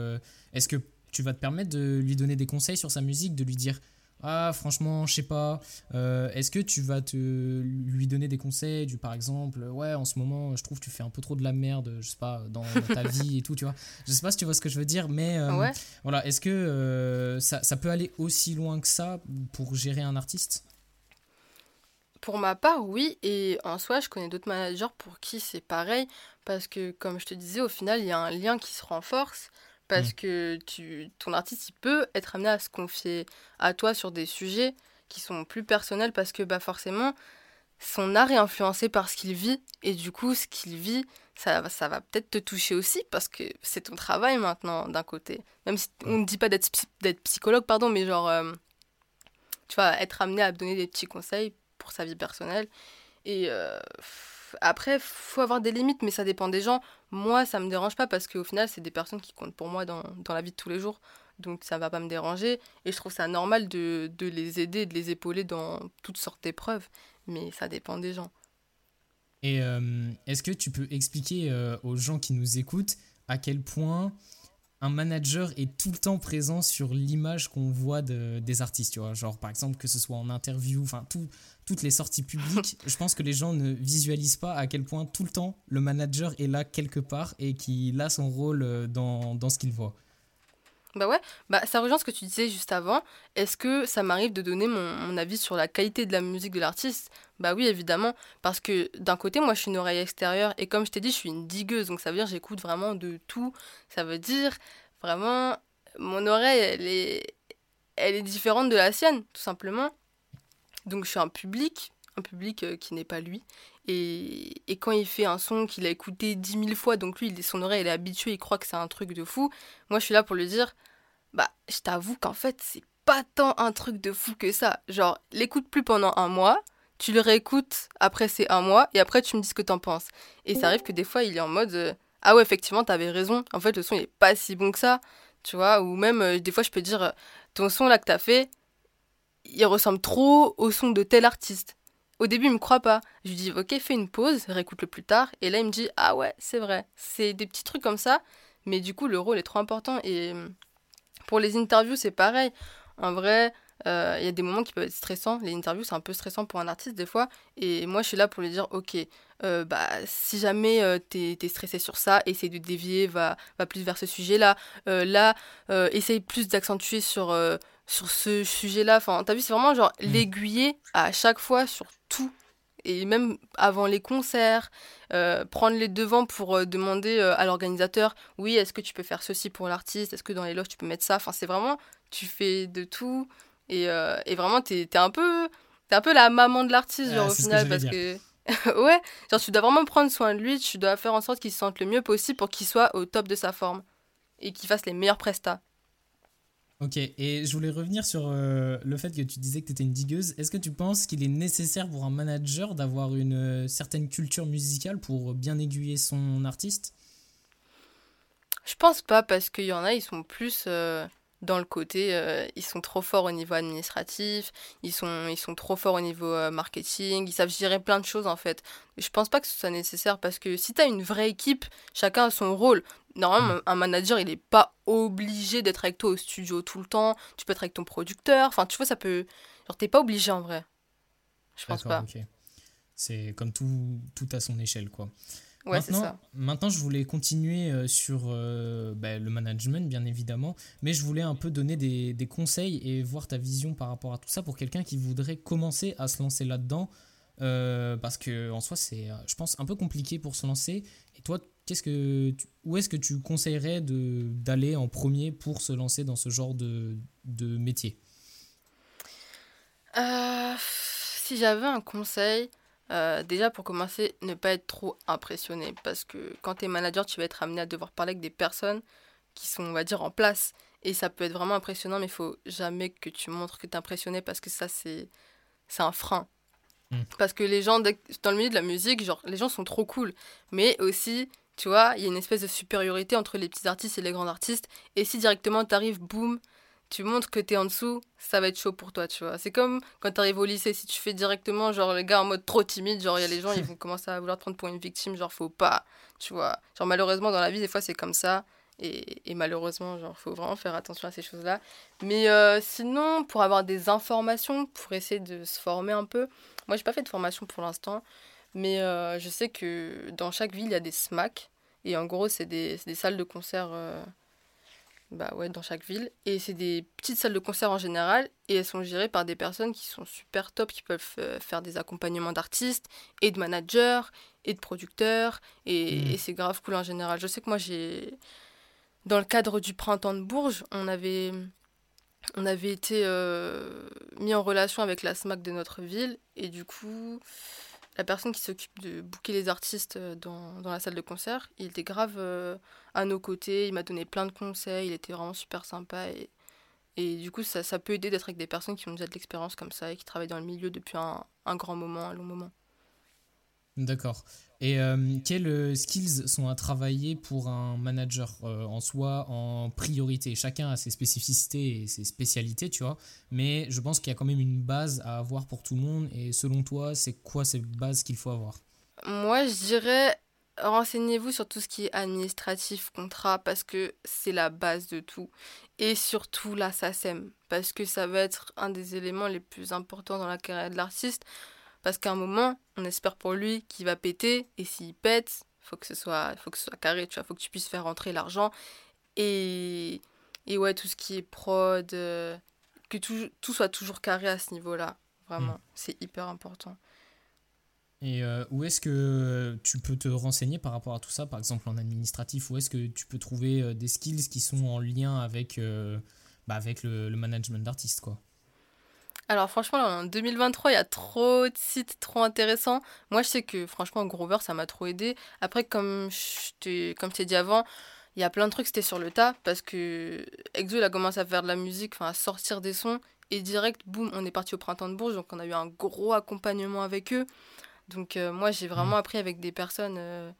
est-ce que tu vas te permettre de lui donner des conseils sur sa musique, de lui dire, ah franchement, je sais pas, euh, est-ce que tu vas te lui donner des conseils, du par exemple, ouais, en ce moment, je trouve que tu fais un peu trop de la merde, je sais pas, dans, dans (laughs) ta vie et tout, tu vois. Je sais pas si tu vois ce que je veux dire, mais... euh, ouais. voilà, est-ce que euh, ça, ça peut aller aussi loin que ça pour gérer un artiste? Pour ma part, oui, et en soi, je connais d'autres managers pour qui c'est pareil, parce que comme je te disais, au final, il y a un lien qui se renforce, parce Mm. que tu, ton artiste, il peut être amené à se confier à toi sur des sujets qui sont plus personnels, parce que bah, forcément, son art est influencé par ce qu'il vit, et du coup, ce qu'il vit, ça, va- ça va peut-être te toucher aussi, parce que c'est ton travail maintenant, d'un côté. Même si on ne dit pas d'être psy- d'être psychologue, pardon, mais genre, euh, tu vas être amené à donner des petits conseils pour sa vie personnelle. Et euh, après, faut avoir des limites, mais ça dépend des gens. Moi, ça me dérange pas parce qu'au final, c'est des personnes qui comptent pour moi dans, la vie de tous les jours. Donc ça va pas me déranger. Et je trouve ça normal de, de les aider, de les épauler dans toutes sortes d'épreuves. Mais ça dépend des gens. Et euh, est-ce que tu peux expliquer euh, aux gens qui nous écoutent à quel point un manager est tout le temps présent sur l'image qu'on voit de- des artistes, tu vois, genre par exemple que ce soit en interview, enfin tout- toutes les sorties publiques, (laughs) je pense que les gens ne visualisent pas à quel point tout le temps le manager est là quelque part et qu'il a son rôle euh, dans, dans ce qu'il voit. Bah ouais, bah ça rejoint ce que tu disais juste avant. Est-ce que ça m'arrive de donner mon, avis sur la qualité de la musique de l'artiste? Bah oui, évidemment, parce que d'un côté, moi je suis une oreille extérieure et comme je t'ai dit, je suis une digueuse, donc ça veut dire j'écoute vraiment de tout. Ça veut dire vraiment mon oreille, elle est, différente de la sienne, tout simplement. Donc je suis un public, un public euh, qui n'est pas lui. Et, et quand il fait un son qu'il a écouté dix mille fois, donc lui, son oreille, elle est habituée, il croit que c'est un truc de fou. Moi, je suis là pour lui dire, bah, je t'avoue qu'en fait, c'est pas tant un truc de fou que ça. Genre, l'écoute plus pendant un mois, tu le réécoutes après c'est un mois, et après tu me dis ce que t'en penses. Et ça arrive que des fois, il est en mode, euh, ah ouais, effectivement, t'avais raison. En fait, le son, il est pas si bon que ça, tu vois. Ou même, euh, des fois, je peux dire, euh, ton son là que t'as fait, il ressemble trop au son de tel artiste. Au début, il me croit pas. Je lui dis, ok, fais une pause, réécoute-le plus tard. Et là, il me dit, ah ouais, c'est vrai. C'est des petits trucs comme ça. Mais du coup, le rôle est trop important. Et pour les interviews, c'est pareil. En vrai, euh, il y a des moments qui peuvent être stressants. Les interviews, c'est un peu stressant pour un artiste des fois. Et moi, je suis là pour lui dire, ok, euh, bah, si jamais euh, t'es es stressé sur ça, essaye de dévier, va, va plus vers ce sujet-là. Euh, là, euh, essaye plus d'accentuer sur, sur ce sujet-là. Enfin, t'as vu, c'est vraiment genre Mm. l'aiguiller à chaque fois sur tout. Et même avant les concerts, euh, prendre les devants pour euh, demander euh, à l'organisateur, oui, est-ce que tu peux faire ceci pour l'artiste? Est-ce que dans les loges tu peux mettre ça? Enfin, c'est vraiment, tu fais de tout. Et, et vraiment, t'es es un peu... Un peu la maman de l'artiste, Ah, genre, au ce que final, parce que... (laughs) ouais, genre, tu dois vraiment prendre soin de lui, tu dois faire en sorte qu'il se sente le mieux possible pour qu'il soit au top de sa forme. Et qu'il fasse les meilleurs prestats. Ok, et je voulais revenir sur euh, le fait que tu disais que tu étais une digueuse. Est-ce que tu penses qu'il est nécessaire pour un manager d'avoir une euh, certaine culture musicale pour bien aiguiller son artiste? Je pense pas parce qu'il y en a, ils sont plus euh, dans le côté, euh, ils sont trop forts au niveau administratif, ils sont, ils sont trop forts au niveau euh, marketing, ils savent gérer plein de choses en fait. Je pense pas que ce soit nécessaire parce que si t'as une vraie équipe, chacun a son rôle. Normalement, un manager, il est pas obligé d'être avec toi au studio tout le temps. Tu peux être avec ton producteur. Enfin, tu vois, ça peut. Genre, t'es pas obligé en vrai. Je pense pas. C'est comme tout, tout à son échelle, quoi. Ouais, Maintenant, ça. maintenant, je voulais continuer euh, sur euh, bah, le management, bien évidemment, mais je voulais un peu donner des, des conseils et voir ta vision par rapport à tout ça pour quelqu'un qui voudrait commencer à se lancer là-dedans, euh, parce que en soi, c'est, je pense, un peu compliqué pour se lancer. Et toi, qu'est-ce que, tu- où est-ce que tu conseillerais de d'aller en premier pour se lancer dans ce genre de, de métier? Euh, si j'avais un conseil, euh, déjà pour commencer, ne pas être trop impressionné. Parce que quand tu es manager, tu vas être amené à devoir parler avec des personnes qui sont, on va dire, en place. Et ça peut être vraiment impressionnant, mais il faut jamais que tu montres que tu es impressionné parce que ça, c'est un frein. Mm. Parce que les gens, dans le milieu de la musique, genre, les gens sont trop cool. Mais aussi, tu vois, il y a une espèce de supériorité entre les petits artistes et les grands artistes. Et si directement tu arrives, boum, tu montres que t'es en dessous, ça va être chaud pour toi, tu vois. C'est comme quand t'arrives au lycée, si tu fais directement, genre, les gars en mode trop timide, genre, il y a les gens, ils vont (laughs) commencer à vouloir te prendre pour une victime, genre, faut pas, tu vois. Genre, malheureusement, dans la vie, des fois, c'est comme ça. Et, et malheureusement, genre, faut vraiment faire attention à ces choses-là. Mais euh, sinon, pour avoir des informations, pour essayer de se former un peu, moi, j'ai pas fait de formation pour l'instant, mais euh, je sais que dans chaque ville, il y a des SMAC. Et en gros, c'est des, des salles de concert. euh, bah ouais, dans chaque ville. Et c'est des petites salles de concert en général. Et elles sont gérées par des personnes qui sont super top, qui peuvent euh, faire des accompagnements d'artistes et de managers et de producteurs. Et, Mhm. et c'est grave cool en général. Je sais que moi, j'ai. Dans le cadre du printemps de Bourges, on avait. On avait été euh, mis en relation avec la SMAC de notre ville. Et du coup, la personne qui s'occupe de booker les artistes euh, dans, la salle de concert, il était grave euh, à nos côtés, il m'a donné plein de conseils, il était vraiment super sympa. Et, et du coup, ça, ça peut aider d'être avec des personnes qui ont déjà de l'expérience comme ça et qui travaillent dans le milieu depuis un grand moment, un long moment. D'accord. Et euh, quels euh, skills sont à travailler pour un manager euh, en soi en priorité? Chacun a ses spécificités et ses spécialités, tu vois. Mais je pense qu'il y a quand même une base à avoir pour tout le monde. Et selon toi, c'est quoi ces bases qu'il faut avoir? Moi, je dirais, renseignez-vous sur tout ce qui est administratif, contrat, parce que c'est la base de tout. Et surtout la SACEM, parce que ça va être un des éléments les plus importants dans la carrière de l'artiste. Parce qu'à un moment, on espère pour lui qu'il va péter, et s'il pète, faut que ce soit, faut que ce soit carré, tu vois, faut que tu puisses faire rentrer l'argent. Et, et ouais, tout ce qui est prod, euh, que tout, tout soit toujours carré à ce niveau-là. Vraiment, c'est hyper important. Et euh, où est-ce que tu peux te renseigner par rapport à tout ça, par exemple en administratif? Où est-ce que tu peux trouver euh, des skills qui sont en lien avec, euh, bah, avec le, le management d'artistes, quoi? Alors franchement, là, en 2023, il y a trop de sites trop intéressants. Moi, je sais que franchement, Groover, ça m'a trop aidé. Après, comme je t'ai comme je t'ai dit avant, il y a plein de trucs, c'était sur le tas, parce que Exo, il a commencé à faire de la musique, enfin, à sortir des sons, et direct, boum, on est parti au Printemps de Bourges, donc on a eu un gros accompagnement avec eux. Donc euh, moi, j'ai vraiment appris avec des personnes, euh,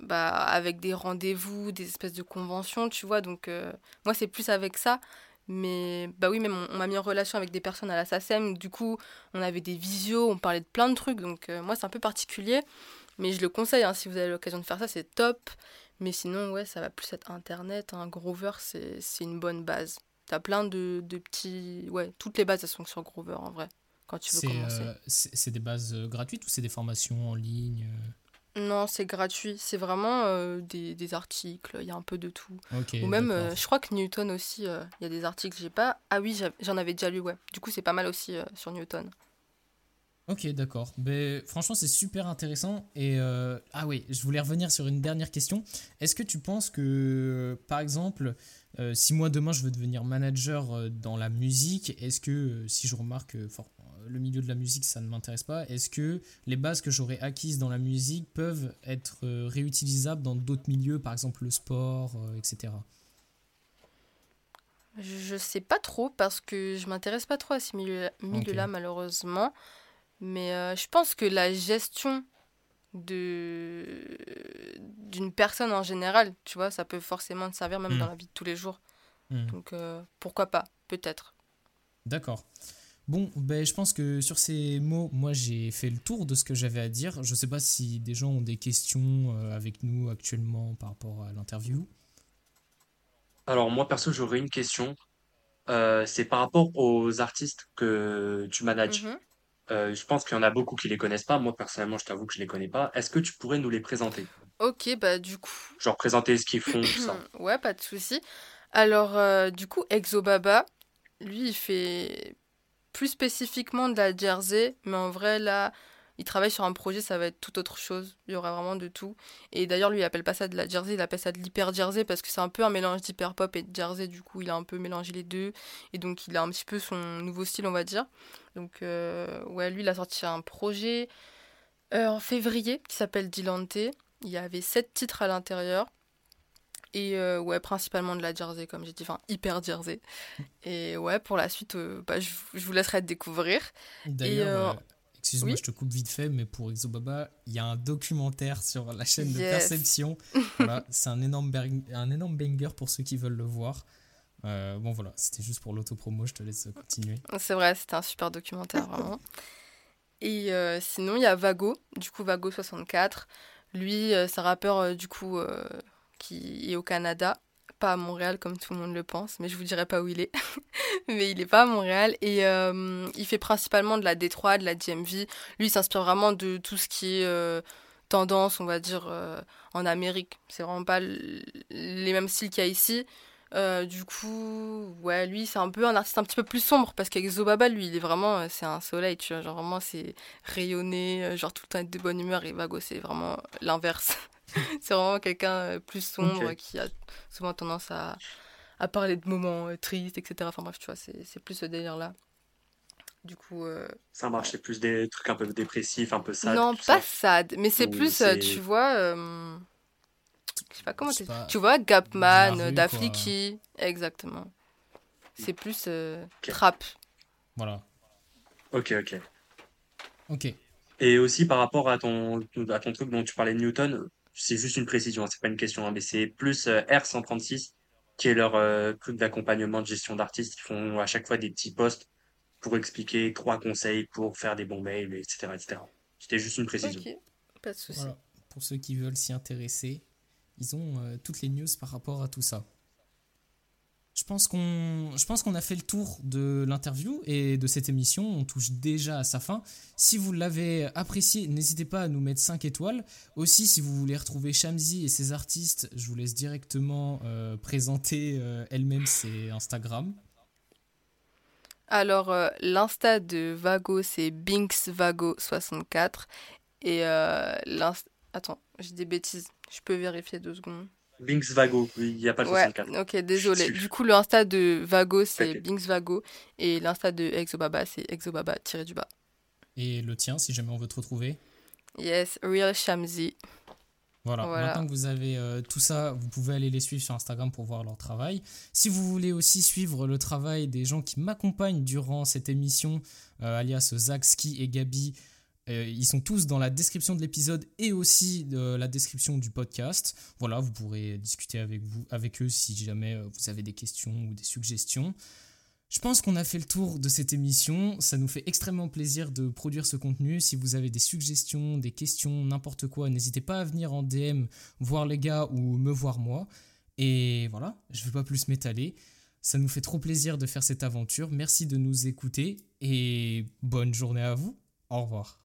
bah, avec des rendez-vous, des espèces de conventions, tu vois. Donc euh, moi, c'est plus avec ça. Mais bah oui, même on, on m'a mis en relation avec des personnes à la SACEM. Du coup, on avait des visios, on parlait de plein de trucs. Donc euh, moi, c'est un peu particulier. Mais je le conseille, hein, si vous avez l'occasion de faire ça, c'est top. Mais sinon, ouais, ça va plus être Internet. Un Groover, c'est c'est une bonne base. T'as plein de, de petits... Ouais, toutes les bases, elles sont sur Groover, en vrai, quand tu veux commencer. euh, c'est c'est des bases euh, gratuites ou c'est des formations en ligne? Non, c'est gratuit. C'est vraiment euh, des, des articles. Il y a un peu de tout. Ou même, euh, je crois que Newton aussi, euh, il y a des articles. J'ai pas. Ah oui, j'en avais déjà lu, ouais. Du coup, c'est pas mal aussi sur Newton. Ok, d'accord. Ben, franchement, c'est super intéressant. Et euh, ah oui, je voulais revenir sur une dernière question. Est-ce que tu penses que, par exemple, si moi demain je veux devenir manager dans la musique, est-ce que si je remarque le milieu de la musique ça ne m'intéresse pas, est-ce que les bases que j'aurais acquises dans la musique peuvent être euh, réutilisables dans d'autres milieux, par exemple le sport, euh, etc. Je, je sais pas trop parce que je m'intéresse pas trop à ces milieux- milieux-là, malheureusement. Mais euh, je pense que la gestion de d'une personne en général, tu vois, ça peut forcément te servir même Mm. dans la vie de tous les jours. Hmm. Donc euh, pourquoi pas, peut-être. D'accord. Bon, ben, je pense que sur ces mots, moi j'ai fait le tour de ce que j'avais à dire. Je sais pas si des gens ont des questions euh, avec nous actuellement par rapport à l'interview. Alors moi perso j'aurais une question. Euh, c'est par rapport aux artistes que tu manages. Mhm. Euh, je pense qu'il y en a beaucoup qui les connaissent pas. Moi personnellement je t'avoue que je les connais pas. Est-ce que tu pourrais nous les présenter? Ok, bah du coup. Genre présenter ce qu'ils font, tout ça. (clears throat) ouais, pas de souci. Alors, euh, du coup, Exobaba, lui, il fait plus spécifiquement de la jersey, mais en vrai, là, il travaille sur un projet, ça va être tout autre chose. Il y aura vraiment de tout. Et d'ailleurs, lui, il appelle pas ça de la jersey, il appelle ça de l'hyper jersey parce que c'est un peu un mélange d'hyper pop et de jersey. Du coup, il a un peu mélangé les deux. Et donc, il a un petit peu son nouveau style, on va dire. Donc, euh, ouais, lui, il a sorti un projet euh, en février qui s'appelle Dilante. Il y avait sept titres à l'intérieur. Et euh, ouais, principalement de la jersey, comme j'ai dit, enfin hyper jersey. Et ouais, pour la suite, bah, je, je, vous laisserai découvrir. D'ailleurs, Excuse-moi, je te coupe vite fait, mais pour Exobaba, il y a un documentaire sur la chaîne de Perception. (laughs) voilà, c'est un énorme, un énorme banger pour ceux qui veulent le voir. Euh, bon voilà, c'était juste pour l'autopromo, je te laisse continuer. C'est vrai, c'était un super documentaire, vraiment. (laughs) Et euh, sinon, il y a Vago, du coup Vago 64. Lui, euh, c'est un rappeur du coup qui est au Canada pas à Montréal comme tout le monde le pense, mais je vous dirai pas où il est. (laughs) mais il est pas à Montréal et euh, il fait principalement de la D3, de la DMV. Lui, il s'inspire vraiment de tout ce qui est euh, tendance, on va dire, euh, en Amérique. C'est vraiment pas les mêmes styles qu'il y a ici. du coup, ouais, lui, c'est un peu un artiste un petit peu plus sombre parce qu'Exobaba, lui, il est vraiment, c'est un soleil, tu vois, genre vraiment, c'est rayonné, genre tout le temps être de bonne humeur et Vago, c'est vraiment l'inverse. (laughs) (laughs) c'est vraiment quelqu'un euh, plus sombre qui a souvent tendance à, à parler de moments euh, tristes, etc. Enfin bref, tu vois, c'est plus ce délire-là. Du coup. Euh, ça marche, c'est plus des trucs un peu dépressifs, un peu sad. Non, pas sad, mais c'est plus, tu vois. je sais pas comment tu Tu vois, Gapman, Dafliki, exactement. C'est plus trap. Voilà. Ok, ok. Ok. Et aussi par rapport à ton, à ton truc dont tu parlais de Newton, c'est juste une précision, c'est pas une question, hein, mais c'est plus euh, R136 qui est leur euh, truc d'accompagnement de gestion d'artistes. Ils font à chaque fois des petits posts pour expliquer trois conseils pour faire des bons mails, etc. etc. C'était juste une précision. pas de souci. Pour ceux qui veulent s'y intéresser, ils ont euh, toutes les news par rapport à tout ça. Je pense qu'on, je pense qu'on a fait le tour de l'interview et de cette émission. On touche déjà à sa fin. Si vous l'avez apprécié, n'hésitez pas à nous mettre 5 étoiles. Aussi, si vous voulez retrouver Shamsi et ses artistes, je vous laisse directement euh, présenter euh, elle-même ses Instagram. Alors, euh, l'insta de Vago, c'est BinksVago64. Et l'insta... Attends, j'ai des bêtises. Je peux vérifier deux secondes. Binks Vago, il n'y a pas de ouais, Ok, désolé. Du coup, l'insta de Vago, c'est okay. Binks Vago. Et l'insta de Exobaba, c'est Exobaba-du-bas. Et le tien, si jamais on veut te retrouver Yes, Real Shamsi. Voilà. maintenant que vous avez euh, tout ça, vous pouvez aller les suivre sur Instagram pour voir leur travail. Si vous voulez aussi suivre le travail des gens qui m'accompagnent durant cette émission, euh, alias Zakski et Gabi, euh, ils sont tous dans la description de l'épisode et aussi de la description du podcast. Voilà, vous pourrez discuter avec, vous, avec eux si jamais euh, vous avez des questions ou des suggestions. Je pense qu'on a fait le tour de cette émission. Ça nous fait extrêmement plaisir de produire ce contenu. Si vous avez des suggestions, des questions, n'importe quoi, n'hésitez pas à venir en DM voir les gars ou me voir moi. Et voilà, je ne vais pas plus m'étaler. Ça nous fait trop plaisir de faire cette aventure. Merci de nous écouter et bonne journée à vous. Au revoir.